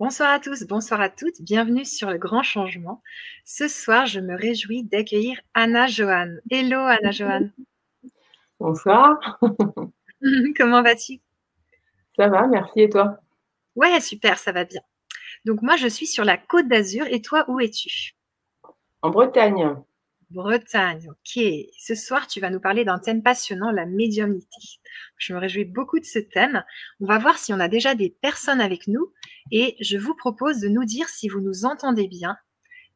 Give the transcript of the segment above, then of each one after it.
Bonsoir à tous, bonsoir à toutes, bienvenue sur le grand changement. Ce soir, je me réjouis d'accueillir Anna Johan. Hello Anna Johan. Bonsoir. Comment vas-tu? Ça va, merci et toi? Ouais, super, ça va bien. Donc moi, je suis sur la côte d'Azur et toi, où es-tu? En Bretagne. Bretagne, ok. Ce soir, tu vas nous parler d'un thème passionnant, la médiumnité. Je me réjouis beaucoup de ce thème. On va voir si on a déjà des personnes avec nous et je vous propose de nous dire si vous nous entendez bien,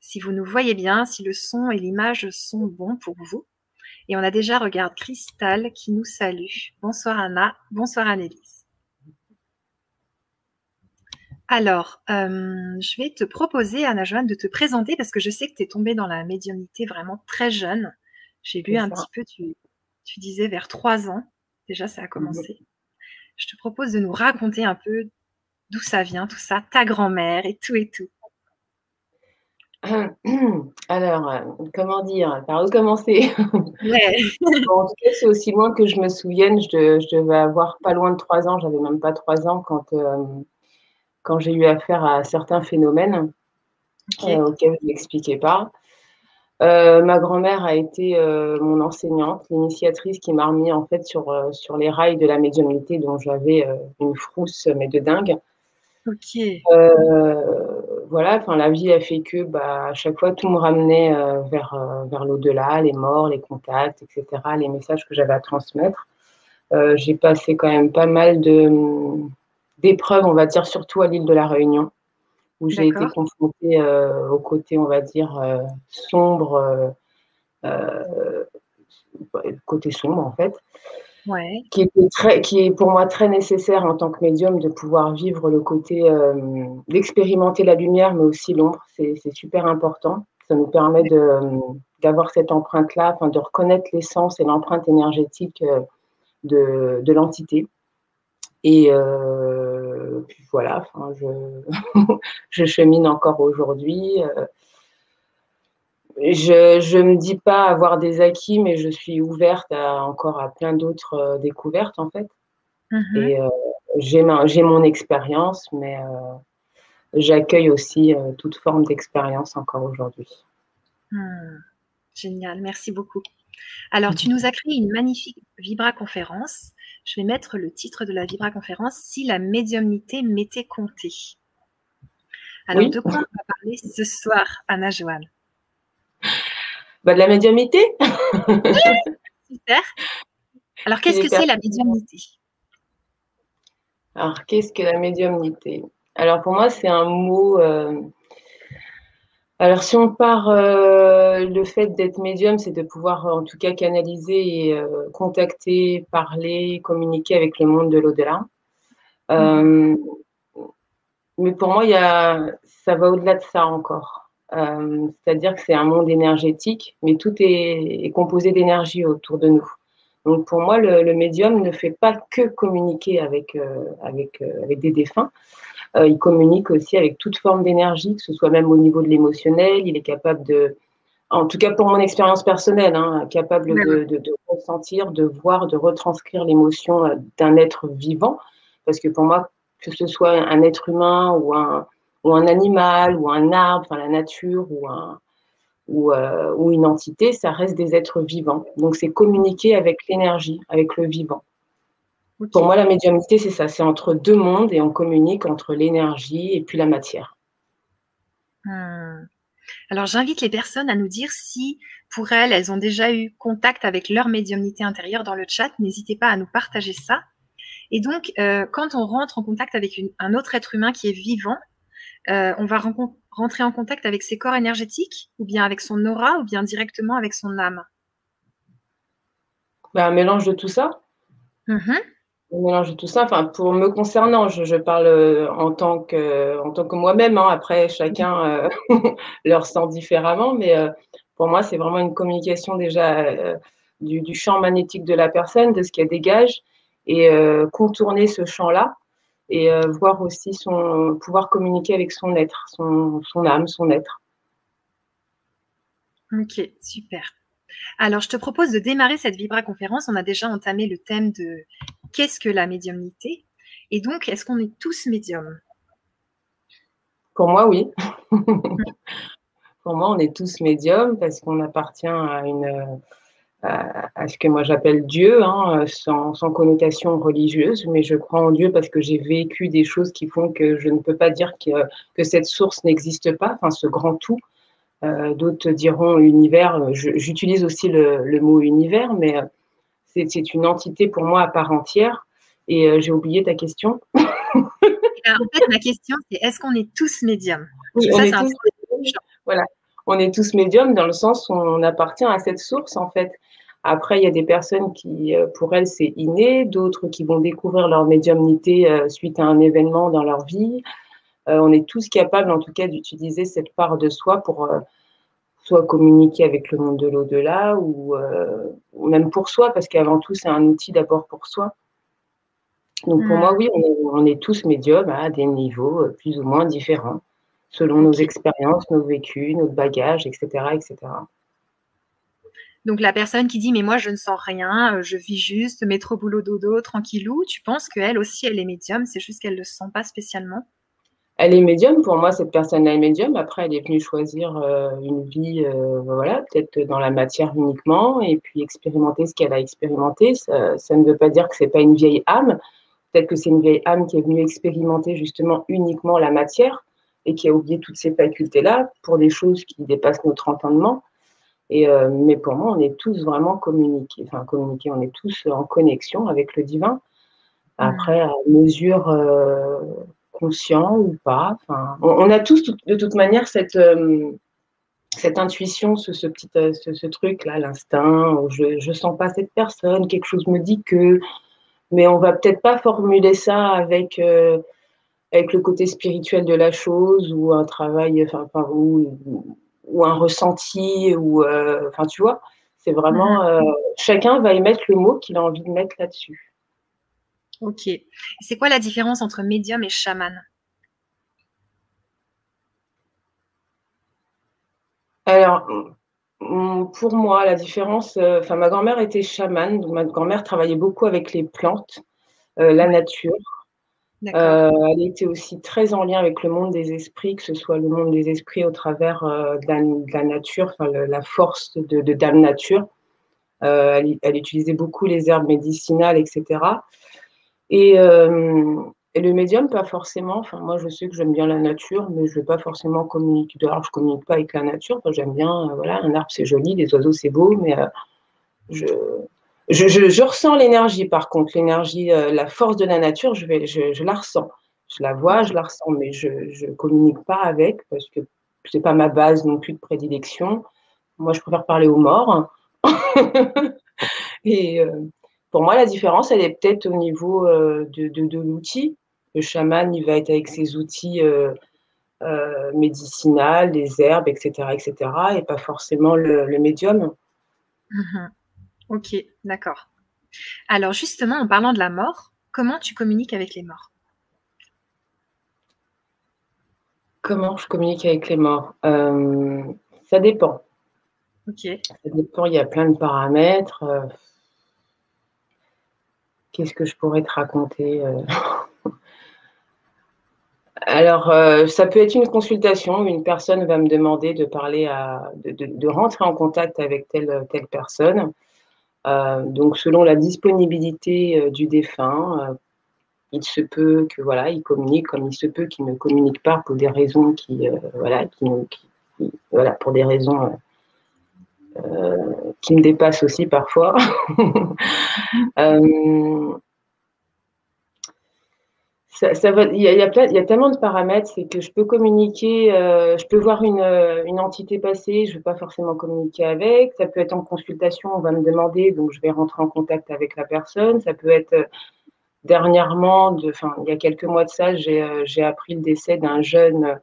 si vous nous voyez bien, si le son et l'image sont bons pour vous. Et on a déjà, regarde, Cristal qui nous salue. Bonsoir Anna, bonsoir Annelise. Alors, euh, je vais te proposer, Anna Joanne, de te présenter parce que je sais que tu es tombée dans la médiumnité vraiment très jeune. J'ai lu un petit peu, tu, tu, disais vers trois ans. Déjà, ça a commencé. Je te propose de nous raconter un peu d'où ça vient, tout ça, ta grand-mère et tout et tout. Alors, euh, comment dire? Par où commencer? En tout cas, c'est aussi loin que je me souvienne. Je, devais avoir pas loin de trois ans. J'avais même pas trois ans quand, euh, quand j'ai eu affaire à certains phénomènes euh, auxquels je n'expliquais pas. Euh, ma grand-mère a été euh, mon enseignante, l'initiatrice qui m'a remis en fait sur, sur les rails de la médiumnité dont j'avais une frousse mais de dingue. Ok. voilà, enfin la vie a fait que bah, à chaque fois tout me ramenait vers, vers l'au-delà, les morts, les contacts, etc., les messages que j'avais à transmettre. j'ai passé quand même pas mal de, d'épreuves, on va dire, surtout à l'île de la Réunion, où j'ai été confrontée euh, au côté, on va dire, euh, sombre, euh, côté sombre en fait, qui, était très, qui est pour moi très nécessaire en tant que médium de pouvoir vivre le côté, d'expérimenter la lumière, mais aussi l'ombre, c'est super important. Ça nous permet d'avoir cette empreinte-là, de reconnaître l'essence et l'empreinte énergétique de, de l'entité. Et euh, puis voilà, je, je, chemine encore aujourd'hui. Euh, je ne me dis pas avoir des acquis, mais je suis ouverte à, encore à plein d'autres euh, découvertes en fait. Mm-hmm. Et j'ai mon expérience, mais j'accueille aussi toute forme d'expérience encore aujourd'hui. Hmm. Génial, merci beaucoup. Alors, tu nous as créé une magnifique Vibra conférence je vais mettre le titre de la Vibra conférence Si la médiumnité m'était comptée. Alors, de quoi on va parler ce soir, Anna Joanne bah, De la médiumnité Super. Alors, qu'est-ce que c'est la médiumnité? Alors, qu'est-ce que la médiumnité? Alors, pour moi, c'est un mot. Euh, alors, si on part, euh, le fait d'être médium, c'est de pouvoir en tout cas canaliser et euh, contacter, parler, communiquer avec le monde de l'au-delà. Euh, mais pour moi, il y a, ça va au-delà de ça encore. C'est-à-dire que c'est un monde énergétique, mais tout est, composé d'énergie autour de nous. Donc pour moi, le, le, médium ne fait pas que communiquer avec, avec, avec des défunts, il communique aussi avec toute forme d'énergie, que ce soit même au niveau de l'émotionnel. Il est capable de, en tout cas pour mon expérience personnelle, hein, capable de, ressentir, de voir, de retranscrire l'émotion euh, d'un être vivant. Parce que pour moi, que ce soit un être humain ou un, ou un animal ou un arbre, enfin la nature ou, un, ou, euh, ou une entité, ça reste des êtres vivants. Donc c'est communiquer avec l'énergie, avec le vivant. Pour moi, la médiumnité, c'est ça, c'est entre deux mondes et on communique entre l'énergie et puis la matière. Hmm. Alors, j'invite les personnes à nous dire si, pour elles, elles ont déjà eu contact avec leur médiumnité intérieure dans le chat. N'hésitez pas à nous partager ça. Et donc, euh, quand on rentre en contact avec un autre être humain qui est vivant, euh, on va rentrer en contact avec ses corps énergétiques, ou bien avec son aura, ou bien directement avec son âme? Ben, un mélange de tout ça. Mm-hmm mélange tout ça. Enfin, pour me concernant, je, parle euh, en tant que, en tant que moi-même. Hein. Après, chacun euh, le ressent différemment, mais euh, pour moi, c'est vraiment une communication déjà du, champ magnétique de la personne, de ce qu'elle dégage, et contourner ce champ-là et voir aussi son pouvoir communiquer avec son être, son, son âme, son être. Ok, super. Alors, je te propose de démarrer cette Vibra conférence. On a déjà entamé le thème de qu'est-ce que la médiumnité Et donc, est-ce qu'on est tous médiums? Pour moi, oui. pour moi, on est tous médiums parce qu'on appartient à une à, ce que moi j'appelle Dieu, hein, sans, connotation religieuse, mais je crois en Dieu parce que j'ai vécu des choses qui font que je ne peux pas dire que, cette source n'existe pas, enfin ce grand tout. Euh, D'autres diront univers, j'utilise aussi le, le, mot univers, mais c'est une entité pour moi à part entière. Et euh, j'ai oublié ta question. en fait, ma question, c'est est-ce qu'on est tous médiums? Oui, on est tous, Voilà, on est tous médiums dans le sens où on appartient à cette source, en fait. Après, il y a des personnes qui, euh, pour elles, c'est inné, d'autres qui vont découvrir leur médiumnité euh, suite à un événement dans leur vie. Euh, on est tous capables, en tout cas, d'utiliser cette part de soi pour soit communiquer avec le monde de l'au-delà ou, même pour soi, parce qu'avant tout, c'est un outil d'abord pour soi. Donc pour moi, oui, on est, tous médiums à des niveaux plus ou moins différents, selon nos expériences, nos vécus, notre bagage, etc., etc. Donc la personne qui dit mais moi je ne sens rien, euh, je vis juste métro boulot dodo tranquillou, tu penses qu'elle aussi elle est médium, c'est juste qu'elle ne le sent pas spécialement? Elle est médium, pour moi cette personne-là est médium, après elle est venue choisir euh, une vie, euh, voilà, peut-être dans la matière uniquement, et puis expérimenter ce qu'elle a expérimenté, ça, ne veut pas dire que c'est pas une vieille âme, peut-être que c'est une vieille âme qui est venue expérimenter justement uniquement la matière, et qui a oublié toutes ces facultés-là pour des choses qui dépassent notre entendement. Et, euh, mais pour moi, on est tous vraiment communiqués. Enfin, communiqués, on est tous en connexion avec le divin. Après, à mesure conscient ou pas. Enfin, on, a tous, de toute manière, cette, euh, cette intuition, ce, ce petit ce, ce truc-là, l'instinct. Je ne sens pas cette personne, quelque chose me dit que. Mais on va peut-être pas formuler ça avec avec le côté spirituel de la chose ou un travail, enfin, ou, ou un ressenti, ou euh, enfin, tu vois, c'est vraiment euh, chacun va y mettre le mot qu'il a envie de mettre là-dessus. Ok. C'est quoi la différence entre médium et chaman? Alors, pour moi, la différence, euh, enfin, ma grand-mère était chamane, donc ma grand-mère travaillait beaucoup avec les plantes, la nature. Euh, elle était aussi très en lien avec le monde des esprits, que ce soit le monde des esprits au travers euh, de, la, nature, enfin, la force de, Dame Nature. Euh, elle, utilisait beaucoup les herbes médicinales, etc. Et, et, le médium, pas forcément. Enfin, moi, je sais que j'aime bien la nature, mais je ne vais pas forcément communiquer. D'ailleurs, je ne communique pas avec la nature. j'aime bien, voilà, un arbre, c'est joli, des oiseaux, c'est beau, mais je je, ressens l'énergie, par contre, l'énergie, euh, la force de la nature, je, vais, je, la ressens. Je la vois, je la ressens, mais je ne communique pas avec parce que ce n'est pas ma base non plus de prédilection. Moi, je préfère parler aux morts. Et euh, pour moi, la différence, elle est peut-être au niveau euh, de, de, l'outil. Le chaman, il va être avec ses outils médicinaux, les herbes, etc., etc., et pas forcément le, médium. Mm-hmm. Ok, d'accord. Alors justement, en parlant de la mort, comment tu communiques avec les morts? Comment je communique avec les morts? Euh, Ça dépend. Ok. Ça dépend, il y a plein de paramètres. Euh. Qu'est-ce que je pourrais te raconter euh? Alors, ça peut être une consultation. Une personne va me demander de parler à, de, rentrer en contact avec telle, telle personne. Euh, donc, selon la disponibilité euh, du défunt, euh, il se peut que voilà, il communique comme il se peut qu'il ne communique pas pour des raisons qui, voilà, qui, voilà, pour des raisons qui me dépassent aussi parfois. ça, il, y a, tellement de paramètres, c'est que je peux communiquer, euh, je peux voir une, euh, entité passer, je ne veux pas forcément communiquer avec. Ça peut être en consultation, on va me demander, donc je vais rentrer en contact avec la personne. Ça peut être euh, dernièrement, il y a quelques mois de ça, j'ai appris le décès d'un jeune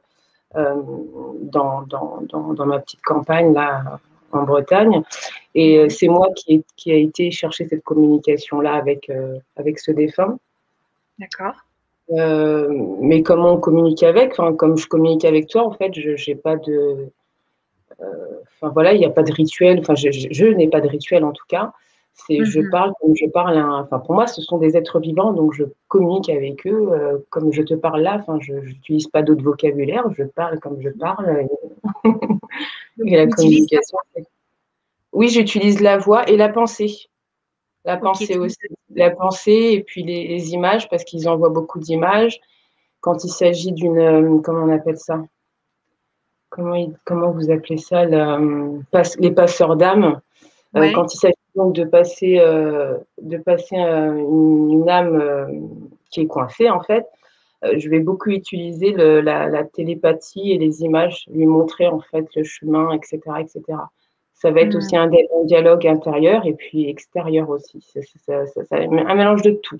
dans, dans, ma petite campagne là en Bretagne. Et c'est moi qui, qui a été chercher cette communication-là avec, avec ce défunt. D'accord. Euh, mais comment on communique avec enfin, Comme je communique avec toi, en fait, je n'ai pas de. Euh, enfin voilà, il n'y a pas de rituel. Enfin, je, n'ai pas de rituel en tout cas. C'est je mmh parle comme je parle. enfin, pour moi, ce sont des êtres vivants, donc je communique avec eux euh, comme je te parle là. Enfin, je n'utilise pas d'autre vocabulaire. Je parle comme je parle. et la communication. Oui, j'utilise la voix et la pensée. La pensée aussi. La pensée et puis les, images, parce qu'ils envoient beaucoup d'images. Quand il s'agit d'une. Euh, comment on appelle ça? Comment, comment vous appelez ça? Euh, Les passeurs d'âme. Quand il s'agit donc de passer, de passer une, âme qui est coincée, en fait, je vais beaucoup utiliser la, la, télépathie et les images, lui montrer en fait le chemin, etc. etc. Ça va être mmh. aussi un, dialogue intérieur et puis extérieur aussi. C'est un mélange de tout.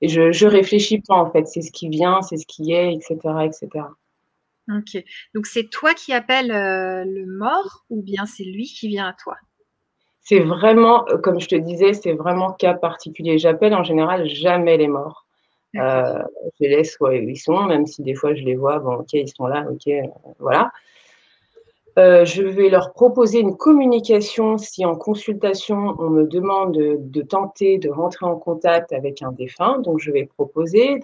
Et je ne réfléchis pas en fait. C'est ce qui vient, c'est ce qui est, etc. etc. Ok. Donc c'est toi qui appelles euh, le mort ou bien c'est lui qui vient à toi? C'est vraiment, euh, comme je te disais, c'est vraiment cas particulier. J'appelle en général jamais les morts. Euh, je les laisse où ils sont, même si des fois je les vois, bon, ok, ils sont là, ok, voilà. Euh, je vais leur proposer une communication si en consultation on me demande de, tenter de rentrer en contact avec un défunt. Donc je vais proposer.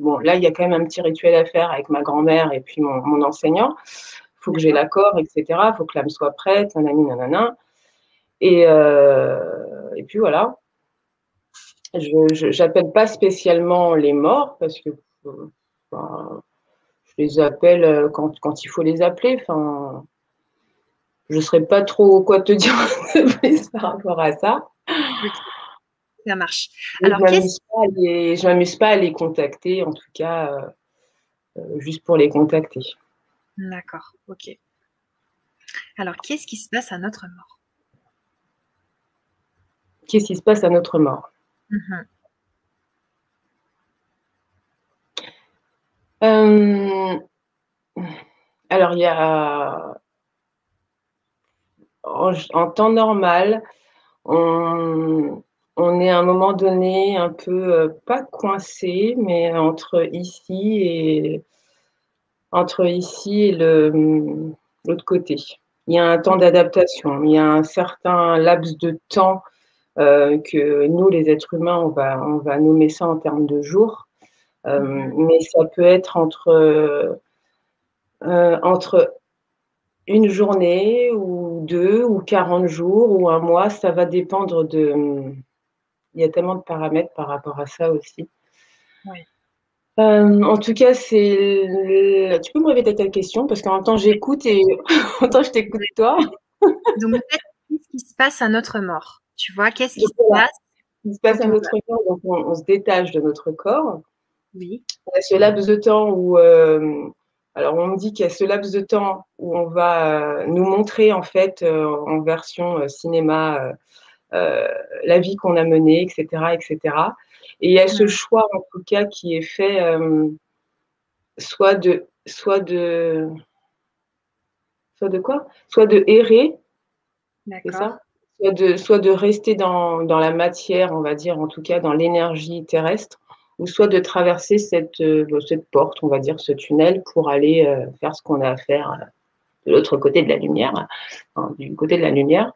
Bon, là il y a quand même un petit rituel à faire avec ma grand-mère et puis mon, enseignant. Il faut que j'ai l'accord, etc. Il faut que l'âme soit prête, nanani, nanana. Et, euh, et puis voilà. Je n'appelle pas spécialement les morts parce que je les appelle quand, quand il faut les appeler. Enfin, je ne saurais pas trop quoi te dire plus par rapport à ça. Ça marche. Alors, je ne m'amuse pas, à les contacter, en tout cas, euh, euh, juste pour les contacter. D'accord, ok. Alors, qu'est-ce qui se passe à notre mort? Qu'est-ce qui se passe à notre mort mhm. euh, Alors, il y a en, temps normal, on, est à un moment donné un peu, euh, pas coincé, mais entre ici et, entre ici et l'autre côté. Il y a un temps d'adaptation, il y a un certain laps de temps que nous, les êtres humains, on va, on va nommer ça en termes de jours. Euh, mm-hmm. mais ça peut être entre, entre une journée ou deux ou 40 jours ou un mois, ça va dépendre de... Il y a tellement de paramètres par rapport à ça aussi. Euh, en tout cas, c'est. Tu peux me répéter ta question parce qu'en même temps j'écoute et en même temps je t'écoute toi. Donc qu'est-ce qui se passe à notre mort Tu vois, qu'est-ce qui se passe Il se passe à notre corps, donc on, se détache de notre corps. Oui. ce laps de temps où euh, alors, on me dit qu'il y a ce laps de temps où on va euh, nous montrer, en fait, euh, en version euh, cinéma, la vie qu'on a menée, etc., etc. Et il y a ce choix, en tout cas, qui est fait soit de, soit de, soit de quoi? Soit de errer, c'est ça? Soit de, soit de rester dans, dans, la matière, on va dire, en tout cas dans l'énergie terrestre, ou soit de traverser cette, euh, cette porte, on va dire, ce tunnel, pour aller euh, faire ce qu'on a à faire euh, de l'autre côté de la lumière, du côté de la lumière.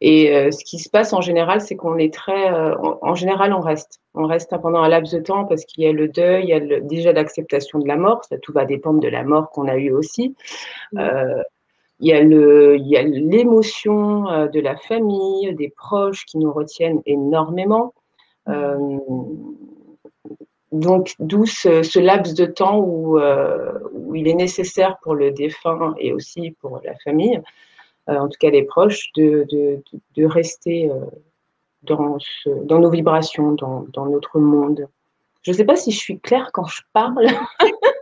Et ce qui se passe en général, c'est qu'on est très. en général, on reste. On reste pendant un laps de temps parce qu'il y a le deuil, il y a déjà l'acceptation de la mort. Ça, tout va dépendre de la mort qu'on a eue aussi. Il y a l'émotion de la famille, des proches qui nous retiennent énormément. Euh, donc, d'où ce, laps de temps euh, où, il est nécessaire pour le défunt et aussi pour la famille, euh, en tout cas les proches, de, rester euh, dans, dans, nos vibrations, dans, notre monde. Je ne sais pas si je suis claire quand je parle.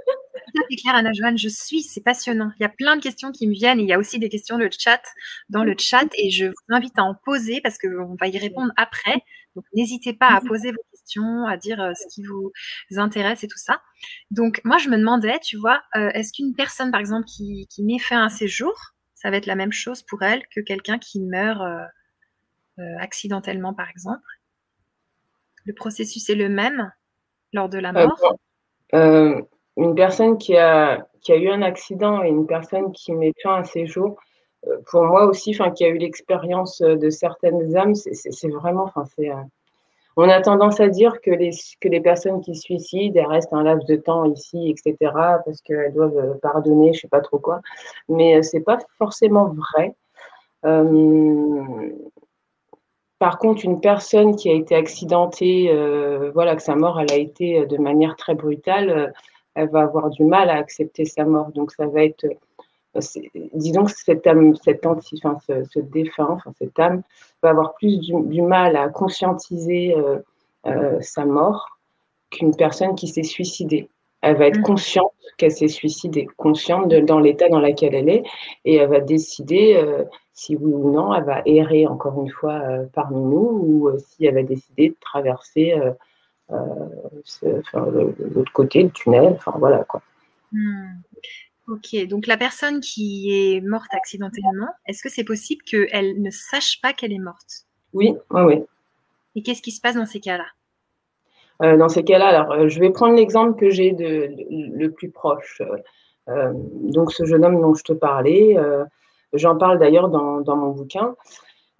C'est clair, Anna Joanne, je suis, c'est passionnant. Il y a plein de questions qui me viennent. il y a aussi des questions de chat, dans le chat et je vous invite à en poser parce qu'on va y répondre après. Donc, n'hésitez pas à poser vos questions, à dire euh, ce qui vous intéresse et tout ça. Donc, moi, je me demandais, tu vois, euh, est-ce qu'une personne, par exemple, qui, qui met fin à ses jours, ça va être la même chose pour elle que quelqu'un qui meurt euh, accidentellement, par exemple? Le processus est le même lors de la mort? Une personne qui a, eu un accident et une personne qui met fin à ses jours, pour moi aussi, qui a eu l'expérience de certaines âmes, c'est vraiment, enfin, c'est on a tendance à dire que les, personnes qui suicident, elles restent un laps de temps ici, etc., parce qu'elles doivent pardonner, je ne sais pas trop quoi. Mais ce n'est pas forcément vrai. Par contre, une personne qui a été accidentée, euh, voilà, que sa mort, elle a été euh, de manière très brutale, euh, elle va avoir du mal à accepter sa mort. Donc, ça va être, disons que cette âme, cette anti, enfin, ce, défunt, enfin, cette âme, va avoir plus du, mal à conscientiser sa mort qu'une personne qui s'est suicidée. Elle va être mmh. consciente qu'elle s'est suicidée, consciente de, dans l'état dans lequel elle est, et elle va décider si oui ou non elle va errer encore une fois euh, parmi nous ou euh, si elle va décider de traverser euh, l'autre côté, le tunnel, enfin voilà quoi. Hmm. Ok, donc la personne qui est morte accidentellement, est-ce que c'est possible qu'elle ne sache pas qu'elle est morte? Oui, oui, oui. Et qu'est-ce qui se passe dans ces cas-là? Dans ces cas-là, alors je vais prendre l'exemple que j'ai de, le plus proche. donc ce jeune homme dont je te parlais, J'en parle d'ailleurs dans, dans, mon bouquin.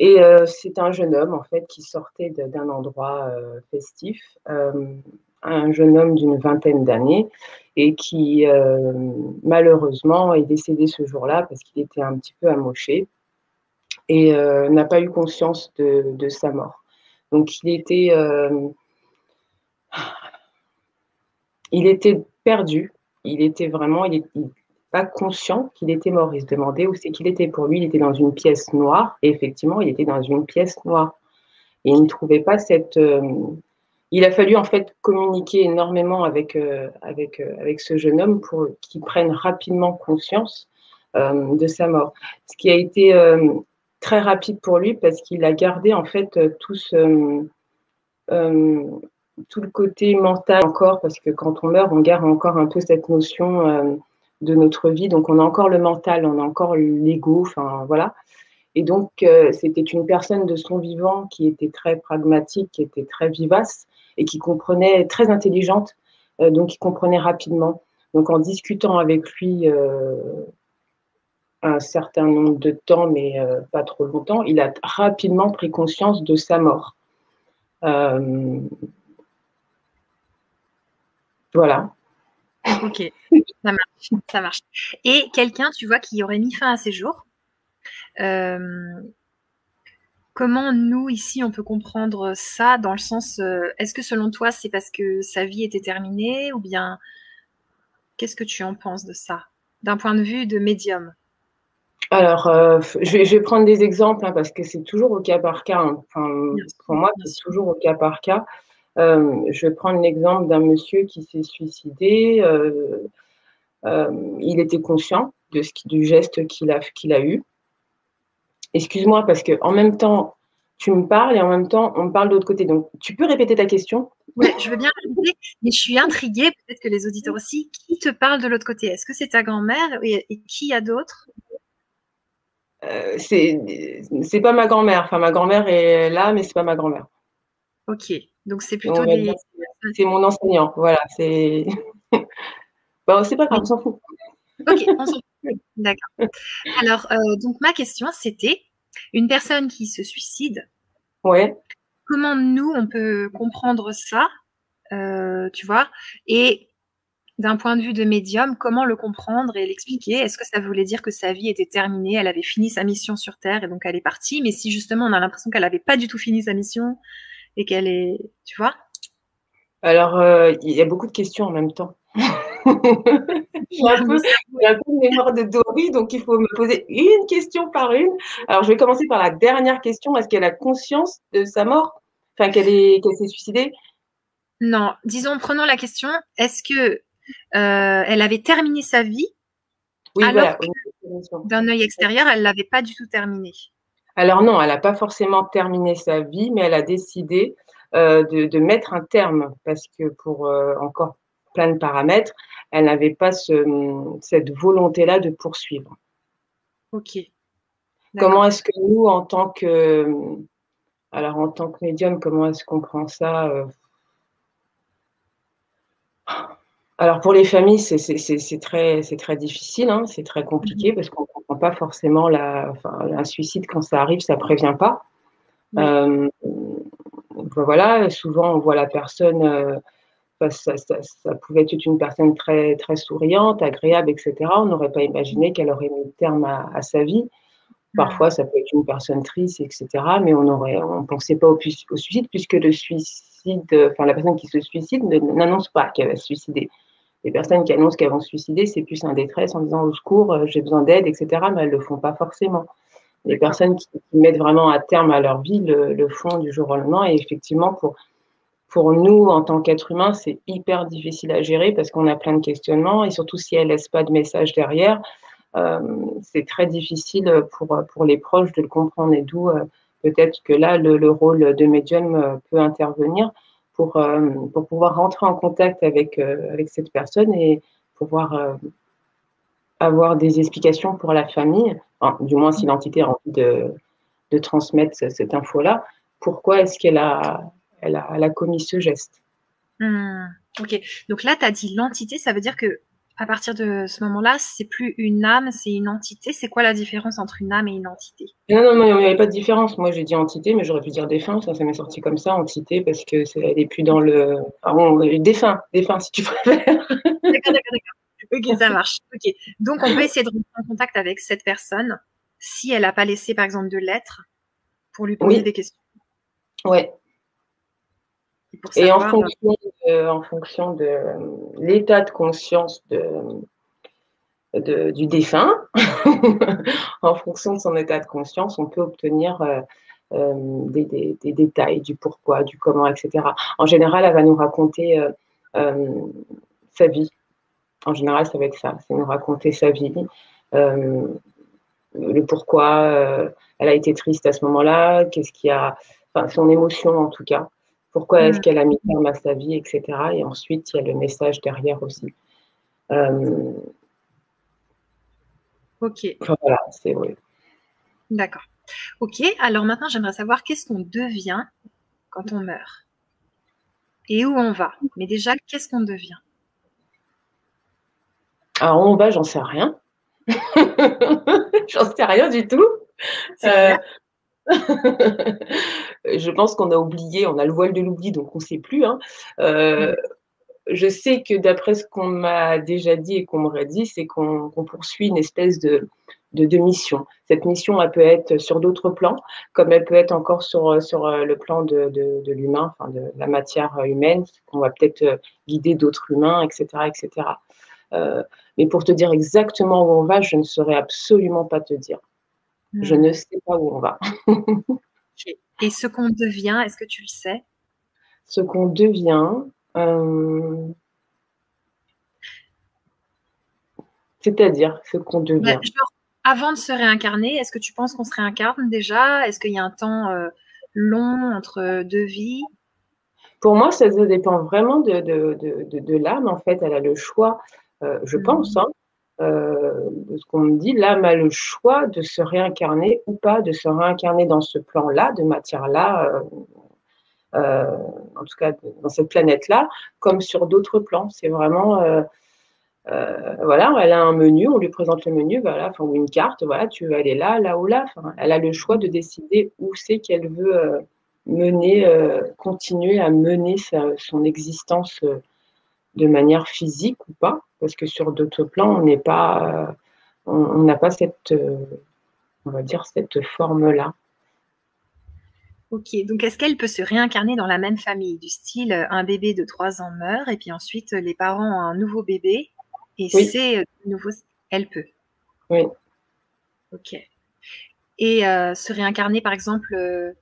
Et euh, c'est un jeune homme, en fait, qui sortait d'un endroit euh, festif, euh, un jeune homme d'une vingtaine d'années, et qui, malheureusement, est décédé ce jour-là parce qu'il était un petit peu amoché et n'a pas eu conscience de, sa mort. Donc, il était, perdu. Il était vraiment, pas conscient qu'il était mort. Il se demandait où c'est qu'il était. Pour lui, il était dans une pièce noire. Et effectivement, il était dans une pièce noire. Et il ne trouvait pas cette. Euh, il a fallu en fait communiquer énormément avec, euh, avec, euh, avec ce jeune homme pour qu'il prenne rapidement conscience de sa mort. Ce qui a été très rapide pour lui parce qu'il a gardé en fait tout ce. tout le côté mental encore, parce que quand on meurt, on garde encore un peu cette notion de notre vie. Donc, on a encore le mental, on a encore l'ego, enfin, voilà. Et donc, euh, c'était une personne de son vivant qui était très pragmatique, qui était très vivace et qui comprenait, très intelligente, euh, donc qui comprenait rapidement. Donc, en discutant avec lui euh, un certain nombre de temps, mais pas trop longtemps, il a rapidement pris conscience de sa mort. voilà. Ok, ça marche, ça marche. Et quelqu'un, tu vois, qui aurait mis fin à ses jours, euh, comment nous, ici, on peut comprendre ça dans le sens, euh, est-ce que selon toi, c'est parce que sa vie était terminée ou bien qu'est-ce que tu en penses de ça, d'un point de vue de médium? Alors, euh, je, vais, prendre des exemples hein, parce que c'est toujours au cas par cas. Hein. pour moi, c'est toujours au cas par cas. Euh, je vais prendre l'exemple d'un monsieur qui s'est suicidé. Euh, euh, il était conscient de ce du geste qu'il a, qu'il a eu. Excuse-moi, parce que en même temps, tu me parles et en même temps, on me parle de l'autre côté. Donc, tu peux répéter ta question? Oui, je veux bien répéter, mais je suis intriguée, peut-être que les auditeurs aussi. Qui te parle de l'autre côté? Est-ce que c'est ta grand-mère et, qui y a d'autres? Euh, C'est pas ma grand-mère. Enfin, ma grand-mère est là, mais c'est pas ma grand-mère. Ok. Donc c'est plutôt des. C'est mon enseignant, voilà. C'est. bon, c'est pas grave, on s'en fout. Ok, on s'en fout. D'accord. Alors, euh, donc ma question, c'était une personne qui se suicide. Ouais. Comment nous, on peut comprendre ça, euh, tu vois? Et d'un point de vue de médium, comment le comprendre et l'expliquer? Est-ce que ça voulait dire que sa vie était terminée, elle avait fini sa mission sur Terre et donc elle est partie? Mais si justement on a l'impression qu'elle n'avait pas du tout fini sa mission, et qu'elle est, tu vois Alors, euh, il y a beaucoup de questions en même temps. j'ai un, peu, une mémoire de Dory, donc il faut me poser une question par une. Alors, je vais commencer par la dernière question. Est-ce qu'elle a conscience de sa mort? Enfin, qu'elle s'est suicidée? Non, disons, prenons la question. Est-ce que euh, elle avait terminé sa vie? Oui, alors d'un œil extérieur, elle l'avait pas du tout terminée alors non, elle n'a pas forcément terminé sa vie, mais elle a décidé euh, de, mettre un terme parce que pour euh, encore plein de paramètres, elle n'avait pas cette volonté-là de poursuivre. Ok. Comment est-ce que nous, en tant que, alors en tant que médium, comment est-ce qu'on prend ça euh? Alors pour les familles, c'est très, très difficile, hein, c'est très compliqué parce qu'on ne comprend pas forcément la, enfin, un suicide quand ça arrive, ça ne prévient pas. Euh, voilà, souvent on voit la personne, euh, ça, ça, pouvait être une personne très, très souriante, agréable, etc. On n'aurait pas imaginé qu'elle aurait mis terme à, sa vie. Parfois, ça peut être une personne triste, etc. Mais on ne on pensait pas au, au, suicide puisque le suicide, enfin la personne qui se suicide n'annonce pas qu'elle va se suicider les personnes qui annoncent qu'elles vont se suicider, c'est plus un détresse en disant au secours, euh, j'ai besoin d'aide, etc. Mais elles ne le font pas forcément. Les personnes qui, mettent vraiment à terme à leur vie le, font du jour au lendemain. Et effectivement, pour, pour nous, en tant qu'êtres humains, c'est hyper difficile à gérer parce qu'on a plein de questionnements. Et surtout, si elles ne laissent pas de message derrière, euh, c'est très difficile pour, pour les proches de le comprendre. Et d'où euh, peut-être que là, le, rôle de médium peut intervenir pour, euh, pour pouvoir rentrer en contact avec, euh, avec cette personne et pouvoir euh, avoir des explications pour la famille, du moins si l'entité a envie de, de transmettre cette info-là, pourquoi est-ce qu'elle a, elle a, elle a, commis ce geste? Hmm, ok, donc là, tu as dit l'entité, ça veut dire que à partir de ce moment-là, c'est plus une âme, c'est une entité. C'est quoi la différence entre une âme et une entité? Non, non, non, il n'y avait pas de différence. Moi, j'ai dit entité, mais j'aurais pu dire défunt. Ça, ça m'est sorti comme ça, entité, parce que n'est plus dans le. Pardon, défunt, défunt, si tu préfères. D'accord, d'accord, d'accord. Ok, ça marche. Ok. Donc, on peut essayer de rentrer en contact avec cette personne si elle n'a pas laissé, par exemple, de lettres pour lui poser des questions. Ouais. Et, en, fonction de, en fonction de l'état de conscience de, du défunt, en fonction de son état de conscience, on peut obtenir euh, euh, des, détails du pourquoi, du comment, etc. En général, elle va nous raconter euh, sa vie. En général, ça va être ça, c'est nous raconter sa vie, le pourquoi elle a été triste à ce moment-là, qu'est-ce qui a, enfin, son émotion en tout cas. Pourquoi est-ce mm. qu'elle a mis terme à sa vie, etc. Et ensuite, il y a le message derrière aussi. Euh, ok. voilà, c'est vrai. D'accord. Ok, alors maintenant, j'aimerais savoir qu'est-ce qu'on devient quand on meurt? Et où on va? Mais déjà, qu'est-ce qu'on devient? Alors, où on va, j'en sais rien. j'en sais rien du tout. Euh, je pense qu'on a oublié, on a le voile de l'oubli, donc on ne sait plus. Hein. Euh, je sais que d'après ce qu'on m'a déjà dit et qu'on m'aurait dit, c'est qu'on poursuit une espèce de, de, mission. Cette mission, elle peut être sur d'autres plans, comme elle peut être encore sur, sur euh, le plan de, de, l'humain, enfin de la matière humaine, qu'on va peut-être euh, guider d'autres humains, etc. etc. mais pour te dire exactement où on va, je ne saurais absolument pas te dire. Je hmm. ne sais pas où on va. Et ce qu'on devient, est-ce que tu le sais? Ce qu'on devient, euh, c'est-à-dire ce qu'on devient. Bah, avant de se réincarner, est-ce que tu penses qu'on se réincarne déjà? Est-ce qu'il y a un temps euh, long entre deux vies? Pour moi, ça, dépend vraiment de, de, l'âme. En fait, elle a le choix, euh, je pense, hein, euh, de ce qu'on me dit, l'âme a le choix de se réincarner ou pas, de se réincarner dans ce plan-là, de matière-là, euh, euh, en tout cas dans cette planète-là, comme sur d'autres plans. C'est vraiment, voilà, elle a un menu, on lui présente le menu, voilà, ou une carte, voilà, tu veux aller là, là ou là. elle a le choix de décider où c'est qu'elle veut mener, continuer à mener son existence de manière physique ou pas parce que sur d'autres plans, on n'est pas, euh, on n'a pas cette, euh, on va dire, cette forme-là. Ok, donc est-ce qu'elle peut se réincarner dans la même famille, du style euh, un bébé de 3 ans meurt et puis ensuite les parents ont un nouveau bébé et c'est nouveau, elle peut? Oui. Ok. Et se réincarner par exemple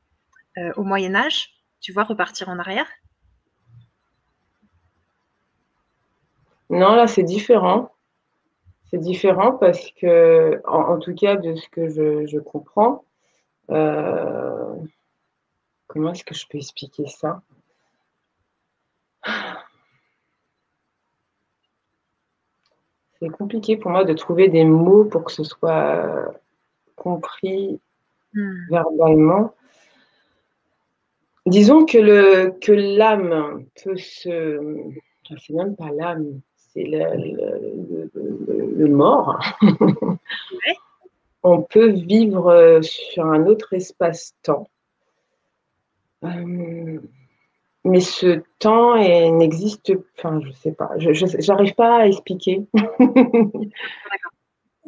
au Moyen Âge, tu vois, repartir en arrière? Non, là, c'est différent. C'est différent parce que, en, tout cas, de ce que je, comprends, euh, comment est-ce que je peux expliquer ça? C'est compliqué pour moi de trouver des mots pour que ce soit compris hmm. verbalement. Disons que l'âme peut se. C'est même pas l'âme, le, mort, on peut vivre sur un autre espace-temps. Euh, mais ce temps n'existe, enfin, je sais pas, je n'arrive pas à expliquer.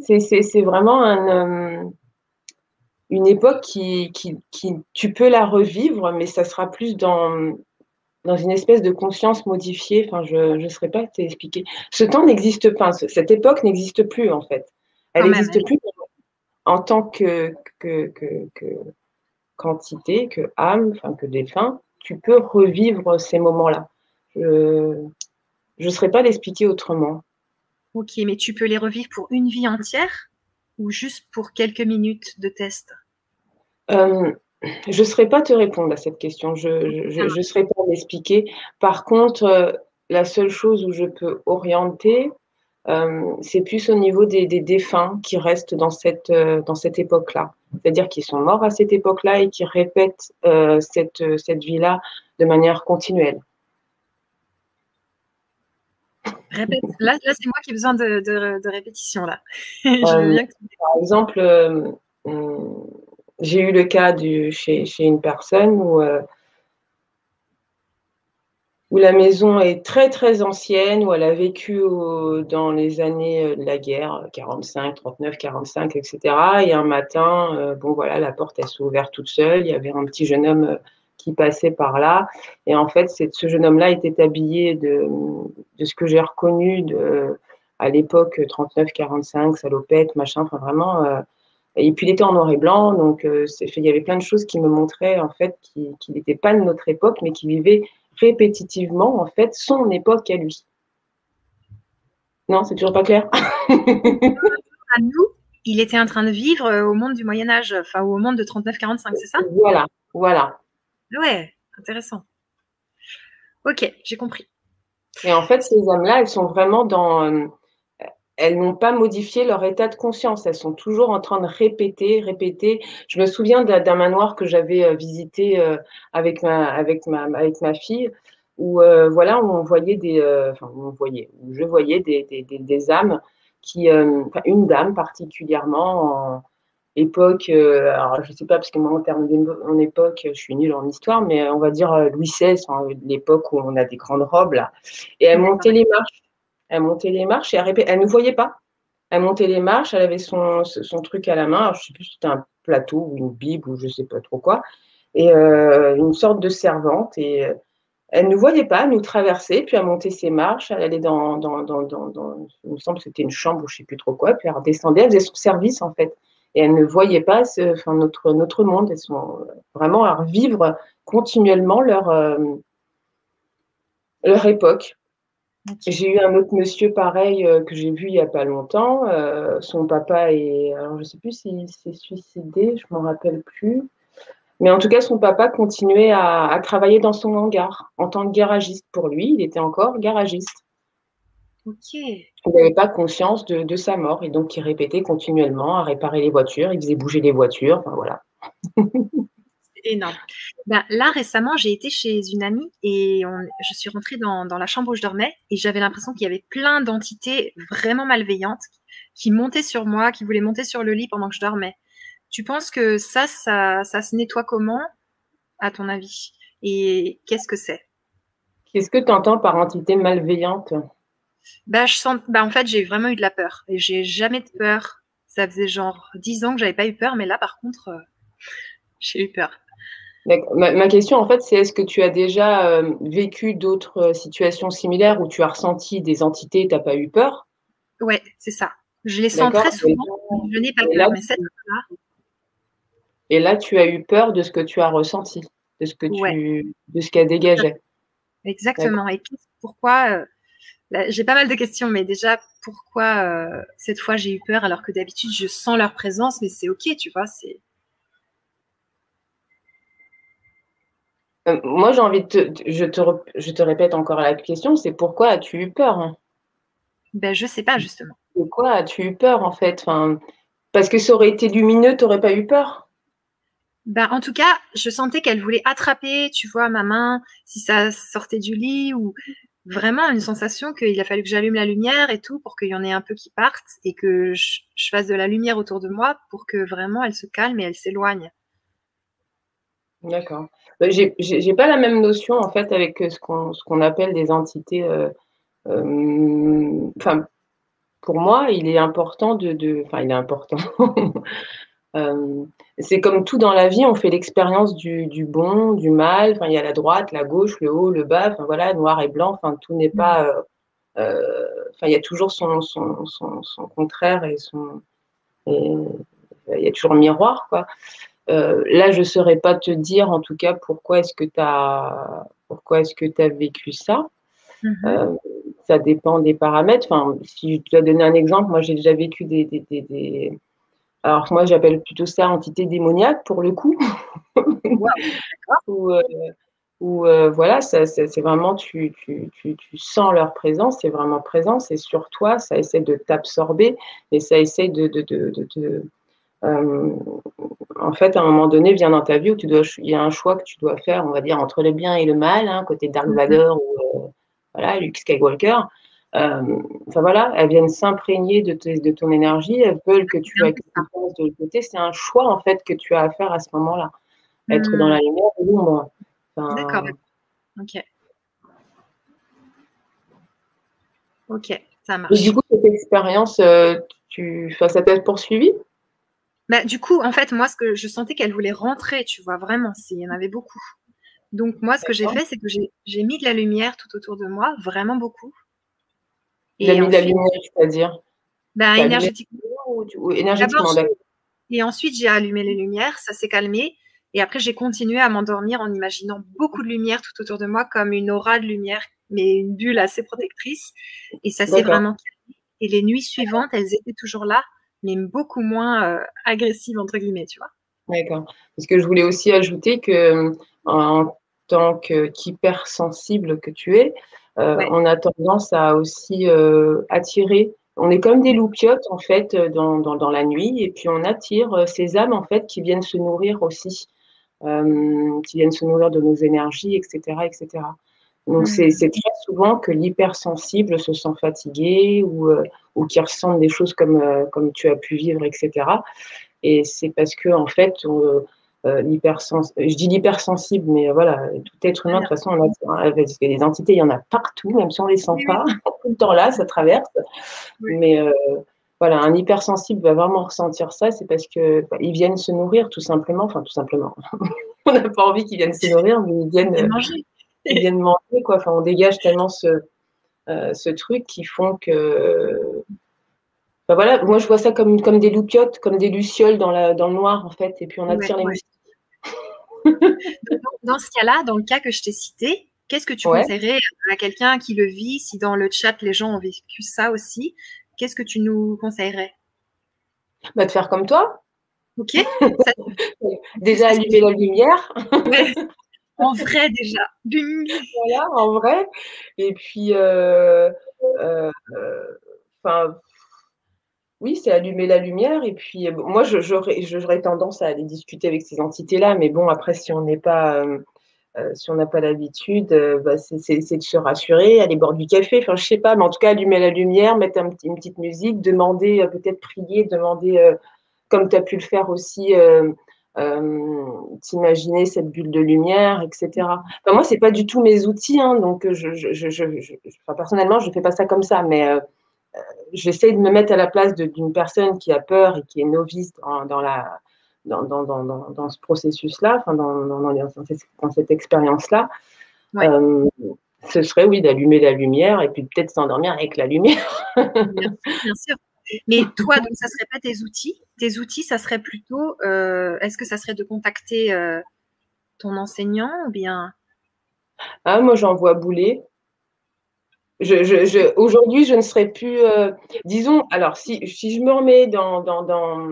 c'est vraiment un, euh, une époque qui, qui, qui, tu peux la revivre, mais ça sera plus dans, dans une espèce de conscience modifiée. Enfin, je ne saurais pas t'expliquer. Ce temps n'existe pas, cette époque n'existe plus en fait. Elle n'existe plus en tant que, que, que, que, quantité, que âme, enfin que défunt. Tu peux revivre ces moments-là. Je ne saurais pas l'expliquer autrement. Ok, mais tu peux les revivre pour une vie entière ou juste pour quelques minutes de test? Euh, Je ne saurais pas te répondre à cette question. Je ne saurais pas l'expliquer. Par contre, euh, la seule chose où je peux orienter, euh, c'est plus au niveau des, défunts qui restent dans cette, dans cette époque-là. C'est-à-dire qu'ils sont morts à cette époque-là et qui répètent cette, cette vie-là de manière continuelle. Répète. Là, c'est moi qui ai besoin de, répétition. Là. Euh, par exemple, euh, hum, j'ai eu le cas du, chez, une personne où, euh, où la maison est très très ancienne, où elle a vécu dans les années de la guerre, 45, 39, 45, etc. Et un matin, bon voilà, la porte elle s'est ouverte toute seule. Il y avait un petit jeune homme qui passait par là. Et en fait, ce jeune homme-là était habillé de, de ce que j'ai reconnu de, à l'époque 39-45, salopette, machin, enfin vraiment. Euh, et puis il était en noir et blanc, donc euh, il y avait plein de choses qui me montraient en fait qu'il n'était pas de notre époque, mais qu'il vivait répétitivement en fait son époque à lui. Non, c'est toujours pas clair. à nous, il était en train de vivre euh, au monde du Moyen Âge, enfin au monde de 39-45, c'est ça? Voilà, voilà. Ouais, intéressant. Ok, j'ai compris. Et en fait, ces âmes-là, elles sont vraiment dans. Euh, elles n'ont pas modifié leur état de conscience. Elles sont toujours en train de répéter, répéter. Je me souviens d'un manoir que j'avais euh, visité euh, avec ma, avec ma, avec ma fille, où voilà, on voyait des, enfin, on voyait, je voyais des, des, des, âmes qui, une dame particulièrement en, époque, euh, alors je sais pas, parce que moi, en termes d'époque, je suis nulle en histoire, mais on va dire euh, Louis XVI, hein, l'époque où on a des grandes robes, là. Et elle montait les marches. Elle montait les marches et elle, elle ne voyait pas. Elle montait les marches, elle avait son, son truc à la main, je sais plus si c'était un plateau ou une bible ou je sais pas trop quoi, et euh, une sorte de servante. Et elle ne voyait pas, elle nous traversait, puis elle montait ses marches, elle allait dans, dans, dans, il me semble que c'était une chambre ou je sais plus trop quoi, puis elle redescendait, elle faisait son service en fait et elles ne voyaient pas enfin, notre, notre monde. Elles sont vraiment à revivre continuellement leur, euh, leur époque. J'ai eu un autre monsieur pareil euh, que j'ai vu il n'y a pas longtemps. Euh, son papa est, alors je ne sais plus s'il s'est suicidé, je ne m'en rappelle plus. Mais en tout cas, son papa continuait à, à, travailler dans son hangar en tant que garagiste pour lui. Il était encore garagiste. Il n'avait pas conscience de, sa mort et donc il répétait continuellement à réparer les voitures, il faisait bouger les voitures, enfin voilà. énorme. Ben, là, récemment, j'ai été chez une amie et je suis rentrée dans, la chambre où je dormais et j'avais l'impression qu'il y avait plein d'entités vraiment malveillantes qui montaient sur moi, qui voulaient monter sur le lit pendant que je dormais. Tu penses que ça, ça, ça se nettoie comment, à ton avis? Et qu'est-ce que c'est? Qu'est-ce que tu entends par entité malveillante? Bah, je sens, bah, en fait, j'ai vraiment eu de la peur. Et j'ai jamais de peur. Ça faisait genre dix ans que j'avais pas eu peur, mais là, par contre, euh, j'ai eu peur. Ma, ma, question, en fait, c'est est-ce que tu as déjà euh, vécu d'autres euh, situations similaires où tu as ressenti des entités et tu n'as pas eu peur? Ouais, c'est ça. Je les sens très souvent. je n'ai pas peur, mais cette fois-là. Et là, tu as eu peur de ce que tu as ressenti, de ce que tu, de ce qu'a dégagé. Exactement. Et pourquoi j'ai pas mal de questions, mais déjà, pourquoi euh, cette fois j'ai eu peur alors que d'habitude je sens leur présence, mais c'est ok, tu vois, c'est. Euh, moi, j'ai envie de te, je te, je te répète encore la question, c'est pourquoi as-tu eu peur hein? Ben, je sais pas justement. Pourquoi as-tu eu peur en fait? Enfin, Parce que ça aurait été lumineux, tu n'aurais pas eu peur? Ben, en tout cas, je sentais qu'elle voulait attraper, tu vois, ma main, si ça sortait du lit, ou vraiment une sensation qu'il a fallu que j'allume la lumière et tout pour qu'il y en ait un peu qui partent et que je, fasse de la lumière autour de moi pour que vraiment elle se calme et elle s'éloigne. D'accord. Bah, j'ai pas la même notion en fait avec ce qu'on appelle des entités. Euh, euh, enfin, pour moi, il est important de. Enfin, il est important. Euh, c'est comme tout dans la vie, on fait l'expérience du, bon, du mal. Enfin, il y a la droite, la gauche, le haut, le bas. Enfin voilà, noir et blanc. Enfin, tout n'est pas. Euh, euh, enfin, il y a toujours son, son, son, contraire et son. il y a toujours un miroir, quoi. Là, je ne saurais pas te dire, en tout cas, pourquoi est-ce que tu as, pourquoi est-ce que tu as vécu ça. Mm-hmm. ça dépend des paramètres. Enfin, si je dois donner un exemple, moi, j'ai déjà vécu des, des, des alors moi j'appelle plutôt ça entité démoniaque pour le coup. Ou euh, euh, voilà, c'est vraiment tu, tu, tu, tu, sens leur présence, c'est vraiment présent, c'est sur toi, ça essaie de t'absorber et ça essaie de, de, de, de euh, en fait, à un moment donné, vient dans ta vie où tu dois, il y a un choix que tu dois faire, on va dire, entre le bien et le mal, hein, côté Dark mm-hmm. Vador ou voilà, Luke Skywalker. Euh, enfin voilà, elles viennent s'imprégner de, de, ton énergie, elles veulent que tu aies quelque de l'autre côté. C'est un choix en fait que tu as à faire à ce moment-là. Être dans la hmm. lumière ou l'ombre. D'accord. Ok. Ok, ça marche. Et du coup, cette expérience, euh, tu... ça t'a poursuivi? Bah, Du coup, en fait, moi, ce que je sentais qu'elle voulait rentrer, tu vois, vraiment, s'il y en avait beaucoup. Donc, moi, ce que j'ai fait, c'est que j'ai mis de la lumière tout autour de moi, vraiment beaucoup. Il a mis de la lumière, c'est-à-dire? Ben, énergétiquement. Ou, énergétiquement, Et ensuite, j'ai allumé les lumières, ça s'est calmé. Et après, j'ai continué à m'endormir en imaginant beaucoup de lumière tout autour de moi, comme une aura de lumière, mais une bulle assez protectrice. Et ça s'est vraiment calmé. Et les nuits suivantes, elles étaient toujours là, mais beaucoup moins euh, agressives, entre guillemets, tu vois. D'accord. Parce que je voulais aussi ajouter que, en tant qu'hypersensible que tu es, euh, on a tendance à aussi euh, attirer. On est comme des loupiotes en fait dans, dans, la nuit et puis on attire euh, ces âmes en fait qui viennent se nourrir aussi, qui viennent se nourrir de nos énergies, etc., etc. Donc c'est très souvent que l'hypersensible se sent fatigué ou, ou qui ressent des choses comme, comme tu as pu vivre, etc. Et c'est parce que en fait, on, euh, je dis l'hypersensible, mais euh, voilà, tout être humain, de toute façon, on a, les entités, il y en a partout, même si on ne les sent pas, tout le temps là, ça traverse. Mais euh, voilà, un hypersensible va vraiment ressentir ça, c'est parce qu'ils bah, viennent se nourrir, tout simplement. Enfin, tout simplement. on n'a pas envie qu'ils viennent se nourrir, mais ils viennent, manger. Ils viennent manger, quoi. Enfin, on dégage tellement ce, ce truc qui font que voilà, moi je vois ça comme, comme des loupiotes, comme des lucioles dans, la, dans le noir en fait, et puis on attire les dans ce cas-là, dans le cas que je t'ai cité, qu'est-ce que tu conseillerais à quelqu'un qui le vit Si dans le chat les gens ont vécu ça aussi, qu'est-ce que tu nous conseillerais? Bah, De faire comme toi. Ok. déjà allumer la lumière. En vrai déjà. Voilà, en vrai. Et puis, euh, euh, euh oui, c'est allumer la lumière. Et puis, euh, moi, j'aurais tendance à aller discuter avec ces entités-là. Mais bon, après, si on n'est pas, si on n'a pas l'habitude, bah, c'est de se rassurer, aller boire du café. Enfin, je sais pas, mais en tout cas, allumer la lumière, mettre une petite musique, demander, peut-être prier, demander, comme tu as pu le faire aussi, t'imaginer cette bulle de lumière, etc. Enfin, moi, c'est pas du tout mes outils. Hein, donc, je, je, personnellement, je ne fais pas ça comme ça. Mais j'essaie de me mettre à la place d'une personne qui a peur et qui est novice dans, la, dans, dans, dans, ce processus-là, enfin, dans, cette expérience-là. Euh, ce serait, oui, d'allumer la lumière et puis peut-être s'endormir avec la lumière. bien, sûr. Mais toi, donc, ça ne serait pas tes outils? Tes outils, ça serait plutôt, euh, est-ce que ça serait de contacter euh, ton enseignant ou bien? Ah, Moi, j'en vois bouler. Je, Aujourd'hui, je ne serais plus. Euh, disons, alors, si, si, je me remets dans, dans, dans,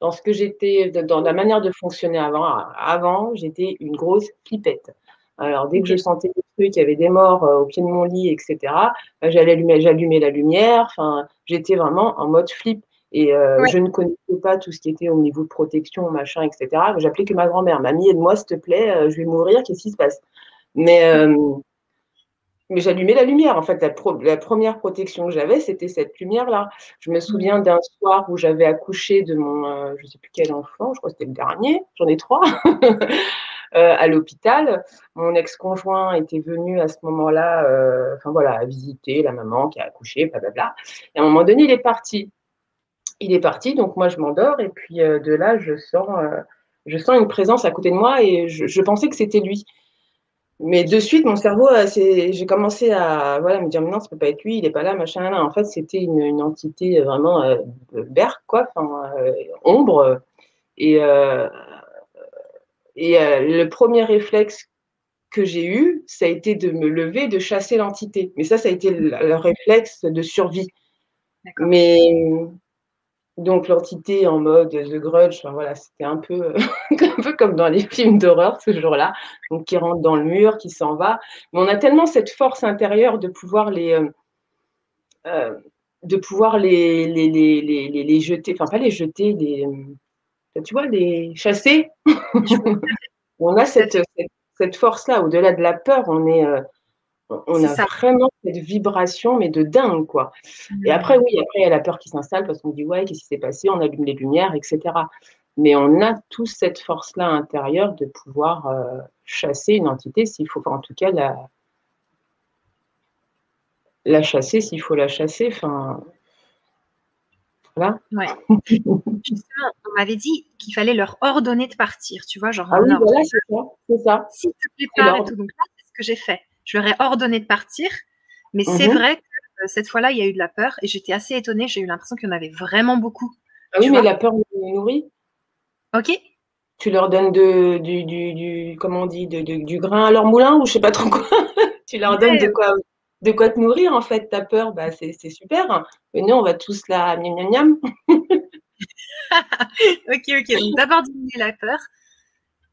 dans ce que j'étais, dans la manière de fonctionner avant, avant, j'étais une grosse pipette. Alors, dès que je sentais trucs, il y avait des morts euh, au pied de mon lit, etc., bah, j'allumais, j'allumais la lumière. Enfin, j'étais vraiment en mode flip. Et euh, je ne connaissais pas tout ce qui était au niveau de protection, machin, etc. J'appelais que ma grand-mère. Mamie, aide-moi, s'il te plaît, je vais mourir, qu'est-ce qui se passe? Mais mais j'allumais la lumière. En fait, la, la première protection que j'avais, c'était cette lumière-là. Je me souviens d'un soir où j'avais accouché de mon, euh, je ne sais plus quel enfant, je crois que c'était le dernier, j'en ai trois, euh, à l'hôpital. Mon ex-conjoint était venu à ce moment-là, euh, enfin voilà, visiter la maman qui a accouché, blablabla. Et à un moment donné, il est parti. Il est parti, donc moi je m'endors et puis de là, je sens, je sens une présence à côté de moi et je, pensais que c'était lui. Mais de suite, mon cerveau, euh, j'ai commencé à voilà, me dire, mais non, ça peut pas être lui, il n'est pas là, machin, là. En fait, c'était une, entité vraiment euh, quoi, euh, ombre. Et, euh, et le premier réflexe que j'ai eu, ça a été de me lever, de chasser l'entité. Mais ça, ça a été le, le réflexe de survie. Mais donc l'entité en mode The Grudge, enfin, voilà, c'était un peu, un peu comme dans les films d'horreur ce jour-là, donc qui rentre dans le mur, qui s'en va. Mais on a tellement cette force intérieure de pouvoir les, euh, euh de pouvoir les, les, les, les, les jeter, enfin pas les jeter, les, tu vois, les chasser. on a cette, cette, cette force-là, au-delà de la peur, on est, euh, on a vraiment cette vibration, mais de dingue, quoi. Et mmh. après, oui, après, il y a la peur qui s'installe parce qu'on dit, ouais, qu'est-ce qui s'est passé? On allume les lumières, etc. Mais on a tous cette force-là intérieure de pouvoir euh, chasser une entité s'il faut, en tout cas, la, la chasser s'il faut la chasser. Enfin, voilà. Ouais. Justement, on m'avait dit qu'il fallait leur ordonner de partir, tu vois, genre. Ah oui, voilà, c'est ça, c'est ça. S'il te plaît pas, et tout. Donc là, c'est ce que j'ai fait. Je leur ai ordonné de partir, mais c'est mhm. vrai que euh, cette fois-là, il y a eu de la peur et j'étais assez étonnée. J'ai eu l'impression qu'il y en avait vraiment beaucoup. Ah oui, mais la peur nous nourrit. Ok. Tu leur donnes de, du, du, du comment on dit, de, du grain à leur moulin ou je sais pas trop quoi? tu leur donnes de quoi, de quoi te nourrir en fait. Ta peur, bah, c'est super. Mais nous, on va tous la miam miam miam. ok, ok. Donc d'abord diminuer la peur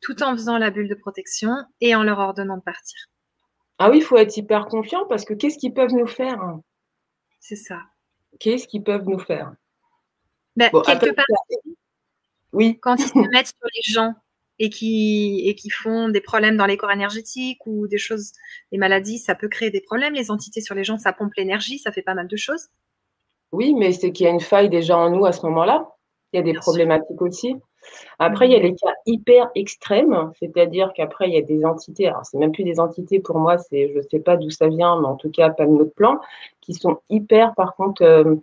tout en faisant la bulle de protection et en leur ordonnant de partir. Ah oui, il faut être hyper confiant parce que qu'est-ce qu'ils peuvent nous faire C'est ça. Qu'est-ce qu'ils peuvent nous faire? Ben, Quelque part, oui. quand ils se mettent sur les gens et qui, et qui font des problèmes dans les corps énergétiques ou des choses, des maladies, ça peut créer des problèmes. Les entités sur les gens, ça pompe l'énergie, ça fait pas mal de choses. Oui, mais c'est qu'il y a une faille déjà en nous à ce moment-là. Il y a des problématiques aussi. Après, il y a les cas hyper extrêmes, c'est-à-dire qu'après, il y a des entités, alors c'est même plus des entités pour moi, c'est, je ne sais pas d'où ça vient, mais en tout cas, pas de notre plan, qui sont hyper, par contre, euh,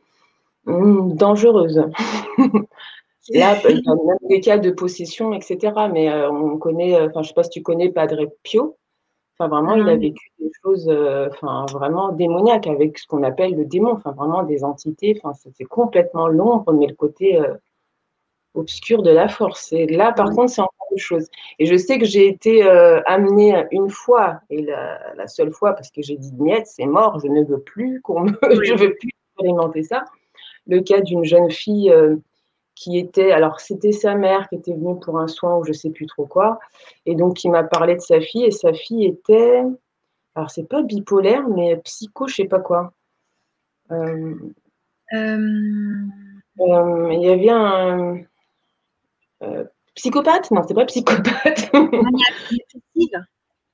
hmm, dangereuses. Là, il y a même des cas de possession, etc. Mais euh, on connaît, euh, enfin, je ne sais pas si tu connais Padre Pio. Enfin, vraiment, il a vécu des choses, enfin, vraiment démoniaques avec ce qu'on appelle le démon. Enfin, vraiment des entités. Enfin, c'est complètement l'ombre, mais le côté obscur de la force. Et là, par contre, c'est encore autre chose. Et je sais que j'ai été euh, amenée une fois, et la, seule fois, parce que j'ai dit niette, c'est mort, je ne veux plus qu'on me, je veux plus expérimenter ça. Le cas d'une jeune fille euh, qui était, alors c'était sa mère qui était venue pour un soin ou je sais plus trop quoi, et donc qui m'a parlé de sa fille, et sa fille était, alors c'est pas bipolaire, mais psycho, je sais pas quoi. Euh, il y avait un, euh, psychopathe? Non, c'est pas psychopathe.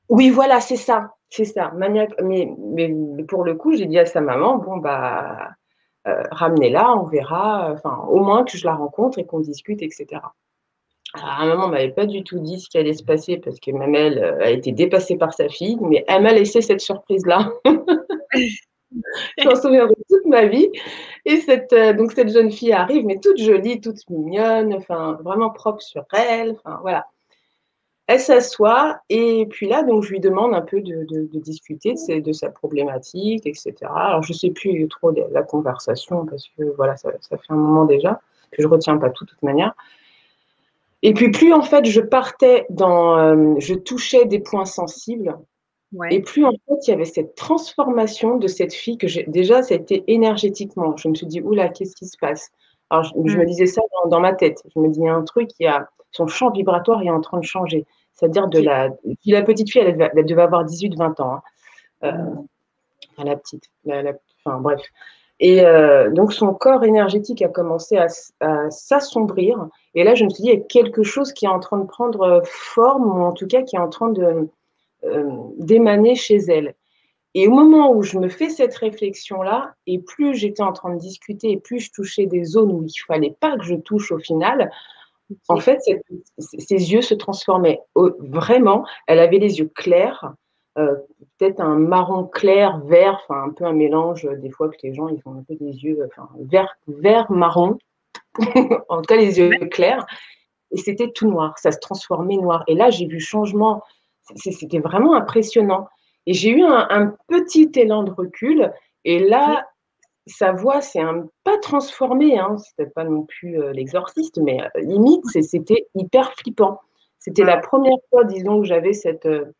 oui, voilà, c'est ça. C'est ça. Maniaque. Mais, mais, pour le coup, j'ai dit à sa maman bon, bah, euh, ramenez-la, on verra. Enfin, au moins que je la rencontre et qu'on discute, etc. Alors, à maman m'avait pas du tout dit ce qui allait se passer parce que même elle euh, a été dépassée par sa fille, mais elle m'a laissé cette surprise-là. Je m'en souviendrai toute ma vie. Et cette, euh, donc cette jeune fille arrive, mais toute jolie, toute mignonne, enfin vraiment propre sur elle. Enfin voilà. Elle s'assoit et puis là, donc je lui demande un peu de, de, discuter de, de, sa problématique, etc. Alors je ne sais plus trop de la conversation parce que voilà, ça, ça, fait un moment déjà que je retiens pas tout de toute manière. Et puis plus en fait je partais dans, euh, je touchais des points sensibles, et plus en fait, il y avait cette transformation de cette fille que j'ai déjà, ça a été énergétiquement. Je me suis dit, oula, qu'est-ce qui se passe? Alors, je, me mm. disais ça dans, ma tête. Je me dis, il y a un truc, il y a, son champ vibratoire est en train de changer. C'est-à-dire de la. La petite fille, elle, devait avoir 18-20 ans. Hein. Euh, la petite. enfin, bref. Et euh, donc, son corps énergétique a commencé à, à s'assombrir. Et là, je me suis dit, il y a quelque chose qui est en train de prendre forme, ou en tout cas qui est en train de, euh, d'émaner chez elle. Et au moment où je me fais cette réflexion-là, et plus j'étais en train de discuter, et plus je touchais des zones où il fallait pas que je touche au final, en fait, ses yeux se transformaient. Vraiment, elle avait les yeux clairs, euh, peut-être un marron clair, vert, enfin un peu un mélange des fois que les gens ils ont un peu des yeux, vert, vert marron, en tout cas les yeux clairs. Et c'était tout noir, ça se transformait noir. Et là, j'ai vu changement. C'était vraiment impressionnant. Et j'ai eu un, petit élan de recul. Et là, sa voix s'est un pas transformée. Hein. C'était pas non plus euh, l'exorciste, mais euh, limite, c'était hyper flippant. C'était la première fois, disons, que j'avais cette. Euh,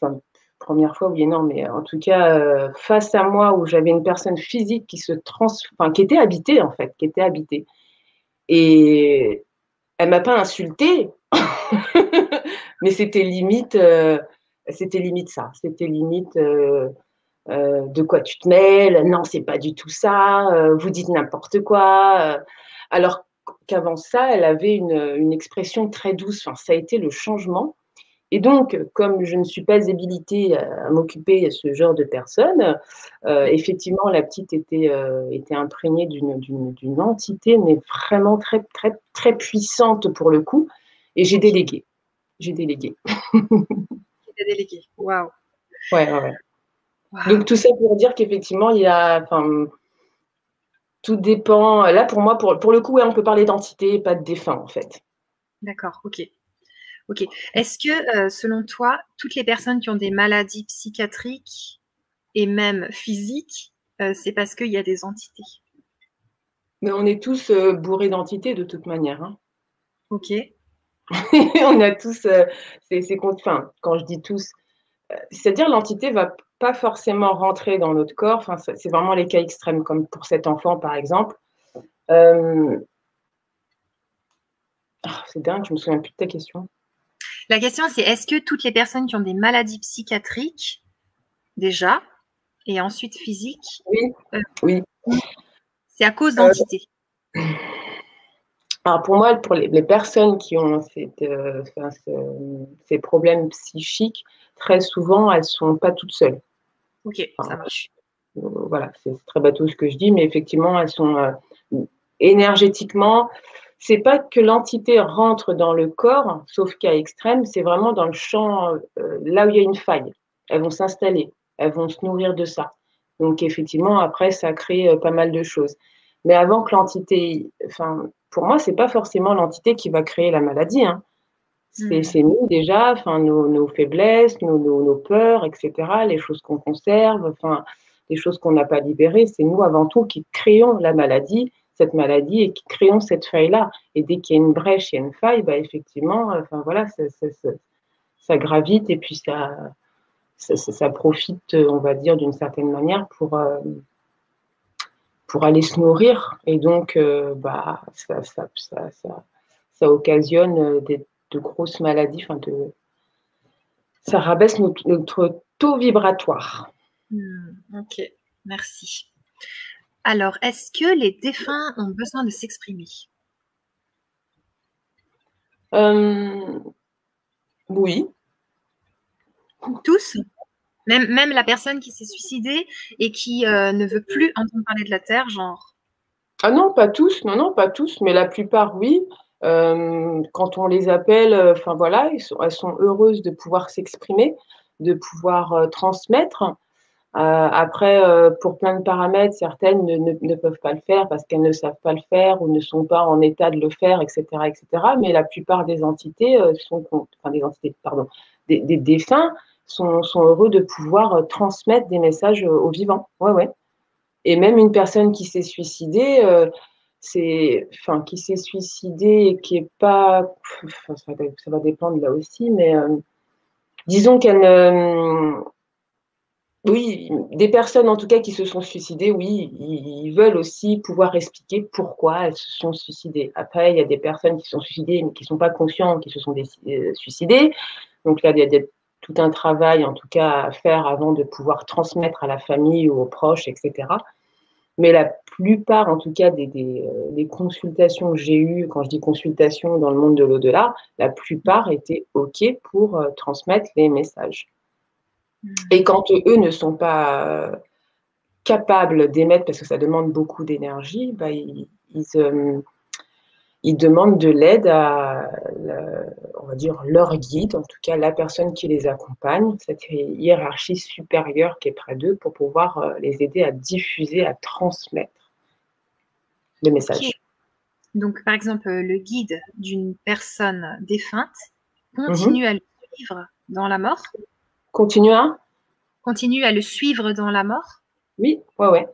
enfin, première fois, oui non, mais en tout cas, face à moi, où j'avais une personne physique qui se trans. Enfin, qui était habitée, en fait, qui était habitée. Et elle m'a pas insultée, mais c'était limite c'était limite ça. C'était limite euh, euh, de quoi tu te mêles? Non, c'est pas du tout ça. Euh, vous dites n'importe quoi. alors qu'avant ça, elle avait une, expression très douce. Enfin, ça a été le changement. Et donc, comme je ne suis pas habilitée à, m'occuper de ce genre de personnes, effectivement, la petite était, était imprégnée d'une entité, mais vraiment très, très, très puissante pour le coup. Et j'ai délégué. J'ai délégué. délégué. Waouh. Ouais, ouais. Donc tout ça pour dire qu'effectivement, il y a. Tout dépend. Là, pour moi, pour, pour le coup, on peut parler d'entité, pas de défunt, en fait. D'accord, ok. Ok. Est-ce que, euh, selon toi, toutes les personnes qui ont des maladies psychiatriques et même physiques, euh, c'est parce qu'il y a des entités? Mais on est tous euh, bourrés d'entités de toute manière. Hein. Ok. on a tous, c'est enfin, quand je dis tous, c'est-à-dire l'entité va pas forcément rentrer dans notre corps. Enfin, c'est vraiment les cas extrêmes, comme pour cet enfant par exemple. Euh, ah, c'est dingue, je me souviens plus de ta question. La question, c'est est-ce que toutes les personnes qui ont des maladies psychiatriques, déjà, et ensuite physiques, oui, oui. c'est à cause d'entités pour moi, pour les, personnes qui ont euh, ces problèmes psychiques, très souvent, elles ne sont pas toutes seules. Ok, ça marche. Euh, voilà, c'est très bateau ce que je dis, mais effectivement, elles sont euh, énergétiquement. C'est pas que l'entité rentre dans le corps, sauf cas extrême, c'est vraiment dans le champ, là où il y a une faille. Elles vont s'installer, elles vont se nourrir de ça. Donc effectivement, après, ça crée pas mal de choses. Mais avant que l'entité, enfin, pour moi, c'est pas forcément l'entité qui va créer la maladie. Hein. C'est hmm. nous déjà, enfin, nos, faiblesses, nos, peurs, etc., les choses qu'on conserve, enfin, les choses qu'on n'a pas libérées. C'est nous avant tout qui créons la maladie, cette maladie, et qui créons cette faille-là. Et dès qu'il y a une brèche, il y a une faille, bah, effectivement, enfin voilà, ça, ça, gravite et puis ça, ça, profite, on va dire, d'une certaine manière pour. Euh, pour aller se nourrir. Et donc, euh, bah, ça, ça, ça, ça, occasionne euh, des, de grosses maladies. Enfin, de, ça rabaisse notre, taux vibratoire. Hmm, ok, merci. Alors, est-ce que les défunts ont besoin de s'exprimer? Euh, Oui. Tous? Même, la personne qui s'est suicidée et qui euh, ne veut plus entendre parler de la Terre, genre Ah non, pas tous, non, non, pas tous, mais la plupart, oui. Euh, quand on les appelle, euh, enfin voilà, elles sont heureuses de pouvoir s'exprimer, de pouvoir transmettre. après, pour plein de paramètres, certaines ne, peuvent pas le faire parce qu'elles ne savent pas le faire ou ne sont pas en état de le faire, etc., etc. Mais la plupart des entités sont, enfin des entités, pardon, des, des sont, heureux de pouvoir euh, transmettre des messages euh, aux vivants. Ouais, ouais. Et même une personne qui s'est suicidée, euh, c'est, enfin, qui s'est suicidée et qui est pas, ça, va, dépendre là aussi, mais disons qu'elle oui, des personnes en tout cas qui se sont suicidées, oui, ils veulent aussi pouvoir expliquer pourquoi elles se sont suicidées. Après, il y a des personnes qui sont suicidées mais qui ne sont pas conscientes, qui se sont suicidées. Donc là, il y a des tout un travail, en tout cas, à faire avant de pouvoir transmettre à la famille ou aux proches, etc. Mais la plupart, en tout cas, des, des, consultations que j'ai eues, quand je dis consultation dans le monde de l'au-delà, la plupart étaient OK pour euh, transmettre les messages. Hmm. Et quand eux ne sont pas capables d'émettre, parce que ça demande beaucoup d'énergie, bah, ils, euh, ils, demandent de l'aide à, on va dire, leur guide, en tout cas la personne qui les accompagne, cette hiérarchie supérieure qui est près d'eux, pour pouvoir euh, les aider à diffuser, à transmettre le message. Donc, par exemple, le guide d'une personne défunte continue mhm. à le suivre dans la mort? Continue à? Continue à le suivre dans la mort? Oui, ouais, ouais.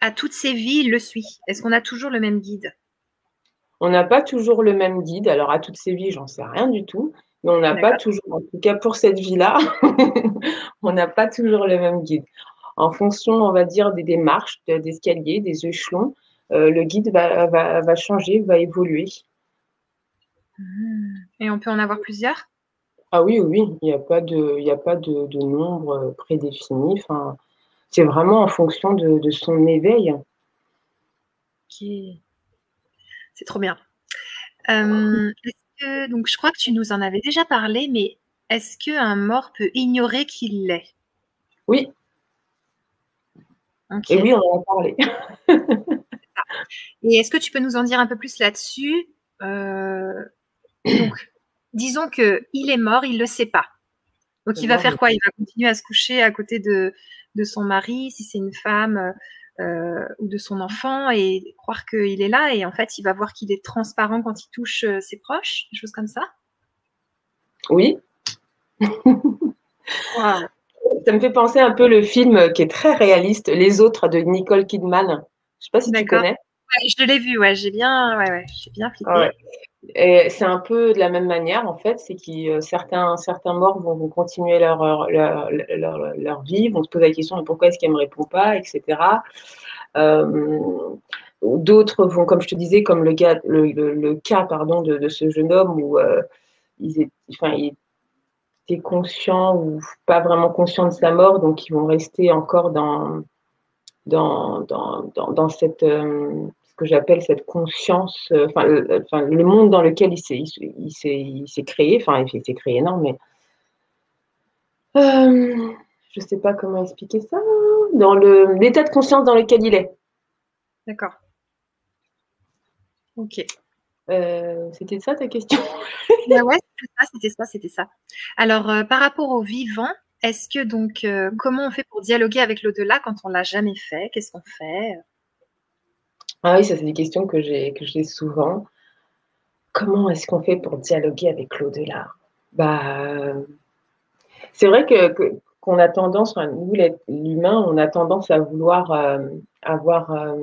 À toutes ces vies, il le suit. Est-ce qu'on a toujours le même guide? On n'a pas toujours le même guide. Alors, à toutes ces vies, j'en sais rien du tout. Mais on n'a pas toujours, en tout cas pour cette vie-là, on n'a pas toujours le même guide. En fonction, on va dire, des démarches, des escaliers, des échelons, euh, le guide va, va, changer, va évoluer. Et on peut en avoir plusieurs? Ah oui, oui, il n'y a pas de, il a pas de, nombre euh, prédéfini. Enfin, c'est vraiment en fonction de, son éveil. Ok. C'est trop bien. Euh, donc, je crois que tu nous en avais déjà parlé, mais est-ce qu'un mort peut ignorer qu'il l'est? Oui. Et oui, on en a parlé. Et est-ce que tu peux nous en dire un peu plus là-dessus? Euh, Donc, disons qu'il est mort, il ne le sait pas. Donc il va faire quoi? Il va continuer à se coucher à côté de, de son mari, si c'est une femme, euh, ou de son enfant, et croire qu'il est là. Et en fait, il va voir qu'il est transparent quand il touche euh, ses proches, des choses comme ça. Oui. Ça me fait penser un peu le film qui est très réaliste, Les Autres de Nicole Kidman. Je ne sais pas si tu connais. je l'ai vu, ouais, j'ai bien, ouais, j'ai bien c'est un peu de la même manière, en fait, c'est que euh, certains, morts vont, continuer leur, leur, leur, vie, vont se poser la question pourquoi est-ce qu'elle ne me répond pas, etc. Euh, d'autres vont, comme je te disais, comme le, cas pardon, de, ce jeune homme où euh, il, est, enfin, il était conscient ou pas vraiment conscient de sa mort, donc ils vont rester encore dans, dans, dans, dans, cette que j'appelle cette conscience, euh, enfin, le, monde dans lequel il s'est, créé, enfin, il s'est créé, non, mais euh, je ne sais pas comment expliquer ça, dans le, l'état de conscience dans lequel il est. D'accord. Ok. Euh, c'était ça ta question? Bah Ouais, c'était ça, c'était ça, c'était ça. Alors, par rapport au vivant, est-ce que donc, comment on fait pour dialoguer avec l'au-delà quand on l'a jamais fait? Qu'est-ce qu'on fait? Ah oui, ça c'est des questions que j'ai que j'ai souvent. Comment est-ce qu'on fait pour dialoguer avec l'au-delà? Bah, c'est vrai que, qu'on a tendance, nous l'humain, on a tendance à vouloir euh, avoir euh,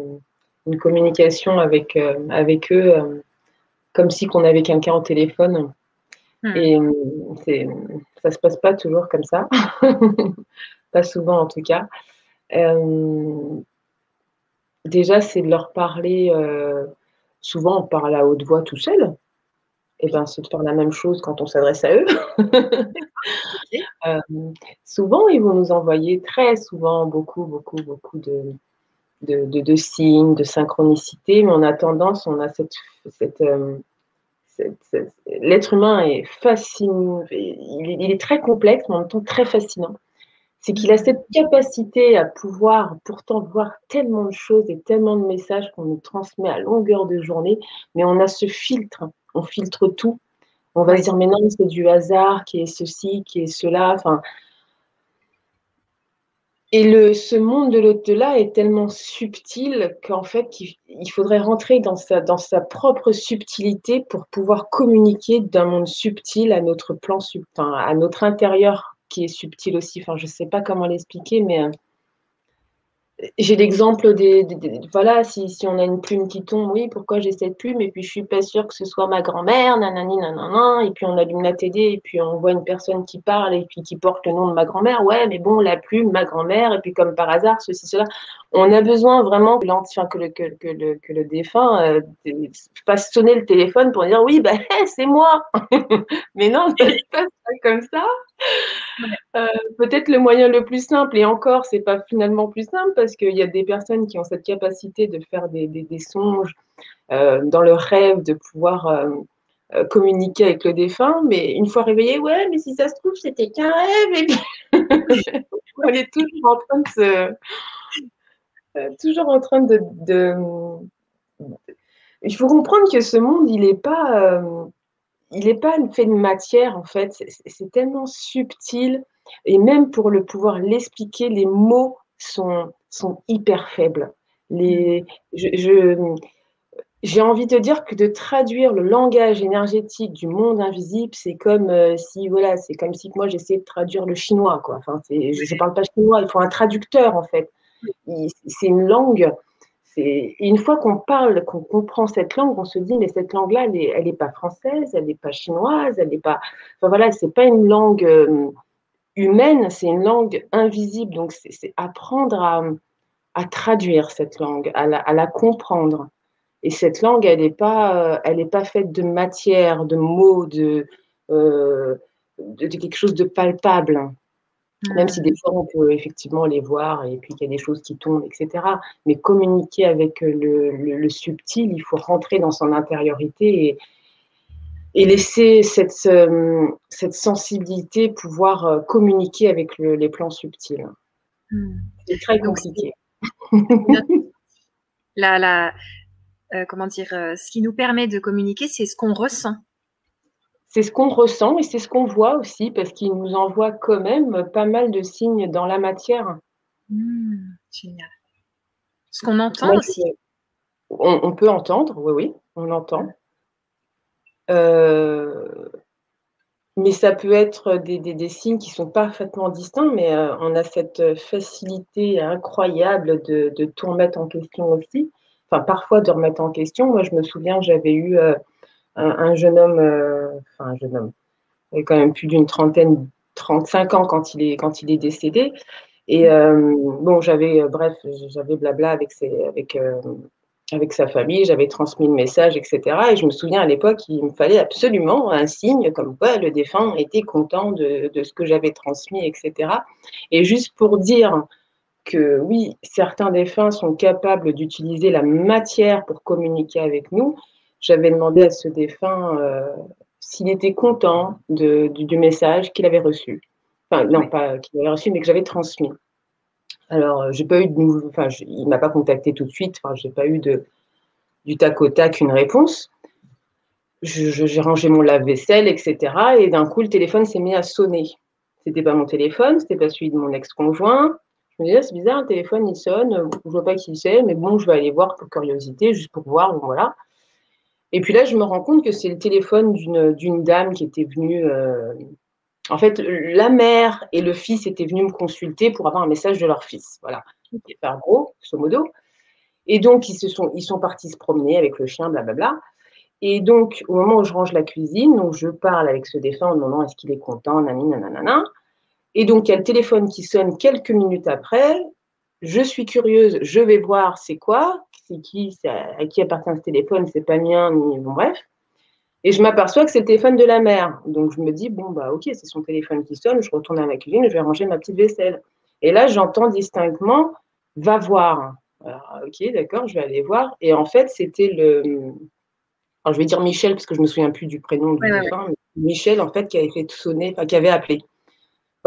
une communication avec euh, avec eux comme si qu'on avait quelqu'un au téléphone. Hmm. Et c'est, ça se passe pas toujours comme ça, pas souvent en tout cas déjà, c'est de leur parler. Euh, souvent, on parle à haute voix tout seul. Et eh ben, c'est de faire la même chose quand on s'adresse à eux. Euh, souvent, ils vont nous envoyer très souvent beaucoup, beaucoup, beaucoup de, de, signes, de synchronicité, mais on a tendance, on a cette, cette, euh, l'être humain est fascinant, il, est très complexe, mais en même temps très fascinant c'est qu'il a cette capacité à pouvoir pourtant voir tellement de choses et tellement de messages qu'on nous transmet à longueur de journée, mais on a ce filtre, on filtre tout. On va se dire, mais non, c'est du hasard, qui est ceci, qui est cela. Enfin, et le, ce monde de l'au-delà est tellement subtil qu'en fait, il, faudrait rentrer dans sa, dans sa propre subtilité pour pouvoir communiquer d'un monde subtil à notre plan, enfin, à notre intérieur qui est subtil aussi. Enfin, je ne sais pas comment l'expliquer, mais euh, j'ai l'exemple des, voilà, si, on a une plume qui tombe, oui, pourquoi j'ai cette plume? Et puis je suis pas sûre que ce soit ma grand-mère, nanani, nanana. Et puis on allume la télé et puis on voit une personne qui parle et puis qui porte le nom de ma grand-mère. Ouais, mais bon, la plume, ma grand-mère. Et puis comme par hasard, ceci, cela. On a besoin vraiment que, que le défunt euh, fasse sonner le téléphone pour dire oui, bah, c'est moi. mais non, ça se passe pas comme ça. Euh, peut-être le moyen le plus simple, et encore, c'est pas finalement plus simple parce qu'il y a des personnes qui ont cette capacité de faire des, des, songes euh, dans le rêve, de pouvoir euh, communiquer avec le défunt, mais une fois réveillé, ouais, mais si ça se trouve, c'était qu'un rêve. Et puis, on est toujours en train de se. Toujours en train de, Il faut comprendre que ce monde, il n'est pas. Il n'est pas fait de matière, en fait. C'est tellement subtil. Et même pour le pouvoir l'expliquer, les mots sont, sont hyper faibles. Les, je, j'ai envie de dire que de traduire le langage énergétique du monde invisible, c'est comme euh, si voilà, c'est comme si moi j'essayais de traduire le chinois quoi. Enfin, je ne parle pas chinois, il faut un traducteur en fait. C'est une langue. Une fois qu'on parle, qu'on comprend cette langue, on se dit mais cette langue-là, elle n'est pas française, elle n'est pas chinoise, elle n'est pas. Enfin voilà, c'est pas une langue euh, humaine, c'est une langue invisible. Donc c'est apprendre à, traduire cette langue, à la, comprendre. Et cette langue, elle n'est pas, euh, elle pas faite de matière, de mots, de, euh, de, quelque chose de palpable. Même si des fois, on peut effectivement les voir et puis qu'il y a des choses qui tombent, etc. Mais communiquer avec le, le, subtil, il faut rentrer dans son intériorité et, et laisser cette, euh, cette sensibilité pouvoir communiquer avec les plans subtils. Hmm. C'est très compliqué. la, la, euh, comment dire, euh, ce qui nous permet de communiquer, c'est ce qu'on ressent. C'est ce qu'on ressent et c'est ce qu'on voit aussi, parce qu'il nous envoie quand même pas mal de signes dans la matière. Mmh, génial. Ce qu'on entend aussi. On, peut entendre, oui, oui, on entend. Euh, mais ça peut être des, signes qui sont parfaitement distincts, mais on a cette facilité incroyable de, de, tout remettre en question aussi enfin parfois de remettre en question. Moi, je me souviens, j'avais eu euh, un, jeune homme, euh, enfin un jeune homme, il quand même plus d'une trentaine, 35 ans quand il est, quand il est décédé. Et euh, bon, j'avais, bref, j'avais blabla avec, ses, avec, avec sa famille, j'avais transmis le message, etc. Et je me souviens à l'époque, il me fallait absolument un signe comme quoi le défunt était content de, de ce que j'avais transmis, etc. Et juste pour dire que oui, certains défunts sont capables d'utiliser la matière pour communiquer avec nous. J'avais demandé à ce défunt euh, s'il était content du, message qu'il avait reçu. Enfin, non, pas qu'il avait reçu, mais que j'avais transmis. Alors, euh, j'ai pas eu de enfin, il m'a pas contacté tout de suite. Enfin, j'ai pas eu de du tac au tac une réponse. J'ai rangé mon lave-vaisselle, etc. Et d'un coup, le téléphone s'est mis à sonner. C'était pas mon téléphone, c'était pas celui de mon ex-conjoint. Je me disais, c'est bizarre, le téléphone, il sonne, je ne vois pas qui c'est, mais bon, je vais aller voir pour curiosité, juste pour voir, voilà. Et puis là, je me rends compte que c'est le téléphone d'une dame qui était venue. Euh, en fait, la mère et le fils étaient venus me consulter pour avoir un message de leur fils. Voilà. Faire gros, ce modo. Et donc, ils, se sont, ils sont partis se promener avec le chien, blablabla. Et donc, au moment où je range la cuisine, donc je parle avec ce défunt en demandant est-ce qu'il est content, nani, nanana. Et donc, il y a le téléphone qui sonne quelques minutes après. Je suis curieuse, je vais voir c'est quoi, c'est qui, à qui appartient ce téléphone, c'est pas mien, ni bon, bref. Et je m'aperçois que c'est le téléphone de la mère. Donc, je me dis, bon, bah, ok, c'est son téléphone qui sonne, je retourne à ma cuisine, je vais ranger ma petite vaisselle. Et là, j'entends distinctement, va voir. Alors, ok, d'accord, je vais aller voir. Et en fait, c'était le. Alors, je vais dire Michel, parce que je ne me souviens plus du prénom du téléphone. Michel, en fait, qui avait fait sonner, enfin, qui avait appelé.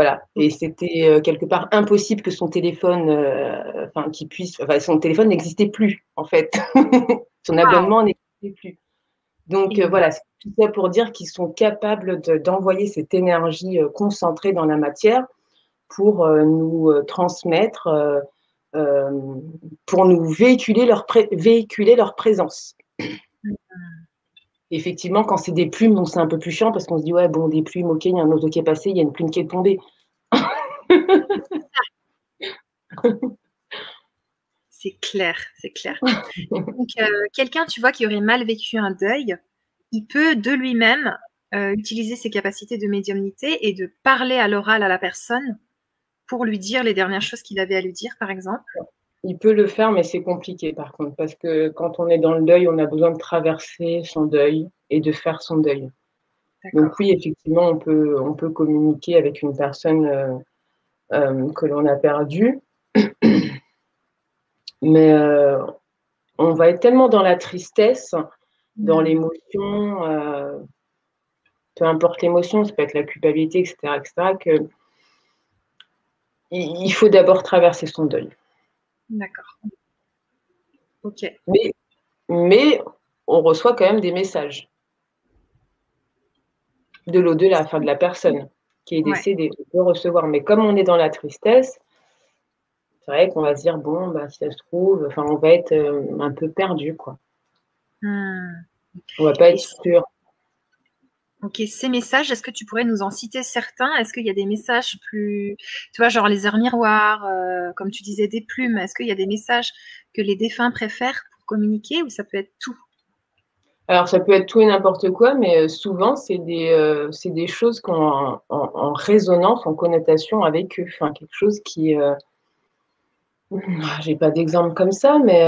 Voilà. Et c'était euh, quelque part impossible que son téléphone, euh, enfin, qui puisse, enfin, son téléphone n'existait plus, en fait. son abonnement n'existait plus. Donc euh, voilà, c'est tout ça pour dire qu'ils sont capables d'envoyer cette énergie concentrée dans la matière pour nous transmettre, pour nous véhiculer leur, véhiculer leur présence. Effectivement, quand c'est des plumes, c'est un peu plus chiant parce qu'on se dit, ouais, bon, des plumes, ok, il y a un autre qui est passé, il y a une plume qui est tombée. c'est clair, c'est clair. Donc, euh, quelqu'un, tu vois, qui aurait mal vécu un deuil, il peut de lui-même euh, utiliser ses capacités de médiumnité et de parler à l'oral à la personne pour lui dire les dernières choses qu'il avait à lui dire, par exemple. Il peut le faire, mais c'est compliqué par contre, parce que quand on est dans le deuil, on a besoin de traverser son deuil et de faire son deuil. Donc oui, effectivement, on peut, on peut communiquer avec une personne euh, euh, que l'on a perdue, mais euh, on va être tellement dans la tristesse dans l'émotion, euh, peu importe l'émotion, ça peut être la culpabilité, etc., etc., que il faut d'abord traverser son deuil. D'accord. Ok. Mais, mais on reçoit quand même des messages de l'au-delà, enfin de la personne qui est décédée. On peut recevoir. Mais comme on est dans la tristesse, c'est vrai qu'on va se dire, bon, bah, si ça se trouve, enfin, on va être euh, un peu perdu, quoi. Hmm. On va pas être sûr. Ok, ces messages, est-ce que tu pourrais nous en citer certains? Est-ce qu'il y a des messages plus, tu vois, genre les heures miroirs, euh, comme tu disais, des plumes Est-ce qu'il y a des messages que les défunts préfèrent pour communiquer ou ça peut être tout? Alors, ça peut être tout et n'importe quoi, mais euh, souvent, c'est des, euh, des choses qui ont en, résonance, en connotation avec eux. Enfin, quelque chose qui. Euh... J'ai pas d'exemple comme ça, mais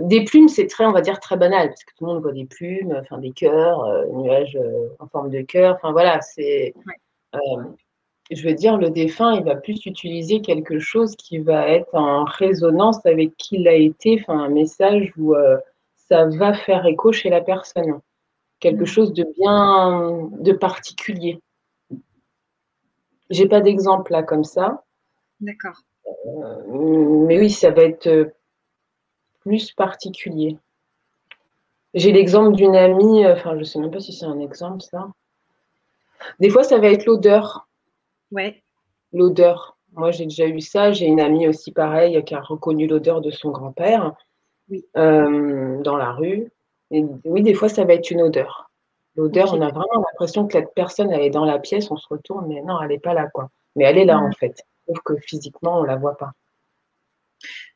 des plumes, c'est très, on va dire, très banal, parce que tout le monde voit des plumes, enfin des cœurs, nuages en forme de cœur. Enfin, voilà, c'est. je veux dire, le défunt, il va plus utiliser quelque chose qui va être en résonance avec qui il a été, enfin, un message ou ça va faire écho chez la personne. Quelque mm. chose de bien, de particulier. J'ai pas d'exemple là comme ça. D'accord. Euh, mais oui, ça va être plus particulier. J'ai l'exemple d'une amie, enfin, je sais même pas si c'est un exemple ça. Des fois, ça va être l'odeur. Ouais. L'odeur. Moi, j'ai déjà eu ça. J'ai une amie aussi pareille qui a reconnu l'odeur de son grand-père oui. Euh, dans la rue. Et oui, des fois, ça va être une odeur. L'odeur, on a vraiment l'impression que la personne, elle est dans la pièce, on se retourne, mais non, elle n'est pas là, quoi. Mais elle est là, en fait. Sauf que physiquement, on ne la voit pas.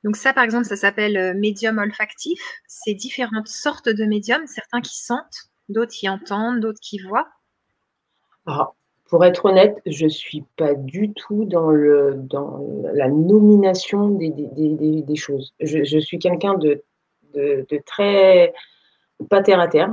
Donc ça, par exemple, ça s'appelle euh, médium olfactif. C'est différentes sortes de médiums, certains qui sentent, d'autres qui entendent, d'autres qui voient. Alors, pour être honnête, je ne suis pas du tout dans, la nomination des, choses. Je, suis quelqu'un de, de, très pas terre à terre,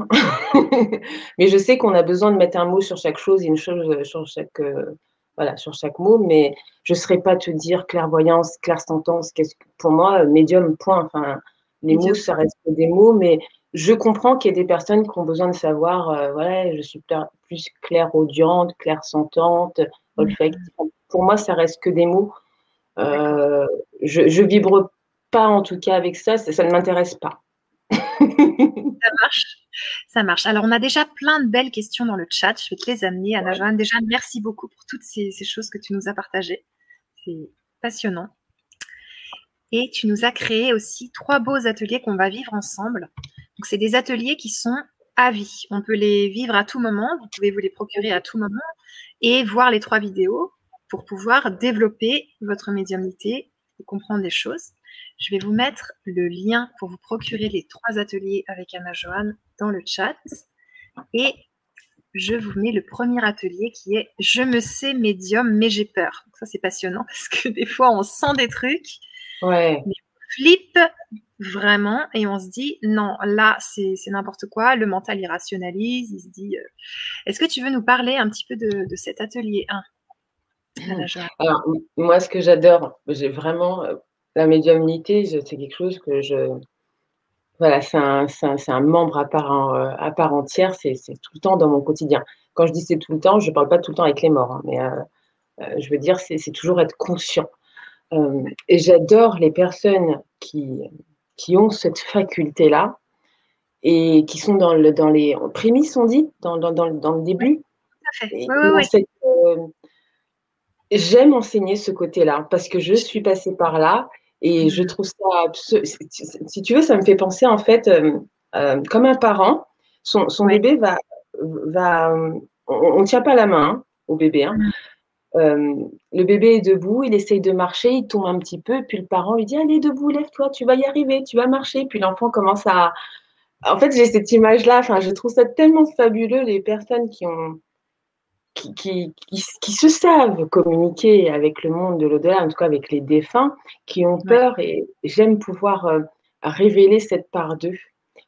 mais je sais qu'on a besoin de mettre un mot sur chaque chose, une chose sur chaque, euh, voilà, sur chaque mot, mais je ne saurais pas te dire clairvoyance, clairsentence, qu'est-ce que, pour moi, médium, point. Enfin, les mots, ça reste des mots, mais je comprends qu'il y ait des personnes qui ont besoin de savoir, euh, voilà, je suis plus claire audiente, claire sentante, olfactive. Pour moi, ça reste que des mots. Euh, je, ne vibre pas en tout cas avec ça, ça, ne m'intéresse pas. ça marche. Ça marche. Alors, on a déjà plein de belles questions dans le chat. Je vais te les amener. Anna Joanne, déjà, merci beaucoup pour toutes ces, ces choses que tu nous as partagées. C'est passionnant. Et tu nous as créé aussi trois beaux ateliers qu'on va vivre ensemble. Donc, c'est des ateliers qui sont à vie. On peut les vivre à tout moment. Vous pouvez vous les procurer à tout moment et voir les trois vidéos pour pouvoir développer votre médiumnité et comprendre des choses. Je vais vous mettre le lien pour vous procurer les trois ateliers avec Anna Joanne dans le chat. Et je vous mets le premier atelier qui est Je me sais médium, mais j'ai peur. ça, c'est passionnant parce que des fois, on sent des trucs. Ouais. Mais on flippe vraiment et on se dit non, là, c'est n'importe quoi. Le mental, il rationalise. Il se dit euh, Est-ce que tu veux nous parler un petit peu de, cet atelier 1 Alors, moi, ce que j'adore, j'ai vraiment euh, la médiumnité, c'est quelque chose que je. Voilà, c'est un, un, membre à part, euh, à part entière, c'est tout le temps dans mon quotidien. Quand je dis c'est tout le temps, je ne parle pas tout le temps avec les morts, hein, mais je veux dire, c'est toujours être conscient. et j'adore les personnes qui, qui ont cette faculté-là et qui sont dans, le, dans les prémices, on dit, dans, dans, dans, dans le début. Euh, j'aime enseigner ce côté-là parce que je suis passée par là et je trouve ça, si tu veux, ça me fait penser en fait euh, comme un parent, son, son bébé va, va on ne tient pas la main hein, au bébé, hein, mm. Euh, le bébé est debout, il essaye de marcher, il tombe un petit peu, puis le parent lui dit Allez, debout, lève-toi, tu vas y arriver, tu vas marcher. Puis l'enfant commence à. En fait, j'ai cette image-là, enfin, je trouve ça tellement fabuleux, les personnes qui ont. Qui, qui, se savent communiquer avec le monde de l'au-delà, en tout cas avec les défunts, qui ont peur, et j'aime pouvoir euh, révéler cette part d'eux.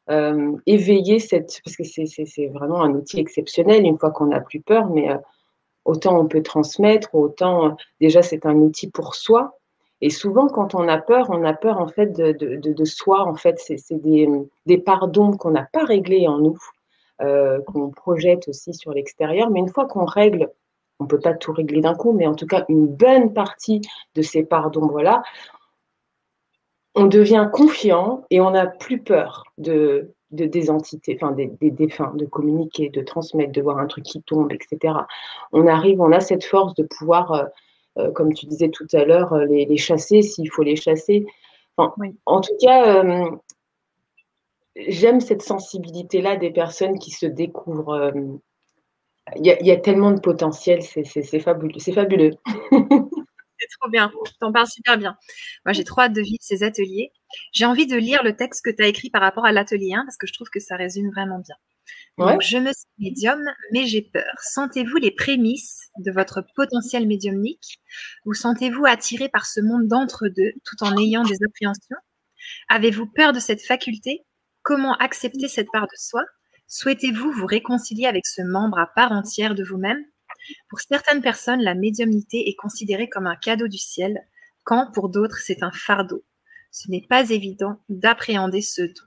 Euh, éveiller cette. Parce que c'est vraiment un outil exceptionnel une fois qu'on n'a plus peur, mais autant on peut transmettre, autant déjà c'est un outil pour soi. Et souvent, quand on a peur, on a peur en fait de, de, soi. En fait, c'est des, des pardons qu'on n'a pas réglés en nous, euh, qu'on projette aussi sur l'extérieur. Mais une fois qu'on règle, on ne peut pas tout régler d'un coup, mais en tout cas une bonne partie de ces parts d'ombre-là, on devient confiant et on n'a plus peur de, de, des entités, enfin des, des, défunts, de communiquer, de transmettre, de voir un truc qui tombe, etc. On arrive, on a cette force de pouvoir euh, euh, comme tu disais tout à l'heure, les, chasser s'il faut les chasser. En tout cas, euh, j'aime cette sensibilité-là des personnes qui se découvrent. Il y, a tellement de potentiel, c'est fabuleux. C'est fabuleux. c'est trop bien, tu en parles super bien. Moi, j'ai trop hâte de vivre ces ateliers. J'ai envie de lire le texte que tu as écrit par rapport à l'atelier 1 parce que je trouve que ça résume vraiment bien je me suis médium, mais j'ai peur. Sentez-vous les prémices de votre potentiel médiumnique Vous sentez-vous attiré par ce monde d'entre-deux tout en ayant des appréhensions? Avez-vous peur de cette faculté? Comment accepter cette part de soi? Souhaitez-vous vous réconcilier avec ce membre à part entière de vous-même? Pour certaines personnes, la médiumnité est considérée comme un cadeau du ciel, quand pour d'autres, c'est un fardeau. Ce n'est pas évident d'appréhender ce don.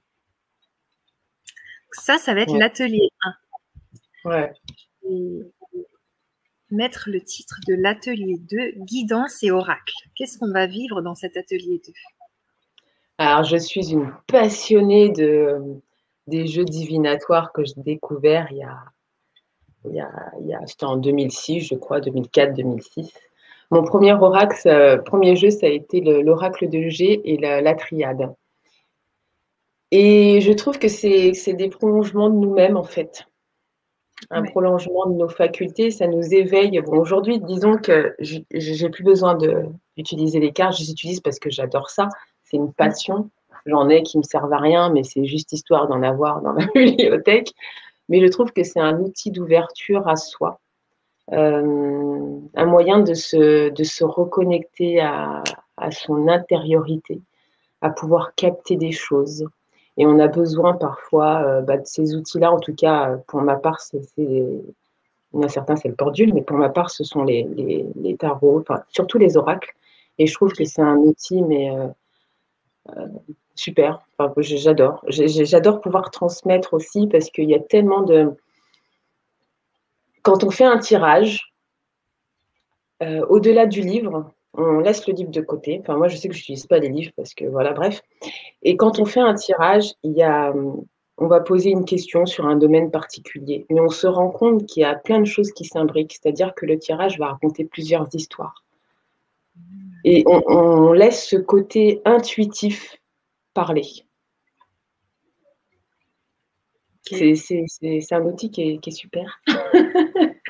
Ça, ça va être l'atelier 1. Ouais. mettre le titre de l'atelier 2, guidance et oracle. Qu'est-ce qu'on va vivre dans cet atelier 2 Alors, je suis une passionnée de, des jeux divinatoires que j'ai découverts il y a, il y a, il y a c'était en 2006, je crois, 2004, 2006. Mon premier oracle, euh, premier jeu, ça a été l'oracle de G et la, la triade. Et je trouve que c'est des prolongements de nous-mêmes, en fait. Un prolongement de nos facultés, ça nous éveille. Bon, aujourd'hui, disons que j'ai plus besoin d'utiliser les cartes, je les utilise parce que j'adore ça. C'est une passion. J'en ai qui me servent à rien, mais c'est juste histoire d'en avoir dans ma bibliothèque. Mais je trouve que c'est un outil d'ouverture à soi, euh, un moyen de se, de se reconnecter à, à son intériorité, à pouvoir capter des choses, et on a besoin parfois euh, bah, de ces outils-là. En tout cas, pour ma part, c'est, il y en a certains, c'est le pendule, mais pour ma part, ce sont les, les, tarots, enfin, surtout les oracles. Et je trouve que c'est un outil, mais euh, super. Enfin, j'adore. J'adore pouvoir transmettre aussi parce qu'il y a tellement de. Quand on fait un tirage, au-delà du livre, on laisse le livre de côté. Enfin, moi, je sais que je n'utilise pas les livres parce que voilà, bref. Et quand on fait un tirage, il y a, on va poser une question sur un domaine particulier. Mais on se rend compte qu'il y a plein de choses qui s'imbriquent. C'est-à-dire que le tirage va raconter plusieurs histoires. Et on, laisse ce côté intuitif parler. C'est un outil qui est, qui est super.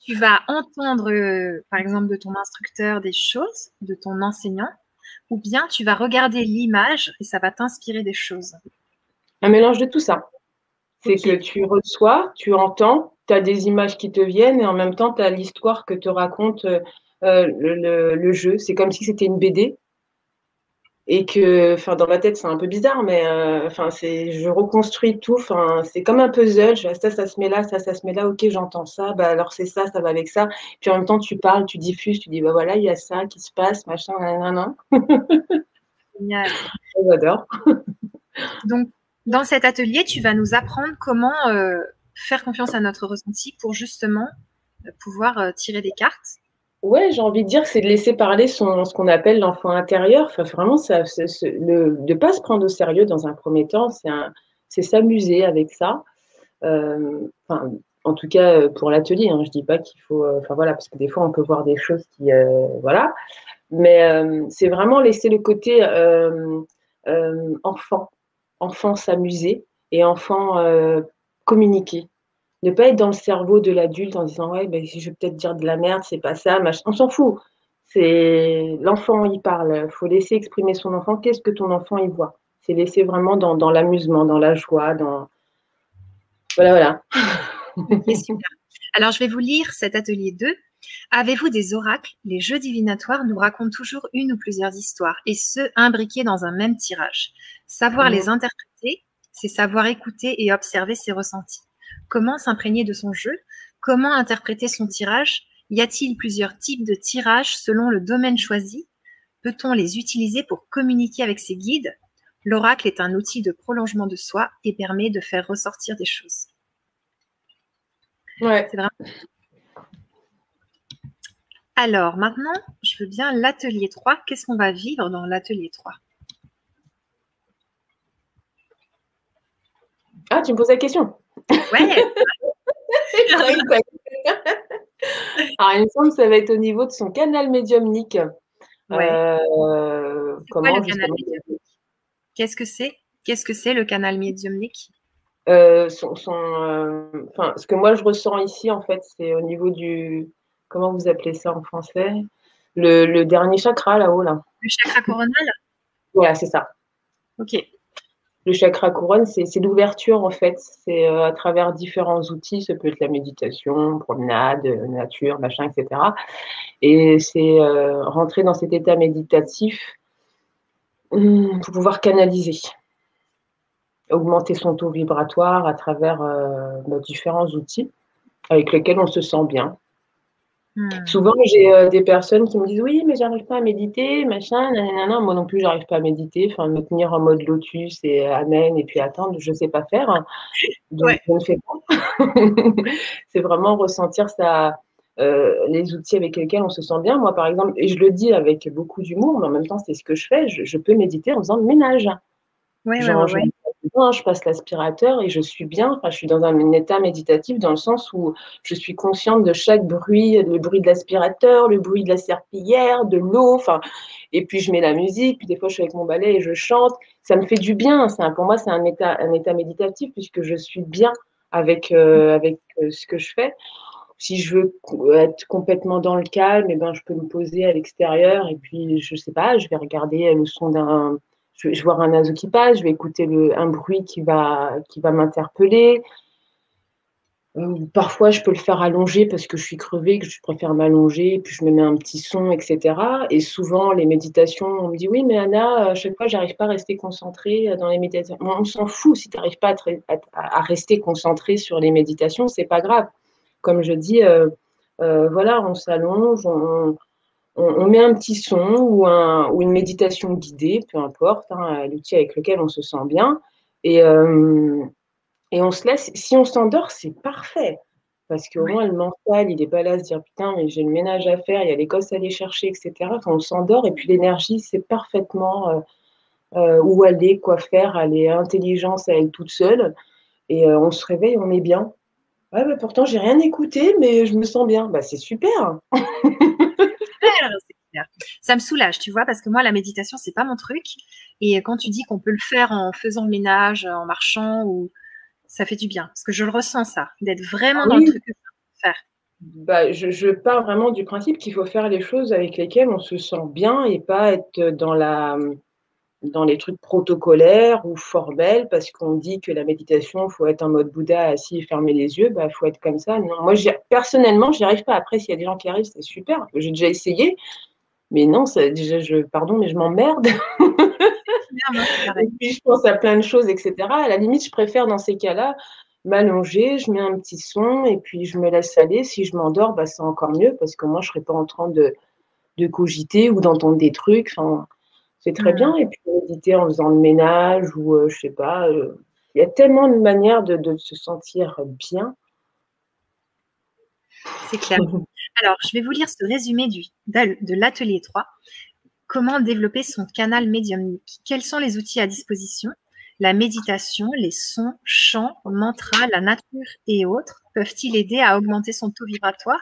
tu vas entendre, euh, par exemple, de ton instructeur des choses, de ton enseignant, ou bien tu vas regarder l'image et ça va t'inspirer des choses. Un mélange de tout ça. C'est que tu reçois, tu entends, tu as des images qui te viennent et en même temps, tu as l'histoire que te raconte euh, le, jeu. C'est comme si c'était une BD et que, enfin, dans ma tête, c'est un peu bizarre, mais euh, enfin, c'est, je reconstruis tout. Enfin, c'est comme un puzzle. Je, ça, ça se met là, ça, ça se met là. Ok, j'entends ça. Bah alors c'est ça, ça va avec ça. Puis en même temps, tu parles, tu diffuses, tu dis bah voilà, il y a ça qui se passe, machin, nan, Génial. J'adore. Donc, dans cet atelier, tu vas nous apprendre comment euh, faire confiance à notre ressenti pour justement pouvoir tirer des cartes Ouais, j'ai envie de dire que c'est de laisser parler son, ce qu'on appelle l'enfant intérieur. Enfin, vraiment, ça, le, de ne pas se prendre au sérieux dans un premier temps, c'est s'amuser avec ça. Euh, enfin, en tout cas, euh, pour l'atelier, hein, je ne dis pas qu'il faut. Euh, enfin, voilà, parce que des fois, on peut voir des choses qui. voilà. Mais c'est vraiment laisser le côté enfant, enfant s'amuser et enfant communiquer ne pas être dans le cerveau de l'adulte en disant ouais ben je vais peut-être dire de la merde c'est pas ça machin. on s'en fout c'est l'enfant il parle faut laisser exprimer son enfant qu'est-ce que ton enfant y voit? C'est laisser vraiment dans, dans l'amusement dans la joie dans voilà voilà super. alors je vais vous lire cet atelier 2 Avez-vous des oracles? Les jeux divinatoires nous racontent toujours une ou plusieurs histoires, et ce, imbriquées dans un même tirage. Savoir mmh. les interpréter, c'est savoir écouter et observer ses ressentis. Comment s'imprégner de son jeu Comment interpréter son tirage Y a-t-il plusieurs types de tirages selon le domaine choisi? Peut-on les utiliser pour communiquer avec ses guides? L'oracle est un outil de prolongement de soi et permet de faire ressortir des choses. Ouais. C'est vraiment... Alors maintenant, je veux bien l'atelier 3. Qu'est-ce qu'on va vivre dans l'atelier 3 Ah, tu me poses la question Ouais. Alors, il me semble que ça va être au niveau de son canal médiumnique. Ouais. Euh, quoi comment le canal justement médiumnique? Qu'est-ce que c'est? Qu'est-ce que c'est le canal médiumnique? Euh, son, son, euh, ce que moi je ressens ici, en fait, c'est au niveau du, comment vous appelez ça en français? Le, le dernier chakra là-haut, là. Le chakra coronal? Voilà, c'est ça. Ok. Le chakra couronne, c'est l'ouverture, en fait. C'est euh, à travers différents outils. Ça peut être la méditation, promenade, euh, nature, machin, etc. Et c'est euh, rentrer dans cet état méditatif hum, pour pouvoir canaliser, augmenter son taux vibratoire à travers nos différents outils avec lesquels on se sent bien. Hmm. Souvent, j'ai euh, des personnes qui me disent oui, mais j'arrive pas à méditer, machin, nanana. Moi non plus, j'arrive pas à méditer. Enfin, me tenir en mode lotus et amen et puis attendre, je sais pas faire. hein. Donc, Ouais. je ne fais pas. c'est vraiment ressentir ça, euh, les outils avec lesquels on se sent bien. Moi, par exemple, et je le dis avec beaucoup d'humour, mais en même temps, c'est ce que je fais. Je, je peux méditer en faisant le ménage. Ouais, ouais, Genre, ouais. Bien, je passe l'aspirateur et je suis bien. Enfin, je suis dans un état méditatif dans le sens où je suis consciente de chaque bruit, le bruit de l'aspirateur, le bruit de la serpillière, de l'eau. Enfin, et puis je mets la musique. Puis des fois, je suis avec mon balai et je chante. Ça me fait du bien. Un- pour moi, c'est un état, un état méditatif puisque je suis bien avec euh, avec euh, ce que je fais. Si je veux être complètement dans le calme, eh ben, je peux me poser à l'extérieur et puis, je sais pas, je vais regarder le son d'un, je vais, voir un oiseau qui passe, je vais écouter un bruit qui va, qui va m'interpeller. Euh, Parfois, je peux le faire allonger parce que je suis crevée, que je préfère m'allonger, puis je me mets un petit son, etc. Et souvent, les méditations, on me dit oui, mais Anna, à chaque fois, j'arrive pas à rester concentrée dans les méditations. On s'en fout si tu n'arrives pas à, te- à- à rester concentrée sur les méditations, c'est pas grave. Comme je dis, euh, euh, voilà, on s'allonge, on, on, on met un petit son ou, un, ou une méditation guidée, peu importe, hein, l'outil avec lequel on se sent bien. Et, euh, et on se laisse, si on s'endort, c'est parfait. Parce qu'au moins, le mental, il n'est pas là à se dire putain, mais j'ai le ménage à faire, il y a les gosses à aller chercher, etc. Quand on s'endort, et puis l'énergie, c'est parfaitement euh, euh, où aller, quoi faire, elle est intelligence à elle toute seule. Et on se réveille, on est bien. Ouais, bah, pourtant, j'ai rien écouté, mais je me sens bien. Bah, c'est super. Ça me soulage, tu vois, parce que moi, la méditation, c'est pas mon truc. Et quand tu dis qu'on peut le faire en faisant le ménage, en marchant, ou ça fait du bien, parce que je le ressens ça, d'être vraiment dans le truc que je veux faire. Bah, je, je pars vraiment du principe qu'il faut faire les choses avec lesquelles on se sent bien et pas être dans la, dans les trucs protocolaires ou formels parce qu'on dit que la méditation, faut être en mode Bouddha assis et fermer les yeux, bah, faut être comme ça. Non, moi, personnellement, j'y arrive pas. Après, s'il y a des gens qui arrivent, c'est super. J'ai déjà essayé, mais non, ça, déjà, je, pardon, mais je m'emmerde. Pareil. Et puis, je pense à plein de choses, etc. À la limite, je préfère dans ces cas-là m'allonger, je mets un petit son et puis je me laisse aller. Si je m'endors, bah, c'est encore mieux parce que moi, je ne serai pas en train de, de cogiter ou d'entendre des trucs. Enfin, c'est très Mm. bien. Et puis, méditer en faisant le ménage ou, euh, je sais pas, euh, il y a tellement de manières de, de se sentir bien. C'est clair. Alors, je vais vous lire ce résumé de l'atelier 3. Comment développer son canal médiumnique? Quels sont les outils à disposition? La méditation, les sons, chants, mantras, la nature et autres peuvent-ils aider à augmenter son taux vibratoire?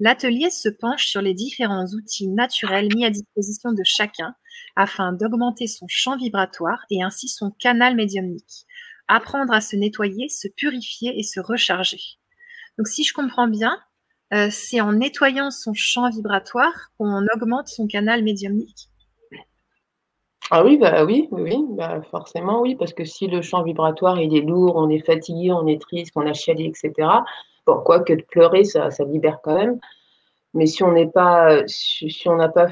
L'atelier se penche sur les différents outils naturels mis à disposition de chacun afin d'augmenter son champ vibratoire et ainsi son canal médiumnique. Apprendre à se nettoyer, se purifier et se recharger. Donc si je comprends bien, euh, c'est en nettoyant son champ vibratoire qu'on augmente son canal médiumnique. Ah oui, bah oui, bah forcément oui, parce que si le champ vibratoire il est lourd, on est fatigué, on est triste, on a chialé, etc. Bon, quoi que de pleurer, ça, ça libère quand même. Mais si on n'est pas, si, si on n'a pas,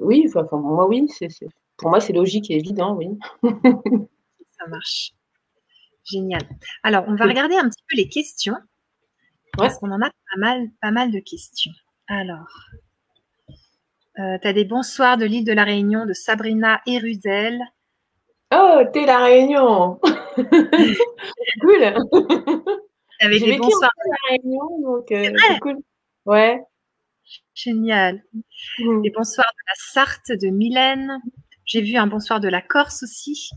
oui, enfin pour moi oui, c'est, c'est- pour moi c'est logique et évident, oui. Ça marche. Génial. Alors, on va regarder un petit peu les questions. Ouais. Parce qu'on en a pas mal, pas mal de questions. Alors, Euh, tu as des bonsoirs de l'île de la Réunion de Sabrina Erudel. Oh, t'es la Réunion Cool Avec des bonsoirs de la Réunion, donc euh, c'est cool. Ouais. Génial. Mmh. Des bonsoirs de la Sarthe de Mylène. J'ai vu un bonsoir de la Corse aussi.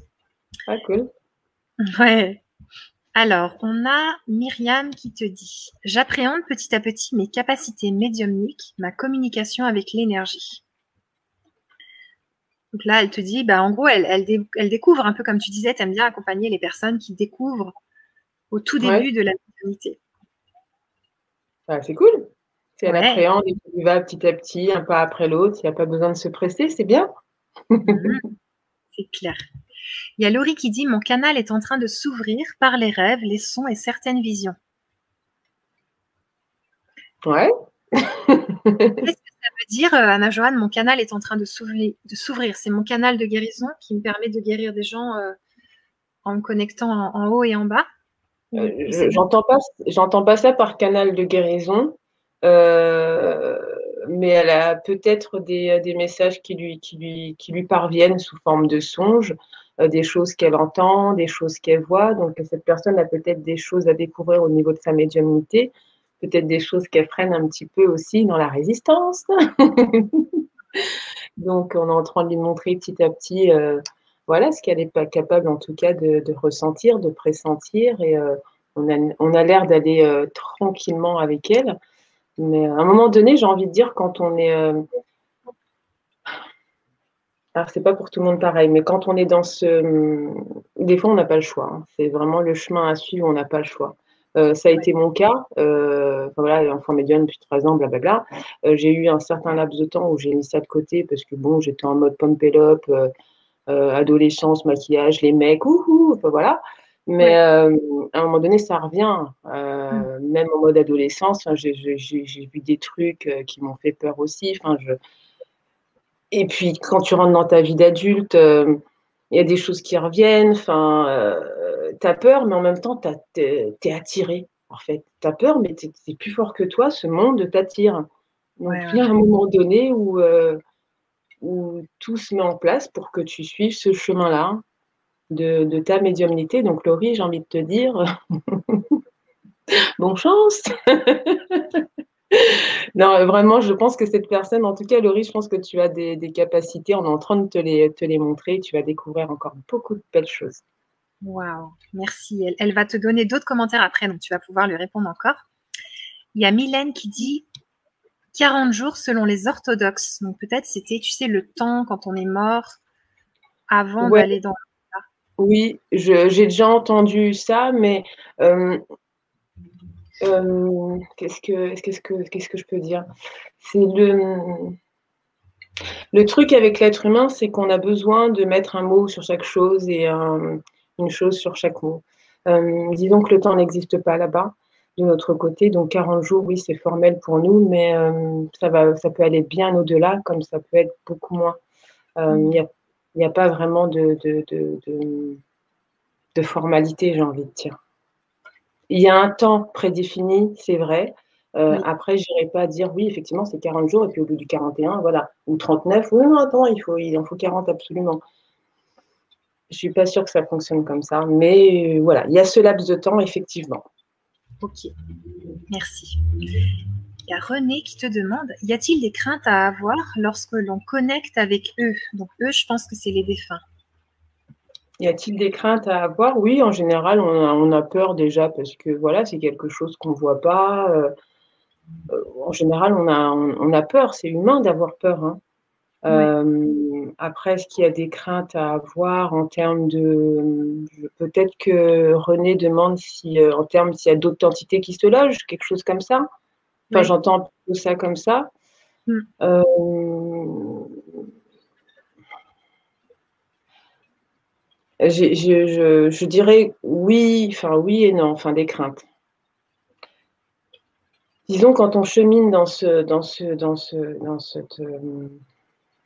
Ah, cool. Ouais. Alors, on a Myriam qui te dit J'appréhende petit à petit mes capacités médiumniques, ma communication avec l'énergie. Donc là, elle te dit bah, en gros, elle, elle, découvre un peu comme tu disais, tu aimes bien accompagner les personnes qui découvrent au tout début de la médiumnité. Ah, c'est cool. Si elle appréhende et qu'elle va petit à petit, un pas après l'autre, il n'y a pas besoin de se presser, c'est bien. Mhm. c'est clair. Il y a Laurie qui dit Mon canal est en train de s'ouvrir par les rêves, les sons et certaines visions. Ouais. Qu'est-ce que ça veut dire, euh, Anna Joanne Mon canal est en train de s'ouvrir. C'est mon canal de guérison qui me permet de guérir des gens euh, en me connectant en, haut et en bas. Euh, j'entends pas, j'entends pas ça par canal de guérison, mais elle a peut-être des, des, messages qui lui, qui, lui, qui lui parviennent sous forme de songes. Euh, des choses qu'elle entend, des choses qu'elle voit. Donc, cette personne a peut-être des choses à découvrir au niveau de sa médiumnité, peut-être des choses qu'elle freine un petit peu aussi dans la résistance. Donc, on est en train de lui montrer petit à petit, euh, voilà, ce qu'elle n'est pas capable en tout cas de, ressentir, de pressentir. Et euh, on a, on a l'air d'aller tranquillement avec elle. Mais à un moment donné, j'ai envie de dire, quand on est alors, c'est pas pour tout le monde pareil, mais quand on est dans ce. Des fois, on n'a pas le choix. Hein. C'est vraiment le chemin à suivre, on n'a pas le choix. Euh, ça a été mon cas. Euh, enfin, voilà, enfant médium depuis trois ans, blablabla. Euh, j'ai eu un certain laps de temps où j'ai mis ça de côté parce que bon, j'étais en mode pompélope, euh, euh, adolescence, maquillage, les mecs, ouhou, enfin, voilà. Mais à un moment donné, ça revient. Mm. Même en mode adolescence, j'ai vu des trucs qui m'ont fait peur aussi. Je et puis, quand tu rentres dans ta vie d'adulte, euh, il y a des choses qui reviennent. Enfin, euh, tu as peur, mais en même temps, tu es attiré. En fait, tu as peur, mais c'est plus fort que toi. Ce monde t'attire. Donc, il y a un moment donné où, euh, où tout se met en place pour que tu suives ce chemin-là de, de, ta médiumnité. Donc, Laurie, j'ai envie de te dire, bonne chance non, vraiment, je pense que cette personne, en tout cas, Laurie, je pense que tu as des, capacités. On est en train de te les, te les montrer. Tu vas découvrir encore beaucoup de belles choses. Waouh, merci. Elle, va te donner d'autres commentaires après, donc tu vas pouvoir lui répondre encore. Il y a Mylène qui dit 40 jours selon les orthodoxes. Donc peut-être c'était, tu sais, le temps quand on est mort avant d'aller dans. Oui, j'ai déjà entendu ça, mais euh, euh, qu'est-ce que que je peux dire? C'est le le truc avec l'être humain, c'est qu'on a besoin de mettre un mot sur chaque chose et une chose sur chaque mot. Euh, disons que le temps n'existe pas là-bas de notre côté, donc 40 jours, oui, c'est formel pour nous, mais ça va, ça peut aller bien au-delà, comme ça peut être beaucoup moins. A, pas vraiment de, de, de, de formalité, j'ai envie de dire. Il y a un temps prédéfini, c'est vrai. Euh, après, je n'irai pas dire oui, effectivement, c'est 40 jours, et puis au bout du 41, voilà, ou 39, oui, non, attends, il, faut, il en faut 40 absolument. Je ne suis pas sûre que ça fonctionne comme ça, mais euh, voilà, il y a ce laps de temps, effectivement. Ok, merci. Il y a René qui te demande y a-t-il des craintes à avoir lorsque l'on connecte avec eux? Donc, eux, je pense que c'est les défunts. Y a-t-il des craintes à avoir? Oui, en général, on a, peur déjà parce que voilà, c'est quelque chose qu'on ne voit pas. Euh, euh, en général, on a, on, a peur, c'est humain d'avoir peur. Hein. Euh, après, est-ce qu'il y a des craintes à avoir en termes de. Peut-être que René demande si, en termes s'il y a d'autres entités qui se logent, quelque chose comme ça? Enfin, j'entends tout ça comme ça. Mm. je, dirais oui, enfin oui et non, enfin des craintes. Disons quand on chemine dans ce, dans ce, dans ce, dans cette, euh,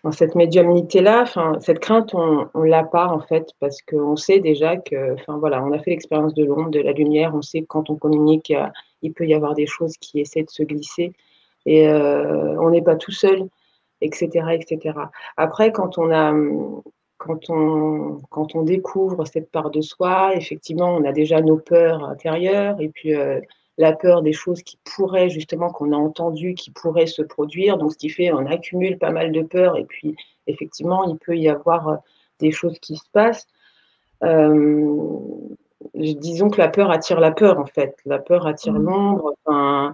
dans cette médiumnité-là, cette crainte, on, on l'a pas en fait parce qu'on sait déjà que, enfin voilà, on a fait l'expérience de l'ombre, de la lumière, on sait que quand on communique, il, peut y avoir des choses qui essaient de se glisser et euh, on n'est pas tout seul. etc., etc. Après, quand on a quand on, quand on découvre cette part de soi, effectivement, on a déjà nos peurs intérieures et puis euh, la peur des choses qui pourraient, justement, qu'on a entendues, qui pourraient se produire. Donc, ce qui fait, on accumule pas mal de peurs et puis, effectivement, il peut y avoir euh, des choses qui se passent. Euh, disons que la peur attire la peur, en fait. La peur attire mmh. l'ombre. Enfin,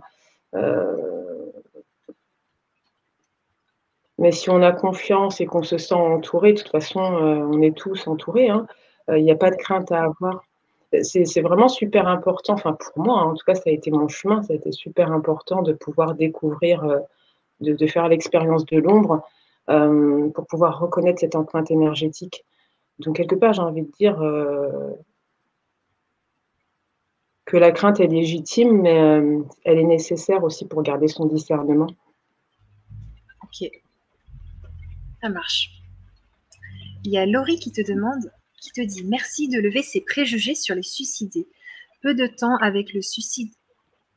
mais si on a confiance et qu'on se sent entouré, de toute façon, euh, on est tous entourés. Hein. Euh, il n'y a pas de crainte à avoir. C'est vraiment super important, enfin pour moi, hein, en tout cas, ça a été mon chemin, ça a été super important de pouvoir découvrir, euh, de, faire l'expérience de l'ombre pour pouvoir reconnaître cette empreinte énergétique. Donc, quelque part, j'ai envie de dire que la crainte est légitime, mais elle est nécessaire aussi pour garder son discernement. Ok. Ça marche. Il y a Laurie qui te demande, qui te dit merci de lever ses préjugés sur les suicidés. Peu de temps avec le suicide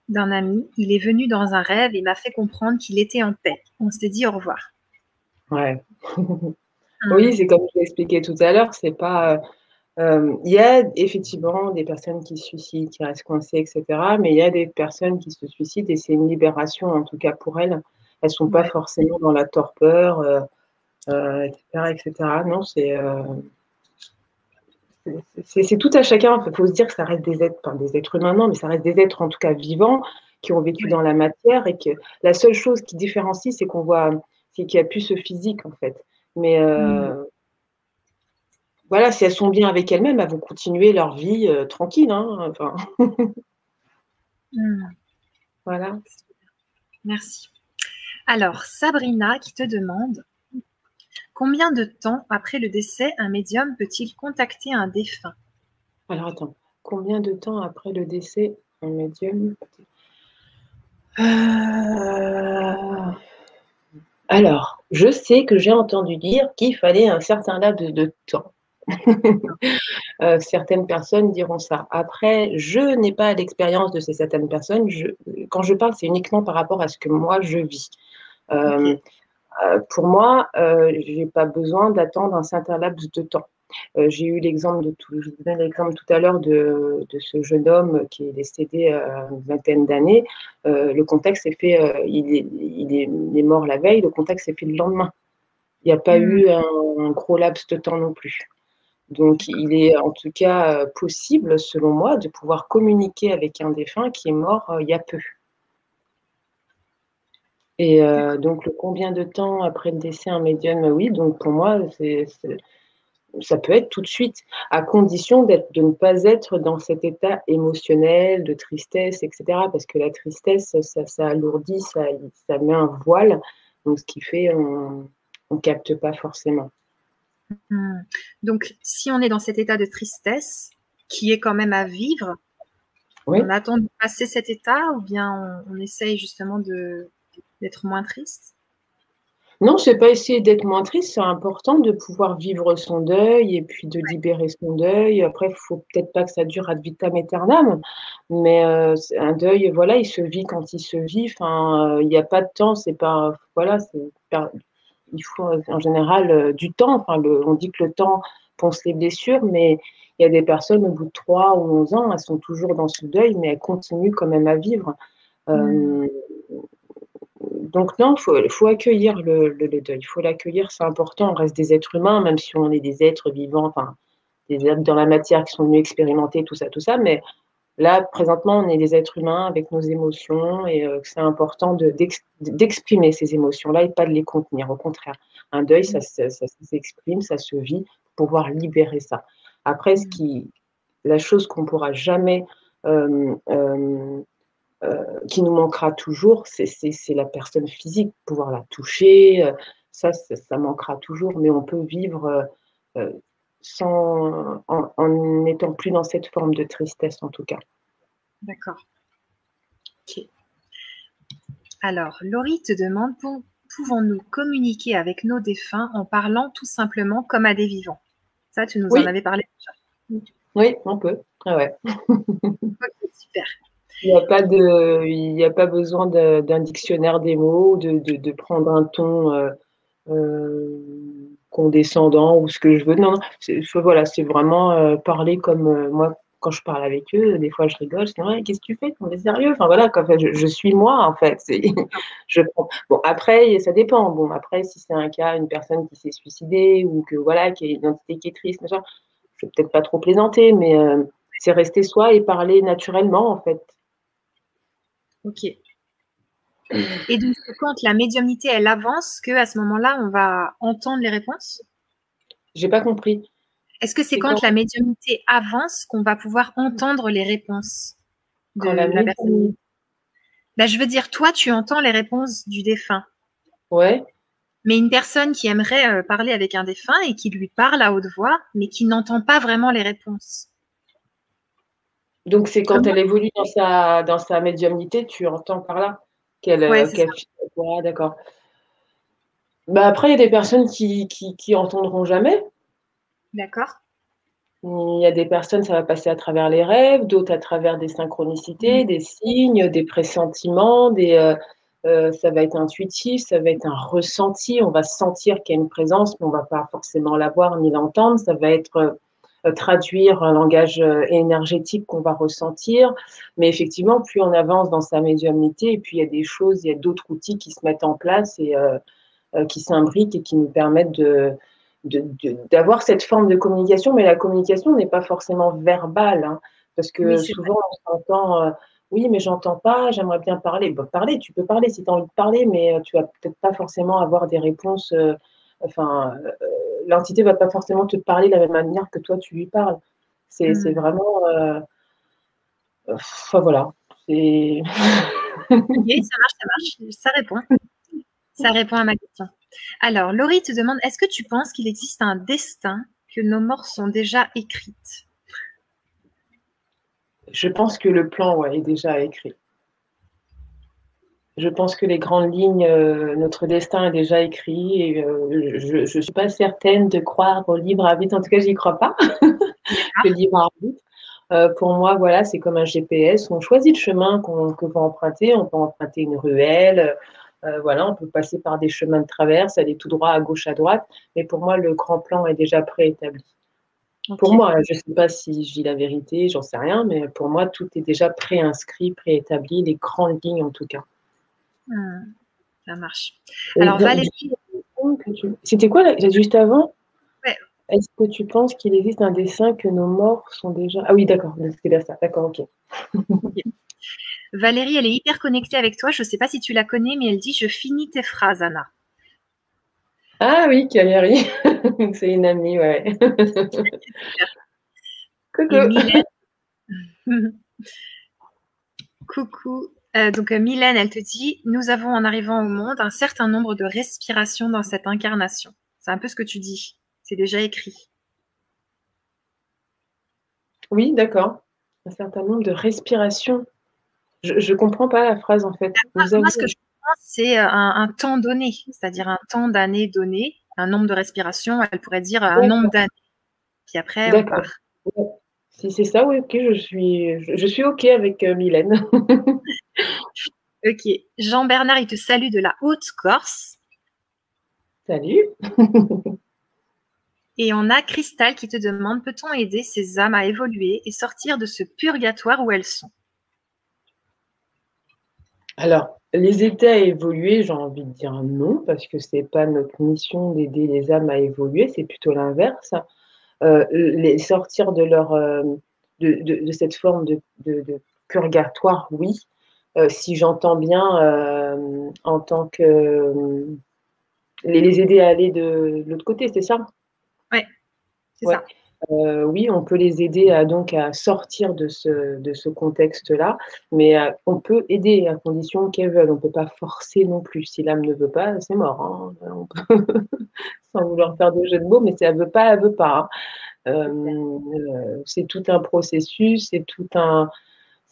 d'un ami, il est venu dans un rêve et m'a fait comprendre qu'il était en paix. On s'est dit au revoir. Ouais. oui, c'est comme je l'ai expliqué tout à l'heure, c'est pas. Euh, il y a effectivement des personnes qui se suicident, qui restent coincées, etc. Mais il y a des personnes qui se suicident et c'est une libération, en tout cas pour elles. Elles ne sont pas forcément dans la torpeur. Euh, etc., euh, etc. Non, euh, c'est c'est tout à chacun. Il faut se dire que ça reste des êtres, enfin des êtres humains, non, mais ça reste des êtres en tout cas vivants qui ont vécu dans la matière et que la seule chose qui différencie, c'est qu'on voit, c'est qu'il n'y a plus ce physique en fait. Mais euh, mm. voilà, si elles sont bien avec elles-mêmes, elles vont continuer leur vie tranquille. Hein, enfin. Mm. Voilà. Merci. Alors, Sabrina qui te demande Combien de temps après le décès un médium peut-il contacter un défunt? Alors attends, combien de temps après le décès un médium euh, Alors, je sais que j'ai entendu dire qu'il fallait un certain laps de, temps. Euh, certaines personnes diront ça. Après, je n'ai pas l'expérience de ces certaines personnes. quand je parle, c'est uniquement par rapport à ce que moi je vis. Euh, euh, pour moi, euh, je n'ai pas besoin d'attendre un certain laps de temps. Euh, j'ai eu l'exemple de tout, je vous donne l'exemple tout à l'heure de, ce jeune homme qui est décédé à une vingtaine d'années. le contexte est fait, il est, il, est, mort la veille, le contexte est fait le lendemain. Il n'y a pas eu hmm. un, gros laps de temps non plus. Donc, il est en tout cas possible, selon moi, de pouvoir communiquer avec un défunt qui est mort il y a peu. Et euh, donc, le combien de temps après le décès un médium Oui, donc pour moi, c'est, ça peut être tout de suite, à condition de ne pas être dans cet état émotionnel, de tristesse, etc. Parce que la tristesse, ça, ça alourdit, ça, ça, met un voile. Donc, ce qui fait, on ne capte pas forcément. Hmm. Donc, si on est dans cet état de tristesse, qui est quand même à vivre, on attend de passer cet état ou bien on essaye justement de, d'être moins triste? Non, c'est pas essayer d'être moins triste. C'est important de pouvoir vivre son deuil et puis de libérer son deuil. Après, il faut peut-être pas que ça dure ad vitam aeternam, mais euh, un deuil, voilà, il se vit quand il se vit. Enfin, euh, il n'y a pas de temps. C'est pas, voilà, il faut en général euh, du temps. Enfin, on dit que le temps ponce les blessures, mais il y a des personnes au bout de 3 ou 11 ans, elles sont toujours dans ce deuil, mais elles continuent quand même à vivre. Mmh donc non, il faut, accueillir le, deuil, il faut l'accueillir, c'est important, on reste des êtres humains, même si on est des êtres vivants, enfin, des êtres dans la matière qui sont venus expérimenter tout ça, tout ça, mais là, présentement, on est des êtres humains avec nos émotions et euh, c'est important d'exprimer ces émotions-là et pas de les contenir, au contraire. Un deuil, ça, s'exprime, ça se vit, pour pouvoir libérer ça. Après, ce qui, la chose qu'on pourra jamais euh, euh, qui nous manquera toujours, c'est la personne physique, pouvoir la toucher, euh, ça, ça manquera toujours, mais on peut vivre euh, sans, en n'étant plus dans cette forme de tristesse en tout cas. D'accord. Ok. Alors, Laurie te demande pouvons-nous communiquer avec nos défunts en parlant tout simplement comme à des vivants? Ça, tu nous en avais parlé déjà. Oui, on peut. Ah ouais. super. Il n'y a pas de, il a pas besoin d'un dictionnaire des mots, de, de, prendre un ton, euh, condescendant ou ce que je veux. Non, non, voilà, c'est vraiment parler comme moi quand je parle avec eux, des fois je rigole, je dis ouais, qu'est-ce que tu fais? On est sérieux Enfin voilà, quand, je, suis moi en fait. je Bon après, ça dépend. Bon après, si c'est un cas, une personne qui s'est suicidée ou que voilà, qui a une identité qui est triste, machin, je vais peut-être pas trop plaisanter, mais euh, c'est rester soi et parler naturellement en fait. Ok. Et donc quand la médiumnité elle avance, que à ce moment-là on va entendre les réponses? J'ai pas compris. Est-ce que c'est quand, la médiumnité avance qu'on va pouvoir entendre les réponses de la, personne bah, Je veux dire, toi, tu entends les réponses du défunt. Ouais. Mais une personne qui aimerait euh, parler avec un défunt et qui lui parle à haute voix, mais qui n'entend pas vraiment les réponses. Donc c'est quand elle évolue dans sa, dans sa médiumnité, tu entends par là qu'elle ouais, euh, d'accord. Bah après, il y a des personnes qui, qui, qui entendront jamais. D'accord. Il y a des personnes, ça va passer à travers les rêves, d'autres à travers des synchronicités, mmh. des signes, des pressentiments, des, euh, euh, ça va être intuitif, ça va être un ressenti. On va sentir qu'il y a une présence, mais on ne va pas forcément la voir ni l'entendre. Ça va être traduire un langage énergétique qu'on va ressentir. Mais effectivement, plus on avance dans sa médiumnité, et puis il y a des choses, il y a d'autres outils qui se mettent en place et qui s'imbriquent et qui nous permettent de d'avoir cette forme de communication, mais la communication n'est pas forcément verbale, hein, parce que souvent on s'entend, euh, oui, mais j'entends pas, j'aimerais bien parler. Bon, parler, tu peux parler si tu as envie de parler, mais euh, tu vas peut-être pas forcément avoir des réponses. Euh, enfin, l'entité va pas forcément te parler de la même manière que toi tu lui parles. C'est mmh. vraiment. Enfin voilà. oui, ça marche, ça marche, ça répond. Ça répond à ma question. Alors, Laurie te demande, est-ce que tu penses qu'il existe un destin, que nos morts sont déjà écrites? Je pense que le plan est déjà écrit. Je pense que les grandes lignes, euh, notre destin est déjà écrit. Et, euh, je ne suis pas certaine de croire au libre arbitre. En tout cas, je n'y crois pas. le libre arbitre. Euh, pour moi, voilà, c'est comme un GPS. On choisit le chemin qu'on va emprunter. On peut emprunter une ruelle, voilà, on peut passer par des chemins de traverse, aller tout droit à gauche, à droite. Mais pour moi, le grand plan est déjà préétabli. Pour moi, je ne sais pas si je dis la vérité, j'en sais rien, mais pour moi, tout est déjà préinscrit, préétabli, les grandes lignes en tout cas. Ça marche. Alors, Valérie. C'était quoi juste avant? Est-ce que tu penses qu'il existe un dessin que nos morts sont déjà. Ah oui, d'accord, c'est bien ça. D'accord, ok. Valérie, elle est hyper connectée avec toi. Je ne sais pas si tu la connais, mais elle dit Je finis tes phrases, Anna. Ah oui, Valérie. C'est une amie, ouais. Coucou. Coucou. Euh, donc euh, Mylène, elle te dit Nous avons en arrivant au monde un certain nombre de respirations dans cette incarnation. C'est un peu ce que tu dis. C'est déjà écrit. Oui, d'accord. Un certain nombre de respirations. Je ne comprends pas la phrase en fait. Moi, ce que je pense, c'est euh, un, temps donné, c'est-à-dire un temps d'années donné, un nombre de respirations. Elle pourrait dire un nombre d'années. Puis après, D'accord. Si c'est ça, oui, ok, je suis, je, suis ok avec euh, Mylène. ok. Jean-Bernard, il te salue de la Haute-Corse. Salut. Et on a Cristal qui te demande peut-on aider ces âmes à évoluer et sortir de ce purgatoire où elles sont? Alors, les états à évoluer, j'ai envie de dire non, parce que ce n'est pas notre mission d'aider les âmes à évoluer, c'est plutôt l'inverse. Euh, les sortir de leur euh, de, cette forme de, purgatoire, oui. Euh, si j'entends bien en tant que les, aider à aller de, l'autre côté, c'est ça? Oui, c'est ça. Euh, oui, on peut les aider à, donc à sortir de ce, de ce contexte-là, mais euh, on peut aider à condition qu'elles veulent. On ne peut pas forcer non plus. Si l'âme ne veut pas, c'est mort. Hein. Sans vouloir faire de jeu de mots, mais si elle ne veut pas, elle ne veut pas. Hein. Euh, c'est tout un processus, c'est tout un.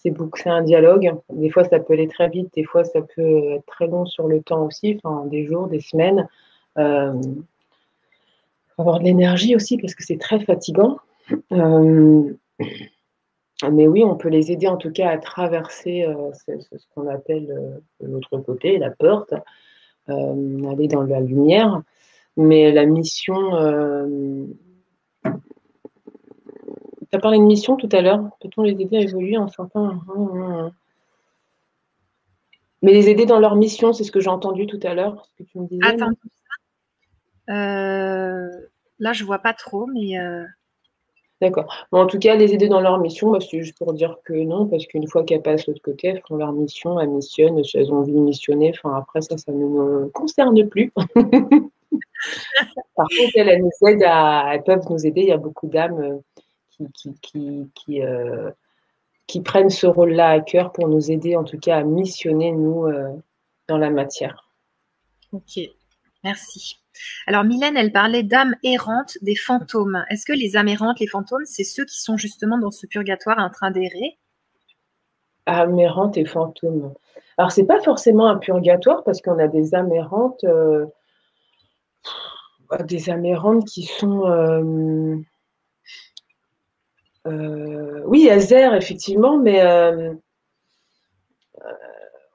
C'est un dialogue. Des fois, ça peut aller très vite, des fois, ça peut être très long sur le temps aussi, enfin, des jours, des semaines avoir de l'énergie aussi parce que c'est très fatigant. Euh, mais oui, on peut les aider en tout cas à traverser euh, ce, qu'on appelle euh, l'autre côté, la porte, aller dans la lumière. Mais la mission. Euh... Tu as parlé de mission tout à l'heure. Peut-on les aider à évoluer en certains. Mais les aider dans leur mission, c'est ce que j'ai entendu tout à l'heure, ce que tu me disais. Attends. Euh, là, je vois pas trop, mais. Euh, D'accord. en tout cas, les aider dans leur mission, bah, c'est juste pour dire que non, parce qu'une fois qu'elles passent de l'autre côté, elles font leur mission, elles missionnent, si elles ont envie de missionner, enfin, après, ça, ça ne nous concerne plus. Par contre, elles, nous aident à, elles peuvent nous aider. Il y a beaucoup d'âmes euh, qui, qui, qui, qui, prennent ce rôle-là à cœur pour nous aider, en tout cas, à missionner, nous, dans la matière. Ok, merci. Alors Mylène, elle parlait d'âmes errantes, des fantômes. Est-ce que les âmes errantes, les fantômes, c'est ceux qui sont justement dans ce purgatoire en train d'errer Âmes errantes et fantômes. Alors c'est pas forcément un purgatoire parce qu'on a des âmes errantes, euh, des âmes errantes qui sont euh, euh, oui, Azer, effectivement, mais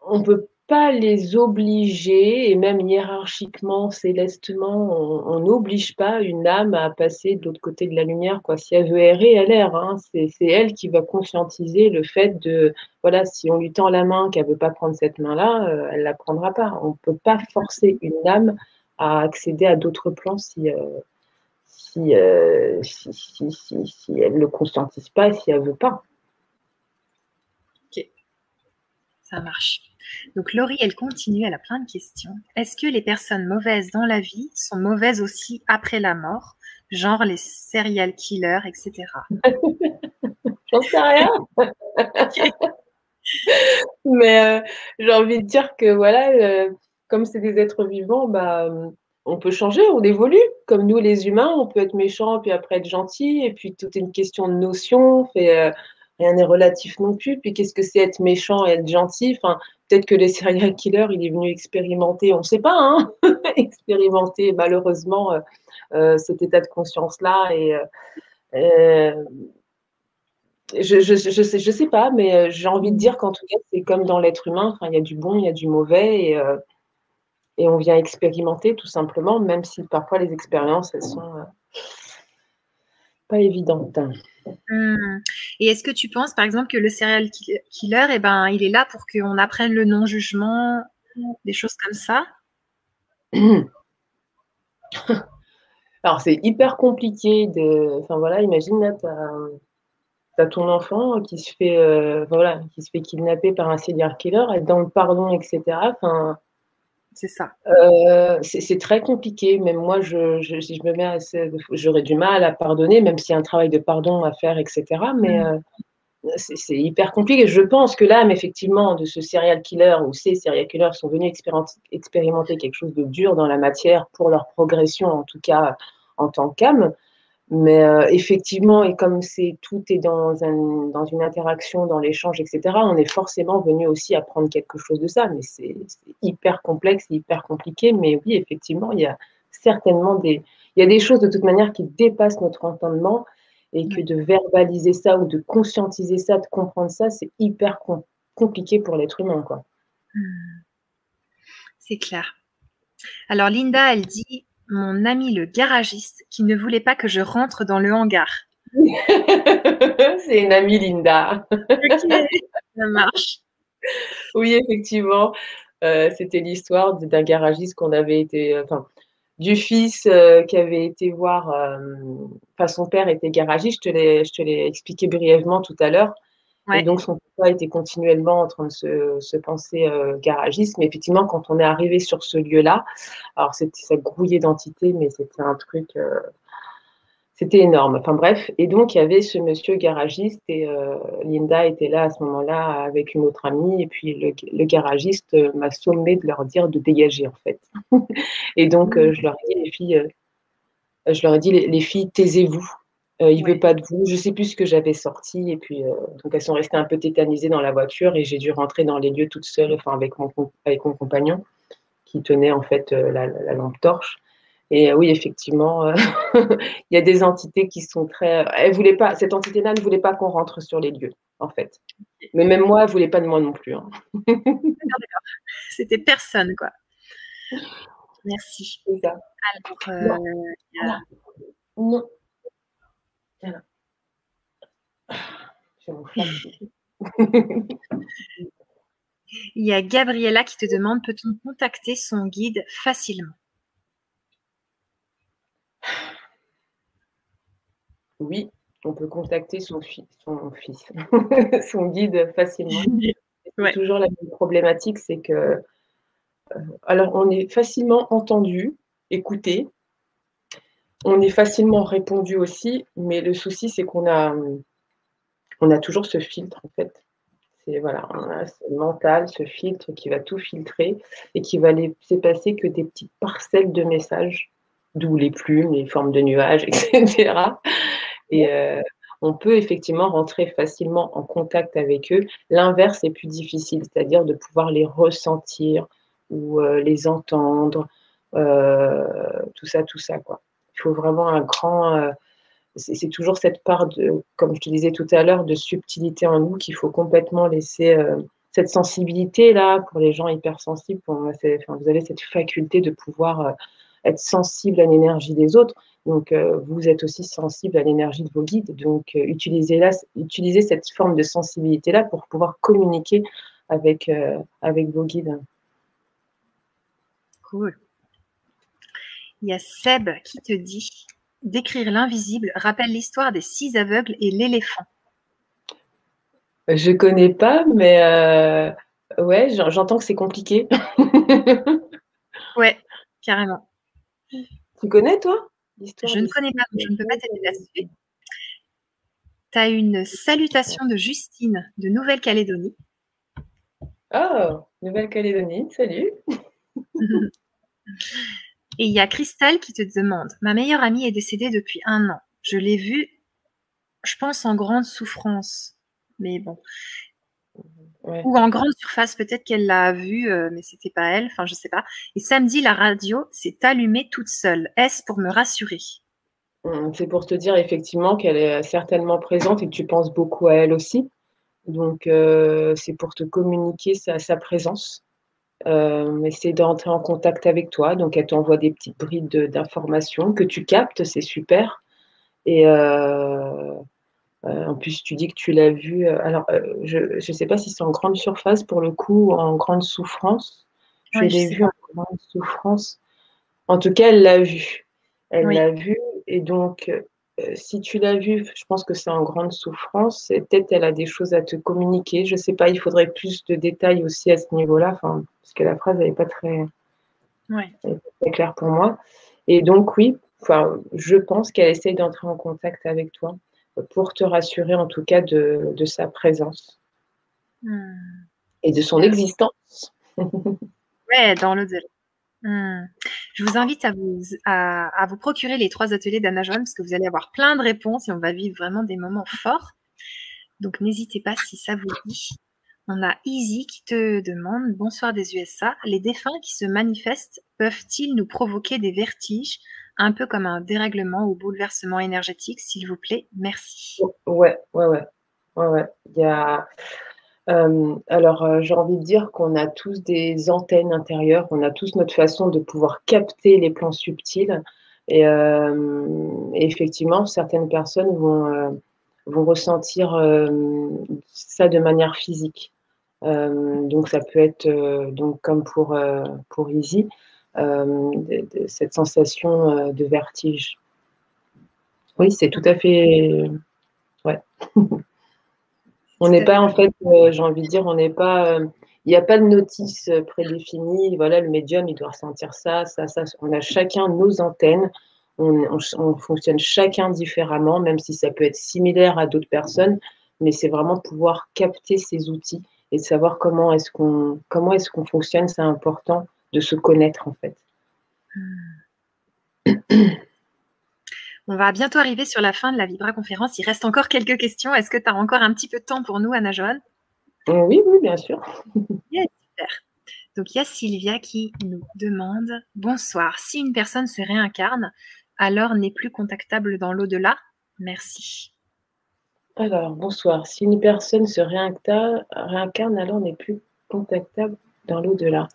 on peut pas les obliger, et même hiérarchiquement, célestement, on n'oblige pas une âme à passer de l'autre côté de la lumière. Quoi. Si elle veut errer, elle erre. Hein. C'est, elle qui va conscientiser le fait de, voilà, si on lui tend la main, qu'elle ne veut pas prendre cette main-là, euh, elle ne la prendra pas. On ne peut pas forcer une âme à accéder à d'autres plans si, euh, euh, si, si, si, si, elle ne le conscientise pas et si elle ne veut pas. Ok, ça marche. Donc Laurie, elle continue, elle a plein de questions. Est-ce que les personnes mauvaises dans la vie sont mauvaises aussi après la mort, genre les serial killers, etc. J'en sais rien. Mais euh, j'ai envie de dire que voilà, euh, comme c'est des êtres vivants, bah, on peut changer, on évolue. Comme nous, les humains, on peut être méchant, puis après être gentil, et puis tout est une question de notion. Euh, rien n'est relatif non plus. Puis qu'est-ce que c'est être méchant et être gentil? Peut-être que les serial killers, il est venu expérimenter, on ne sait pas, hein expérimenter malheureusement euh, euh, cet état de conscience-là. Et je ne sais, pas, mais j'ai envie de dire qu'en tout cas, c'est comme dans l'être humain, il y a du bon, il y a du mauvais, et, on vient expérimenter tout simplement, même si parfois les expériences, elles sont pas évidentes. Mmh. Et est-ce que tu penses, par exemple, que le serial killer, eh ben, il est là pour qu'on apprenne le non-jugement, des choses comme ça? Alors, c'est hyper compliqué de. Enfin, voilà, imagine là, tu as, ton enfant qui se, fait, euh, voilà, qui se fait kidnapper par un serial killer, être dans le pardon, etc. Enfin, c'est ça. Euh, c'est très compliqué. Même moi, je, me mets j'aurais du mal à pardonner, même s'il y a un travail de pardon à faire, etc. Mais mm. euh, c'est hyper compliqué. Je pense que l'âme, effectivement, de ce serial killer ou ces serial killers sont venus expérimenter quelque chose de dur dans la matière pour leur progression, en tout cas en tant qu'âme. Mais euh, effectivement, et comme c'est tout est dans, un, dans une interaction, dans l'échange, etc., on est forcément venu aussi apprendre quelque chose de ça. Mais c'est hyper complexe, hyper compliqué. Mais oui, effectivement, il y a certainement des, il y a des choses de toute manière qui dépassent notre entendement et que de verbaliser ça ou de conscientiser ça, de comprendre ça, c'est hyper compliqué pour l'être humain. Hmm. C'est clair. Alors Linda, elle dit mon ami le garagiste qui ne voulait pas que je rentre dans le hangar. C'est une amie Linda. ça marche. Oui, effectivement. Euh, c'était l'histoire d'un garagiste qu'on avait été, euh, enfin, du fils euh, qui avait été voir, enfin, son père était garagiste, je te l'ai expliqué brièvement tout à l'heure. Et donc, son papa était continuellement en train de se, se penser euh, garagiste. Mais effectivement, quand on est arrivé sur ce lieu-là, alors c'était ça grouillait d'entités, mais c'était un truc, euh, c'était énorme. Enfin bref, et donc il y avait ce monsieur garagiste et euh, Linda était là à ce moment-là avec une autre amie. Et puis le, le garagiste m'a sommé de leur dire de dégager en fait. et donc je leur ai dit, les filles, je leur ai dit, les filles, taisez-vous. Euh, il ne veut pas de vous. Je ne sais plus ce que j'avais sorti. Et puis, euh, donc, elles sont restées un peu tétanisées dans la voiture et j'ai dû rentrer dans les lieux toute seule, enfin, avec mon, avec mon compagnon qui tenait en fait euh, la, lampe torche. Et oui, effectivement, il y a des entités qui sont très. Elle voulait pas, cette entité-là ne voulait pas qu'on rentre sur les lieux, en fait. Mais même moi, elle ne voulait pas de moi non plus. Hein. C'était personne, quoi. Merci. Alors, Non. Voilà. Il y a Gabriella qui te demande peut-on contacter son guide facilement? Oui, on peut contacter son, fils, son fils, son guide facilement. Ouais. toujours la même problématique, c'est que, euh, alors on est facilement entendu, écouté, on est facilement répondu aussi, mais le souci c'est qu'on a, on a toujours ce filtre en fait. C'est voilà, on a ce mental, ce filtre qui va tout filtrer et qui va laisser passer que des petites parcelles de messages, d'où les plumes, les formes de nuages, etc. Et euh, on peut effectivement rentrer facilement en contact avec eux. L'inverse est plus difficile, c'est-à-dire de pouvoir les ressentir ou euh, les entendre, euh, tout ça, tout ça. Quoi. Il faut vraiment un grand... euh, c'est toujours cette part, de, comme je te disais tout à l'heure, de subtilité en nous qu'il faut complètement laisser... euh, cette sensibilité-là, pour les gens hypersensibles, pour- vous avez cette faculté de pouvoir euh, être sensible à l'énergie des autres. Donc, vous êtes aussi sensible à l'énergie de vos guides. Donc, utilisez, utilisez cette forme de sensibilité-là pour pouvoir communiquer avec, avec vos guides. Cool. Il y a Seb qui te dit décrire l'invisible rappelle l'histoire des six aveugles et l'éléphant. Je connais pas, mais euh, ouais, j'en- j'entends que c'est compliqué. Ouais, carrément. tu connais, toi Je ne connais pas, donc je ne peux pas t'aider là-dessus. Tu as une salutation de Justine de Nouvelle-Calédonie. Oh, Nouvelle-Calédonie, salut. Et il y a Cristal qui te demande Ma meilleure amie est décédée depuis un an. Je l'ai vue, je pense, en grande souffrance. Mais bon. Ouais. Ou en grande surface, peut-être qu'elle l'a vue, euh, mais c'était pas elle. Enfin, je sais pas. Et samedi, la radio s'est allumée toute seule. Est-ce pour me rassurer? Hum, C'est pour te dire effectivement qu'elle est certainement présente et que tu penses beaucoup à elle aussi. Donc, euh, c'est pour te communiquer sa, sa présence. Euh, essayer d'entrer en contact avec toi. Donc, elle t'envoie des petites brides de- d'informations que tu captes, c'est super. Et euh, euh, en plus, tu dis que tu l'as vu. euh, alors, je ne sais pas si c'est en grande surface pour le coup ou en grande souffrance. Je l'ai vu en grande souffrance. En tout cas, elle l'a vu. Elle Oui. l'a vu. Et donc, si tu l'as vu, je pense que c'est en grande souffrance. Et peut-être elle a des choses à te communiquer. Je ne sais pas, il faudrait plus de détails aussi à ce niveau-là. Enfin, parce que la phrase n'est pas très, Ouais. très claire pour moi. Et donc, oui, enfin, je pense qu'elle essaye d'entrer en contact avec toi pour te rassurer en tout cas de, de sa présence Hmm. et de son existence. Ouais, dans l'au-delà. Hmm. Je vous invite à vous, procurer les trois ateliers d'Anna Joanne parce que vous allez avoir plein de réponses et on va vivre vraiment des moments forts. Donc n'hésitez pas si ça vous dit. On a Easy qui te demande Bonsoir des USA. Les défunts qui se manifestent peuvent-ils nous provoquer des vertiges, un peu comme un dérèglement ou bouleversement énergétique S'il vous plaît, merci. Ouais, ouais. ouais, ouais. Il y a, euh, alors, euh, j'ai envie de dire qu'on a tous des antennes intérieures, on a tous notre façon de pouvoir capter les plans subtils. Et, euh, effectivement, certaines personnes vont, vont ressentir ça de manière physique. Donc, ça peut être, donc, comme pour, pour de- cette sensation de vertige. Oui, c'est tout à fait. Ouais. On n'est pas, en fait, euh, j'ai envie de dire, on n'est pas. euh, Il n'y a pas de notice euh, prédéfinie. Voilà, le médium, il doit ressentir ça, ça, ça. On a chacun nos antennes. On, on- on fonctionne chacun différemment, même si ça peut être similaire à d'autres personnes. Mais c'est vraiment pouvoir capter ces outils et de savoir comment est-ce qu'on comment est-ce qu'on fonctionne. C'est important de se connaître, en fait. On va bientôt arriver sur la fin de la Vibra conférence. Il reste encore quelques questions. Est-ce que tu as encore un petit peu de temps pour nous, Anna Joanne Euh, Oui, oui, bien sûr. Donc il y a Sylvia qui nous demande Bonsoir, si une personne se réincarne, alors n'est plus contactable dans l'au-delà? Merci. Alors, bonsoir. Si une personne se réincarne, réincarne alors n'est plus contactable dans l'au-delà.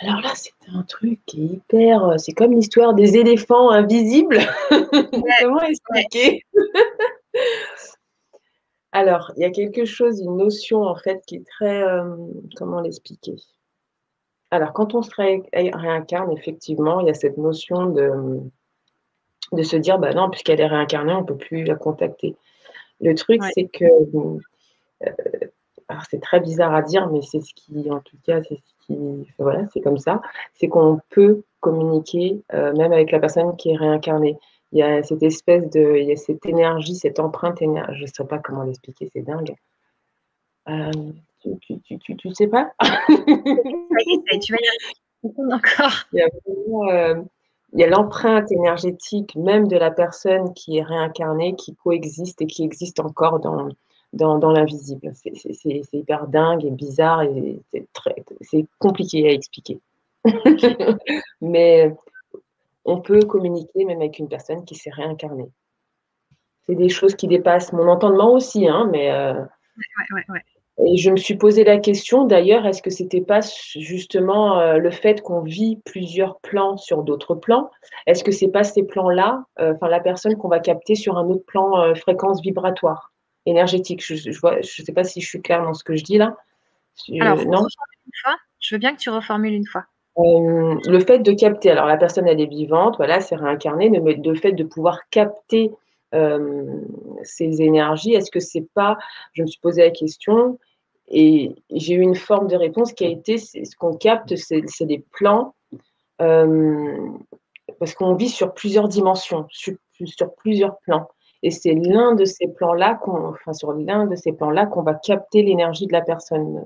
Alors là, c'est un truc qui est hyper. Euh, c'est comme l'histoire des éléphants invisibles. Comment expliquer Alors, il y a quelque chose, une notion en fait qui est très. Euh, comment l'expliquer? Alors, quand on se réincarne, effectivement, il y a cette notion de, de se dire bah non, puisqu'elle est réincarnée, on ne peut plus la contacter. Le truc, c'est que. Euh, c'est très bizarre à dire, mais c'est ce qui, en tout cas, c'est ce qui, voilà, c'est comme ça. C'est qu'on peut communiquer euh, même avec la personne qui est réincarnée. Il y a cette espèce de, il y a cette énergie, cette empreinte énergie. Je ne sais pas comment l'expliquer, c'est dingue. Euh, tu, tu, tu, tu, sais pas? Tu vas y encore. Il y a euh, il y a l'empreinte énergétique même de la personne qui est réincarnée, qui coexiste et qui existe encore dans, dans, l'invisible. C'est hyper dingue et bizarre et c'est compliqué à expliquer. Mais on peut communiquer même avec une personne qui s'est réincarnée. C'est des choses qui dépassent mon entendement aussi, hein, mais. Euh, et je me suis posé la question d'ailleurs, est-ce que c'était pas justement euh, le fait qu'on vit plusieurs plans sur d'autres plans? Est-ce que c'est pas ces plans-là, euh, enfin la personne qu'on va capter sur un autre plan fréquence vibratoire? Énergétique. Je ne je sais pas si je suis claire dans ce que je dis là. Alors, non? je veux bien que tu reformules une fois. Euh, le fait de capter, alors la personne elle est vivante, voilà, c'est réincarné, mais le fait de pouvoir capter euh, ces énergies, est-ce que c'est pas, je me suis posé la question et j'ai eu une forme de réponse qui a été, ce qu'on capte, c'est des plans, euh, parce qu'on vit sur plusieurs dimensions, sur plusieurs plans. Et c'est l'un de ces plans-là, qu'on, enfin sur l'un de ces plans-là, qu'on va capter l'énergie de la personne.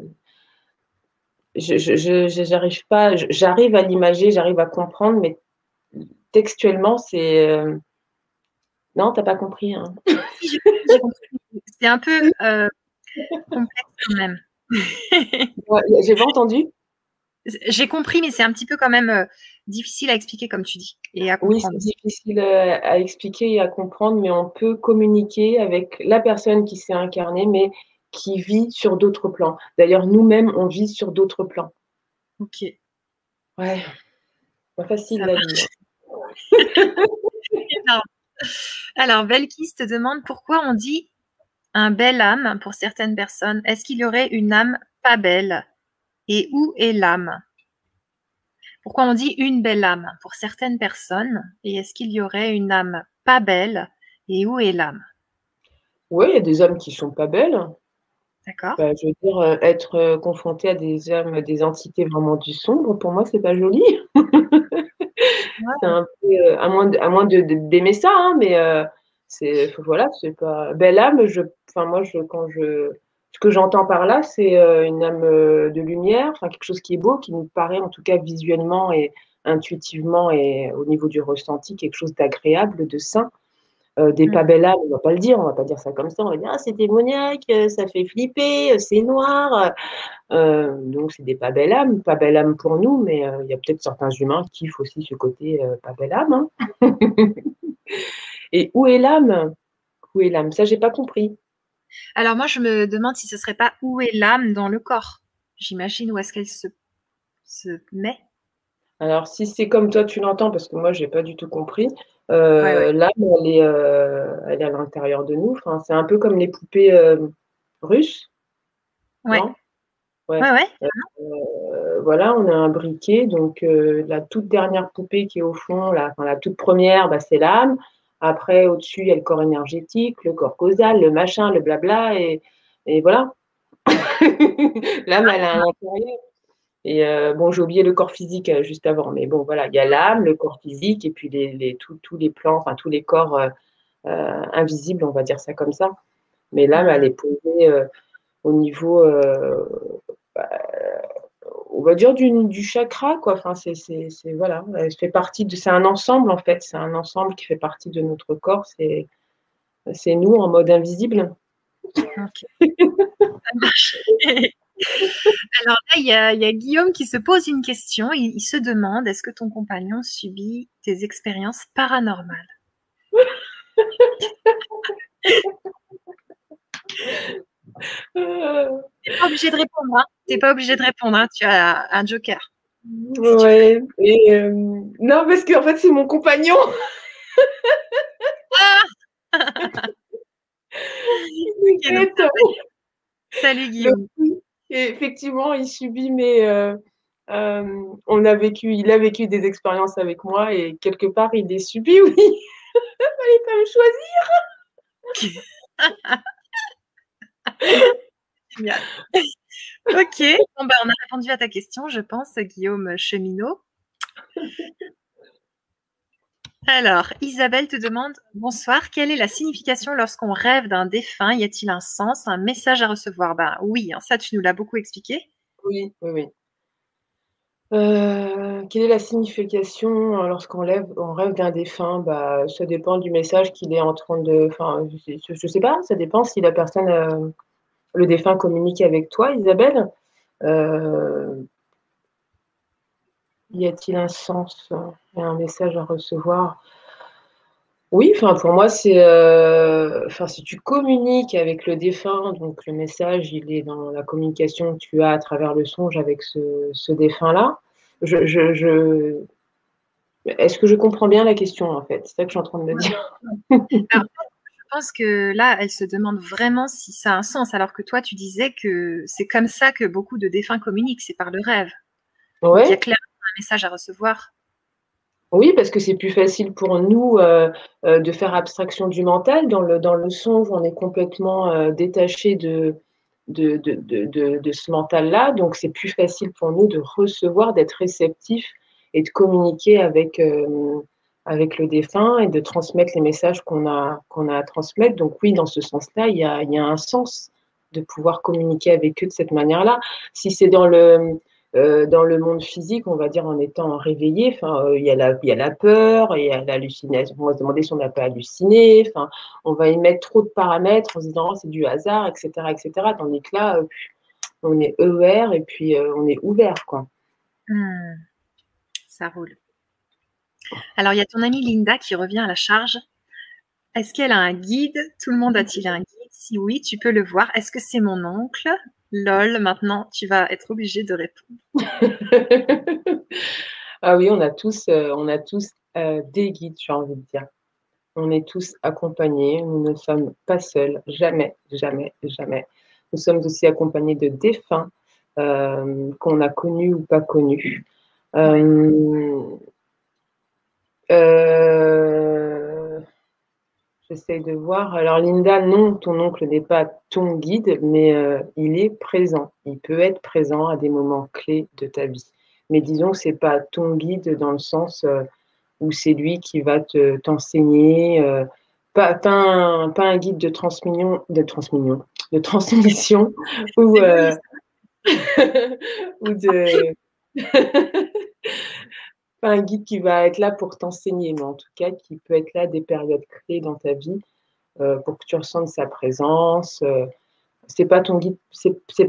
Je, j'arrive pas, j'arrive à l'imager, j'arrive à comprendre, mais textuellement, c'est euh... non, t'as pas compris. Hein. c'est un peu euh, complexe quand même. j'ai pas entendu. J'ai compris, mais c'est un petit peu quand même euh, difficile à expliquer, comme tu dis. Et à oui, c'est difficile euh, à expliquer et à comprendre, mais on peut communiquer avec la personne qui s'est incarnée, mais qui vit sur d'autres plans. D'ailleurs, nous-mêmes, on vit sur d'autres plans. Ok. Ouais. Pas facile la vie. Hein. Alors, Belkis te demande pourquoi on dit un bel âme pour certaines personnes. Est-ce qu'il y aurait une âme pas belle? Et où est l'âme? Pourquoi on dit une belle âme? Pour certaines personnes Et est-ce qu'il y aurait une âme pas belle? Et où est l'âme? Oui, il y a des âmes qui sont pas belles. D'accord. Bah, je veux dire, euh, être euh, confronté à des âmes, des entités vraiment du sombre, pour moi, c'est pas joli. c'est un peu, euh, à moins, à moins d'aimer ça, hein, mais c'est voilà, c'est pas belle âme. Je, enfin moi, je, quand je ce que j'entends par là, c'est euh, une âme euh, de lumière, enfin quelque chose qui est beau, qui nous paraît en tout cas visuellement et intuitivement et au niveau du ressenti, quelque chose d'agréable, de sain. Euh, des pas mm. belles âmes, on ne va pas le dire, on ne va pas dire ça comme ça, on va dire ah, c'est démoniaque, ça fait flipper, c'est noir. donc c'est des pas belles âmes, pas belles âmes pour nous, mais il y a peut-être certains humains qui kiffent aussi ce côté pas belle âme. Hein. et où est l'âme? Où est l'âme? Ça, j'ai pas compris. Alors moi, je me demande si ce serait pas où est l'âme dans le corps. J'imagine où est-ce qu'elle se, met. Alors si c'est comme toi tu l'entends, parce que moi je n'ai pas du tout compris, euh, l'âme elle est, euh, elle est à l'intérieur de nous. Enfin, c'est un peu comme les poupées euh, russes. Ouais. Ouais, ouais. voilà, on a un briquet, donc la toute dernière poupée qui est au fond, la, enfin, la toute première, bah, c'est l'âme. Après, au-dessus, il y a le corps énergétique, le corps causal, le machin, le blabla, et, et voilà. l'âme, elle a un intérieur. Et euh, bon, j'ai oublié le corps physique euh, juste avant, mais bon, voilà, il y a l'âme, le corps physique, et puis les, tous les plans, enfin tous les corps euh, invisibles, on va dire ça comme ça. Mais l'âme, elle est posée au niveau bah, on va dire du, chakra, quoi. Enfin, c'est, voilà, fait partie de, c'est un ensemble en fait, c'est un ensemble qui fait partie de notre corps. C'est, c'est nous en mode invisible. Alors là, il y, a, Guillaume qui se pose une question. il se demande est-ce que ton compagnon subit des expériences paranormales? T'es pas obligé de répondre. Hein. T'es pas obligé de répondre. Hein. Tu as un joker. Ouais. Et euh, non, parce qu'en fait, c'est mon compagnon. ah Salut Guillaume. Effectivement, il subit mes. Euh, euh, on a vécu, il a vécu des expériences avec moi et quelque part, il les subit, oui. Fallait pas me choisir. Ok, bon, bah, on a répondu à ta question, je pense, Guillaume Cheminot. Alors, Isabelle te demande Bonsoir, quelle est la signification lorsqu'on rêve d'un défunt? Y a-t-il un sens, un message à recevoir? Ben oui, hein, ça tu nous l'as beaucoup expliqué. Oui, oui, oui. Euh, quelle est la signification euh, lorsqu'on rêve, on rêve d'un défunt? Bah, Ça dépend du message qu'il est en train de. Enfin, je ne sais pas, ça dépend si la personne, euh, le défunt communique avec toi, Isabelle. Y a-t-il un sens et un message à recevoir? Oui, enfin pour moi c'est, euh, si tu communiques avec le défunt, donc le message il est dans la communication que tu as à travers le songe avec ce, défunt-là. Je, Est-ce que je comprends bien la question en fait? C'est ça que je suis en train de me dire. Pense que là, elle se demande vraiment si ça a un sens, alors que toi, tu disais que c'est comme ça que beaucoup de défunts communiquent, c'est par le rêve. Ouais. Il y a clairement message à recevoir. Oui, parce que c'est plus facile pour nous euh, euh, de faire abstraction du mental. Dans le, dans le songe, on est complètement euh, détaché de, de, de, ce mental-là. Donc, c'est plus facile pour nous de recevoir, d'être réceptif et de communiquer avec, avec le défunt et de transmettre les messages qu'on a, qu'on a à transmettre. Donc, oui, dans ce sens-là, il y a, y a un sens de pouvoir communiquer avec eux de cette manière-là. Si c'est dans le euh, dans le monde physique, on va dire en étant réveillé, euh, il y, a la, y a la peur, il y a l'hallucination. On va se demander si on n'a pas halluciné. On va y mettre trop de paramètres en se disant oh, c'est du hasard, etc., etc. Tandis que là, euh, on est ER et puis on est ouvert, quoi. Hmm. ça roule. Alors, il y a ton amie Linda qui revient à la charge. Est-ce qu'elle a un guide? Tout le monde a-t-il un guide? Si oui, tu peux le voir. Est-ce que c'est mon oncle? Lol, maintenant, tu vas être obligé de répondre. ah oui, on a tous, euh, euh, des guides, j'ai envie de dire. On est tous accompagnés, nous ne sommes pas seuls, jamais, jamais, jamais. Nous sommes aussi accompagnés de défunts euh, qu'on a connus ou pas connus. J'essaie de voir. Alors Linda, non, ton oncle n'est pas ton guide, mais euh, il est présent. Il peut être présent à des moments clés de ta vie. Mais disons que c'est pas ton guide dans le sens euh, où c'est lui qui va te t'enseigner. Euh, pas, pas, un, guide de transmission, de transmission, de transmission ou, ou de un guide qui va être là pour t'enseigner, mais en tout cas qui peut être là des périodes clés dans ta vie euh, pour que tu ressentes sa présence. Euh, c'est pas ton guide,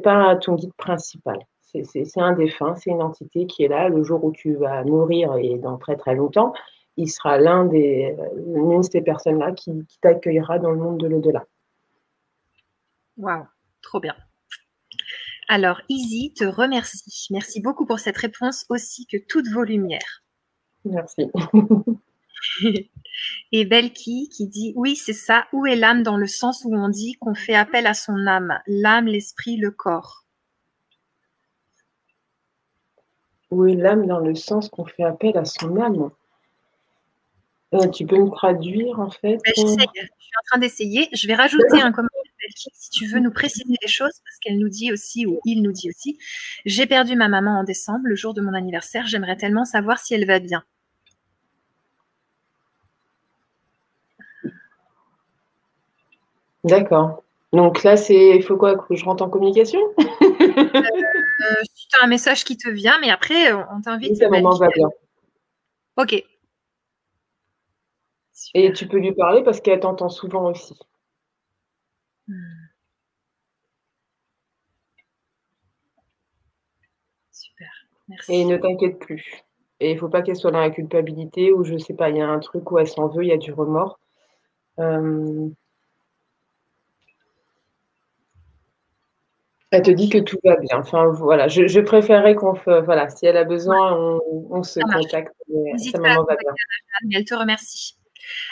pas ton guide principal. C'est un défunt, c'est une entité qui est là le jour où tu vas mourir et dans très très longtemps. Il sera l'un des, l'une de ces personnes-là qui, qui t'accueillera dans le monde de l'au-delà. Waouh, trop bien. Alors, Easy te remercie. Merci beaucoup pour cette réponse aussi que toutes vos lumières. Merci. Et Belki qui dit Oui, c'est ça. Où est l'âme dans le sens où on dit qu'on fait appel à son âme L'âme, l'esprit, le corps. Où est l'âme dans le sens qu'on fait appel à son âme? Euh, Tu peux me traduire en fait ben, Je suis en train d'essayer. Je vais rajouter un commentaire si tu veux nous préciser les choses, parce qu'elle nous dit aussi, ou il nous dit aussi, j'ai perdu ma maman en décembre, le jour de mon anniversaire, j'aimerais tellement savoir si elle va bien. D'accord. Donc là, c'est il faut quoi que je rentre en communication? Euh, Tu as un message qui te vient, mais après, on t'invite. Oui, va bien. Ok. Et tu peux lui parler parce qu'elle t'entend souvent aussi. Hmm. Super, merci. Et ne t'inquiète plus. Et il ne faut pas qu'elle soit dans la culpabilité ou je ne sais pas, il y a un truc où elle s'en veut, il y a du remords. Euh, Elle te dit que tout va bien. Enfin, voilà, je, je préférerais qu'on fasse, voilà, si elle a besoin, on, se contacte. sa maman va bien. elle te remercie.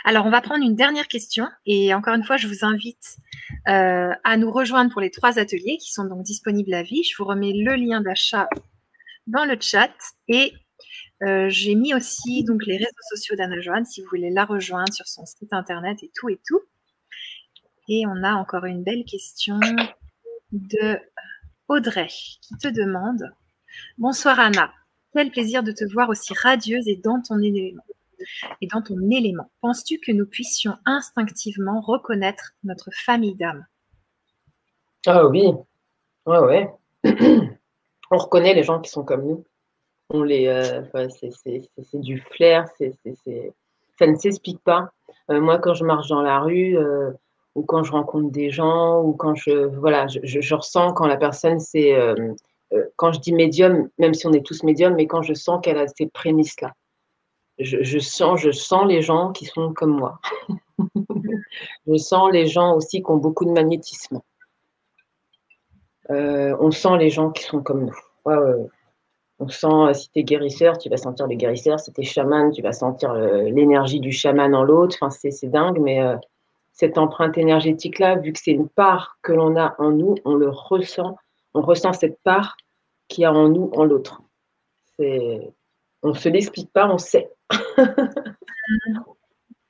Alors, on va prendre une dernière question et encore une fois, je vous invite euh, à nous rejoindre pour les trois ateliers qui sont donc disponibles à vie. Je vous remets le lien d'achat dans le chat et euh, j'ai mis aussi donc les réseaux sociaux d'Anna Joanne si vous voulez la rejoindre sur son site internet et tout et tout. Et on a encore une belle question de Audrey qui te demande Bonsoir Anna, quel plaisir de te voir aussi radieuse et dans ton élément. Et dans ton élément, penses-tu que nous puissions instinctivement reconnaître notre famille d'âme? Ah oui, ouais, ouais. On reconnaît les gens qui sont comme nous. On les, euh, c'est du flair, ça ne s'explique pas. Euh, moi, quand je marche dans la rue, euh, ou quand je rencontre des gens, ou quand je, voilà, je, je, ressens quand la personne, c'est, quand je dis médium, même si on est tous médiums, mais quand je sens qu'elle a ces prémices-là je, sens, je sens les gens qui sont comme moi. je sens les gens aussi qui ont beaucoup de magnétisme. Euh, on sent les gens qui sont comme nous. On sent, euh, si tu es guérisseur, tu vas sentir les guérisseurs. Si tu es chaman, tu vas sentir euh, l'énergie du chaman en l'autre. Enfin, c'est dingue, mais cette empreinte énergétique-là, vu que c'est une part que l'on a en nous, on le ressent. On ressent cette part qu'il y a en nous, en l'autre. On ne se l'explique pas, on sait.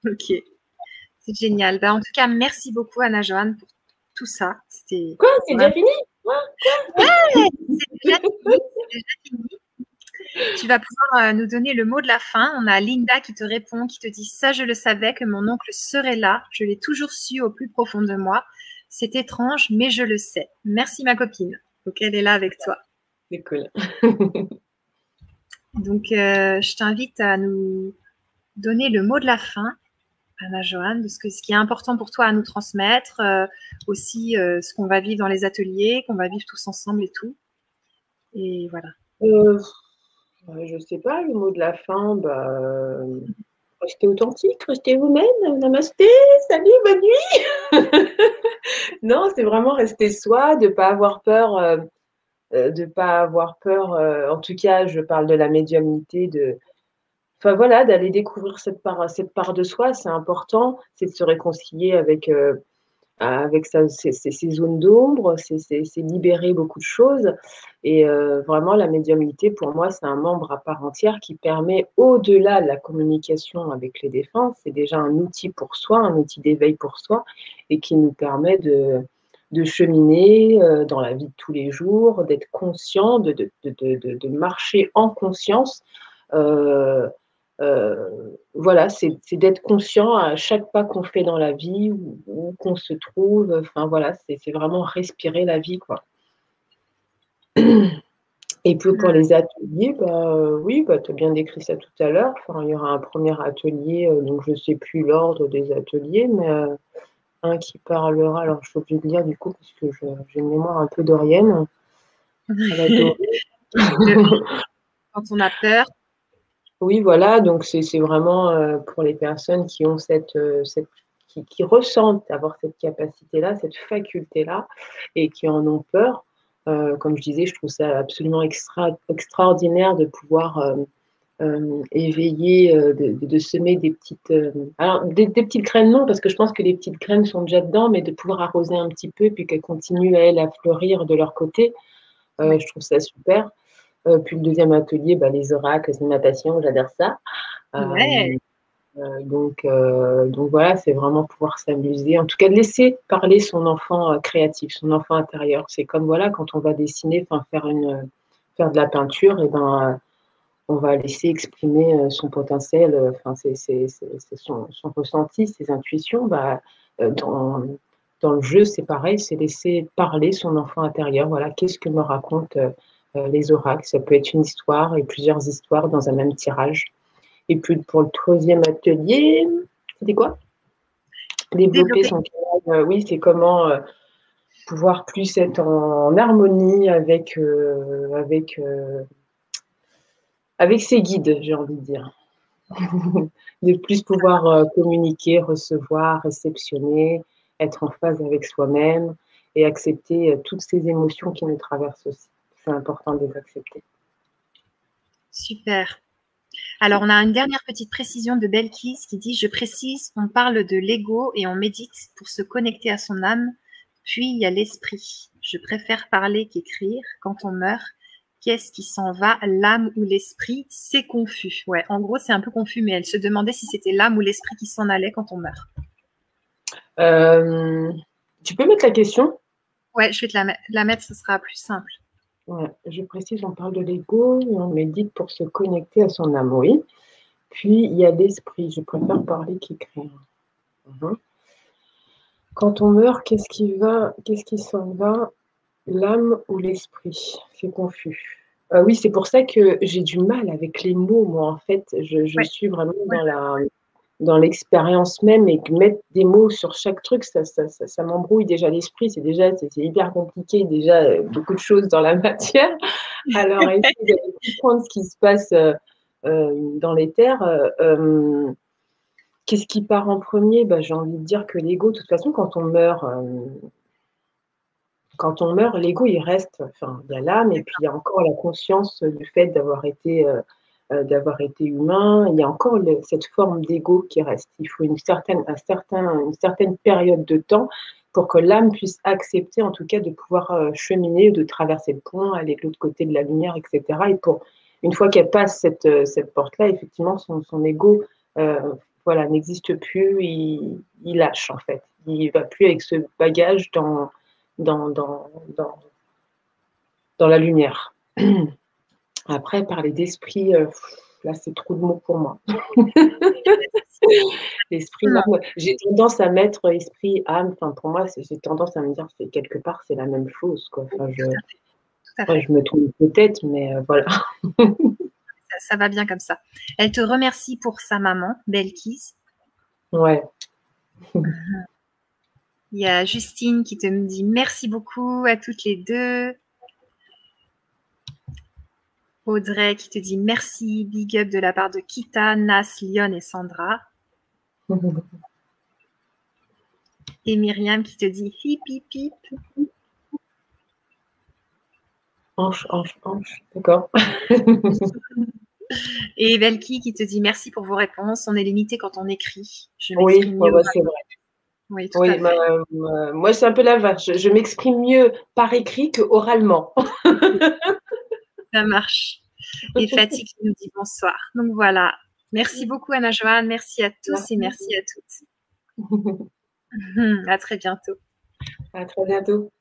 ok, c'est génial. Ben, en tout cas, merci beaucoup Anna Joanne pour tout ça. Quoi? C'est déjà fini? Ouais, c'est déjà, fini. Tu vas pouvoir euh, nous donner le mot de la fin. On a Linda qui te répond, qui te dit Ça, je le savais que mon oncle serait là. Je l'ai toujours su au plus profond de moi. C'est étrange, mais je le sais. Merci, ma copine. Donc, elle est là avec toi. C'est cool. Donc, euh, je t'invite à nous donner le mot de la fin, Anna Joanne, de ce, que, ce qui est important pour toi à nous transmettre, euh, aussi euh, ce qu'on va vivre dans les ateliers, qu'on va vivre tous ensemble et tout. Et voilà. Je ne sais pas, le mot de la fin, bah, restez authentique, restez vous-même, namasté, salut, bonne nuit. non, c'est vraiment rester soi, de ne pas avoir peur euh, de ne pas avoir peur. Euh, en tout cas, je parle de la médiumnité, de, d'aller découvrir cette part de soi, c'est important, c'est de se réconcilier avec, euh, avec ces, zones d'ombre, c'est libérer beaucoup de choses. Et vraiment, la médiumnité, pour moi, c'est un membre à part entière qui permet, au-delà de la communication avec les défenses, c'est déjà un outil pour soi, un outil d'éveil pour soi, et qui nous permet de, de cheminer euh, dans la vie de tous les jours, d'être conscient, de, de, marcher en conscience. Euh, euh, voilà, c'est d'être conscient à chaque pas qu'on fait dans la vie, où, qu'on se trouve. Enfin voilà, c'est vraiment respirer la vie, quoi. Et puis pour les ateliers, bah, oui, bah, tu as bien décrit ça tout à l'heure. Enfin, il y aura un premier atelier, donc je ne sais plus l'ordre des ateliers, mais qui parlera. Alors, je suis obligée de lire du coup, parce que j'ai une mémoire un peu dorienne. Quand on a peur. Oui, voilà. Donc, c'est vraiment euh, pour les personnes qui ont cette, euh, cette qui, ressentent avoir cette capacité-là, cette faculté-là, et qui en ont peur. Euh, comme je disais, je trouve ça absolument extra, extraordinaire de pouvoir éveiller, de, semer des petites, alors des, petites graines non, parce que je pense que les petites graines sont déjà dedans, mais de pouvoir arroser un petit peu puis qu'elles continuent elles à fleurir de leur côté, je trouve ça super. Puis le deuxième atelier, bah, les oracles, les natation, j'adore ça. donc, donc voilà, c'est vraiment pouvoir s'amuser, en tout cas de laisser parler son enfant créatif, son enfant intérieur. C'est comme voilà, quand on va dessiner, enfin faire une, faire de la peinture, et ben on va laisser exprimer euh, son potentiel, euh, enfin, c'est son, ressenti, ses intuitions. Bah, euh, dans, dans le jeu, c'est pareil, c'est laisser parler son enfant intérieur. Voilà, qu'est-ce que me racontent les oracles Ça peut être une histoire et plusieurs histoires dans un même tirage. Et puis pour le troisième atelier, c'était quoi? Développer, son canal. oui, c'est comment pouvoir plus être en, harmonie avec, avec avec ses guides, j'ai envie de dire. de plus pouvoir euh, communiquer, recevoir, réceptionner, être en phase avec soi-même et accepter toutes ces émotions qui nous traversent aussi. C'est important de les accepter. Super. Alors, on a une dernière petite précision de Belkis qui dit Je précise, on parle de l'ego et on médite pour se connecter à son âme, puis il y a l'esprit. Je préfère parler qu'écrire. Quand on meurt, qu'est-ce qui s'en va, l'âme ou l'esprit? C'est confus. Ouais, en gros, c'est un peu confus, mais elle se demandait si c'était l'âme ou l'esprit qui s'en allait quand on meurt. Euh, tu peux mettre la question? Ouais, je vais te la, mettre, ce sera plus simple. Je précise, on parle de l'ego, on médite pour se connecter à son âme, oui. Puis il y a l'esprit, je préfère parler qu'écrire. Mhm. Quand on meurt, qu'est-ce qui va, qu'est-ce qui s'en va? L'âme ou l'esprit? C'est confus. Euh, oui, c'est pour ça que j'ai du mal avec les mots, moi, en fait. Je, suis vraiment dans la dans l'expérience même et que mettre des mots sur chaque truc, ça, ça, ça, m'embrouille déjà l'esprit. C'est déjà c'est hyper compliqué, déjà euh, beaucoup de choses dans la matière. Alors, essayer de comprendre ce qui se passe euh, dans les terres. Qu'est-ce qui part en premier? Bah, J'ai envie de dire que l'ego, de toute façon, quand on meurt, euh, quand on meurt, l'ego, il reste. Enfin, il y a l'âme et puis il y a encore la conscience du fait d'avoir été, euh, euh, d'avoir été humain. Il y a encore cette forme d'ego qui reste. Il faut une certaine, un certain, une certaine période de temps pour que l'âme puisse accepter, en tout cas, de pouvoir cheminer, de traverser le pont, aller de l'autre côté de la lumière, etc. Et pour, une fois qu'elle passe cette, cette porte-là, effectivement, son, son ego voilà, n'existe plus, il, lâche en fait. Il va plus avec ce bagage dans, dans, dans, dans, la lumière. Après, parler d'esprit, euh, là, c'est trop de mots pour moi. L'esprit, j'ai tendance à mettre esprit, âme, enfin, pour moi, j'ai tendance à me dire que quelque part, c'est la même chose. Quoi. Enfin, je, je me trompe peut-être, mais euh, voilà. ça va bien comme ça. Elle te remercie pour sa maman, Belkis. Ouais. Il y a Justine qui te dit merci beaucoup à toutes les deux. Audrey qui te dit merci, big up de la part de Kita, Nas, Lyon et Sandra. Et Myriam qui te dit hip hip hip. Hanche, hanche, hanche. D'accord. Et Belki qui te dit merci pour vos réponses. On est limité quand on écrit. oui, c'est vrai. Oui, moi, c'est un peu la vache. Je, m'exprime mieux par écrit que oralement. Ça marche. Et Fatih qui nous dit bonsoir. Donc voilà. Merci beaucoup, Anna-Joanne. Merci à tous et merci à toutes. à très bientôt. À très bientôt.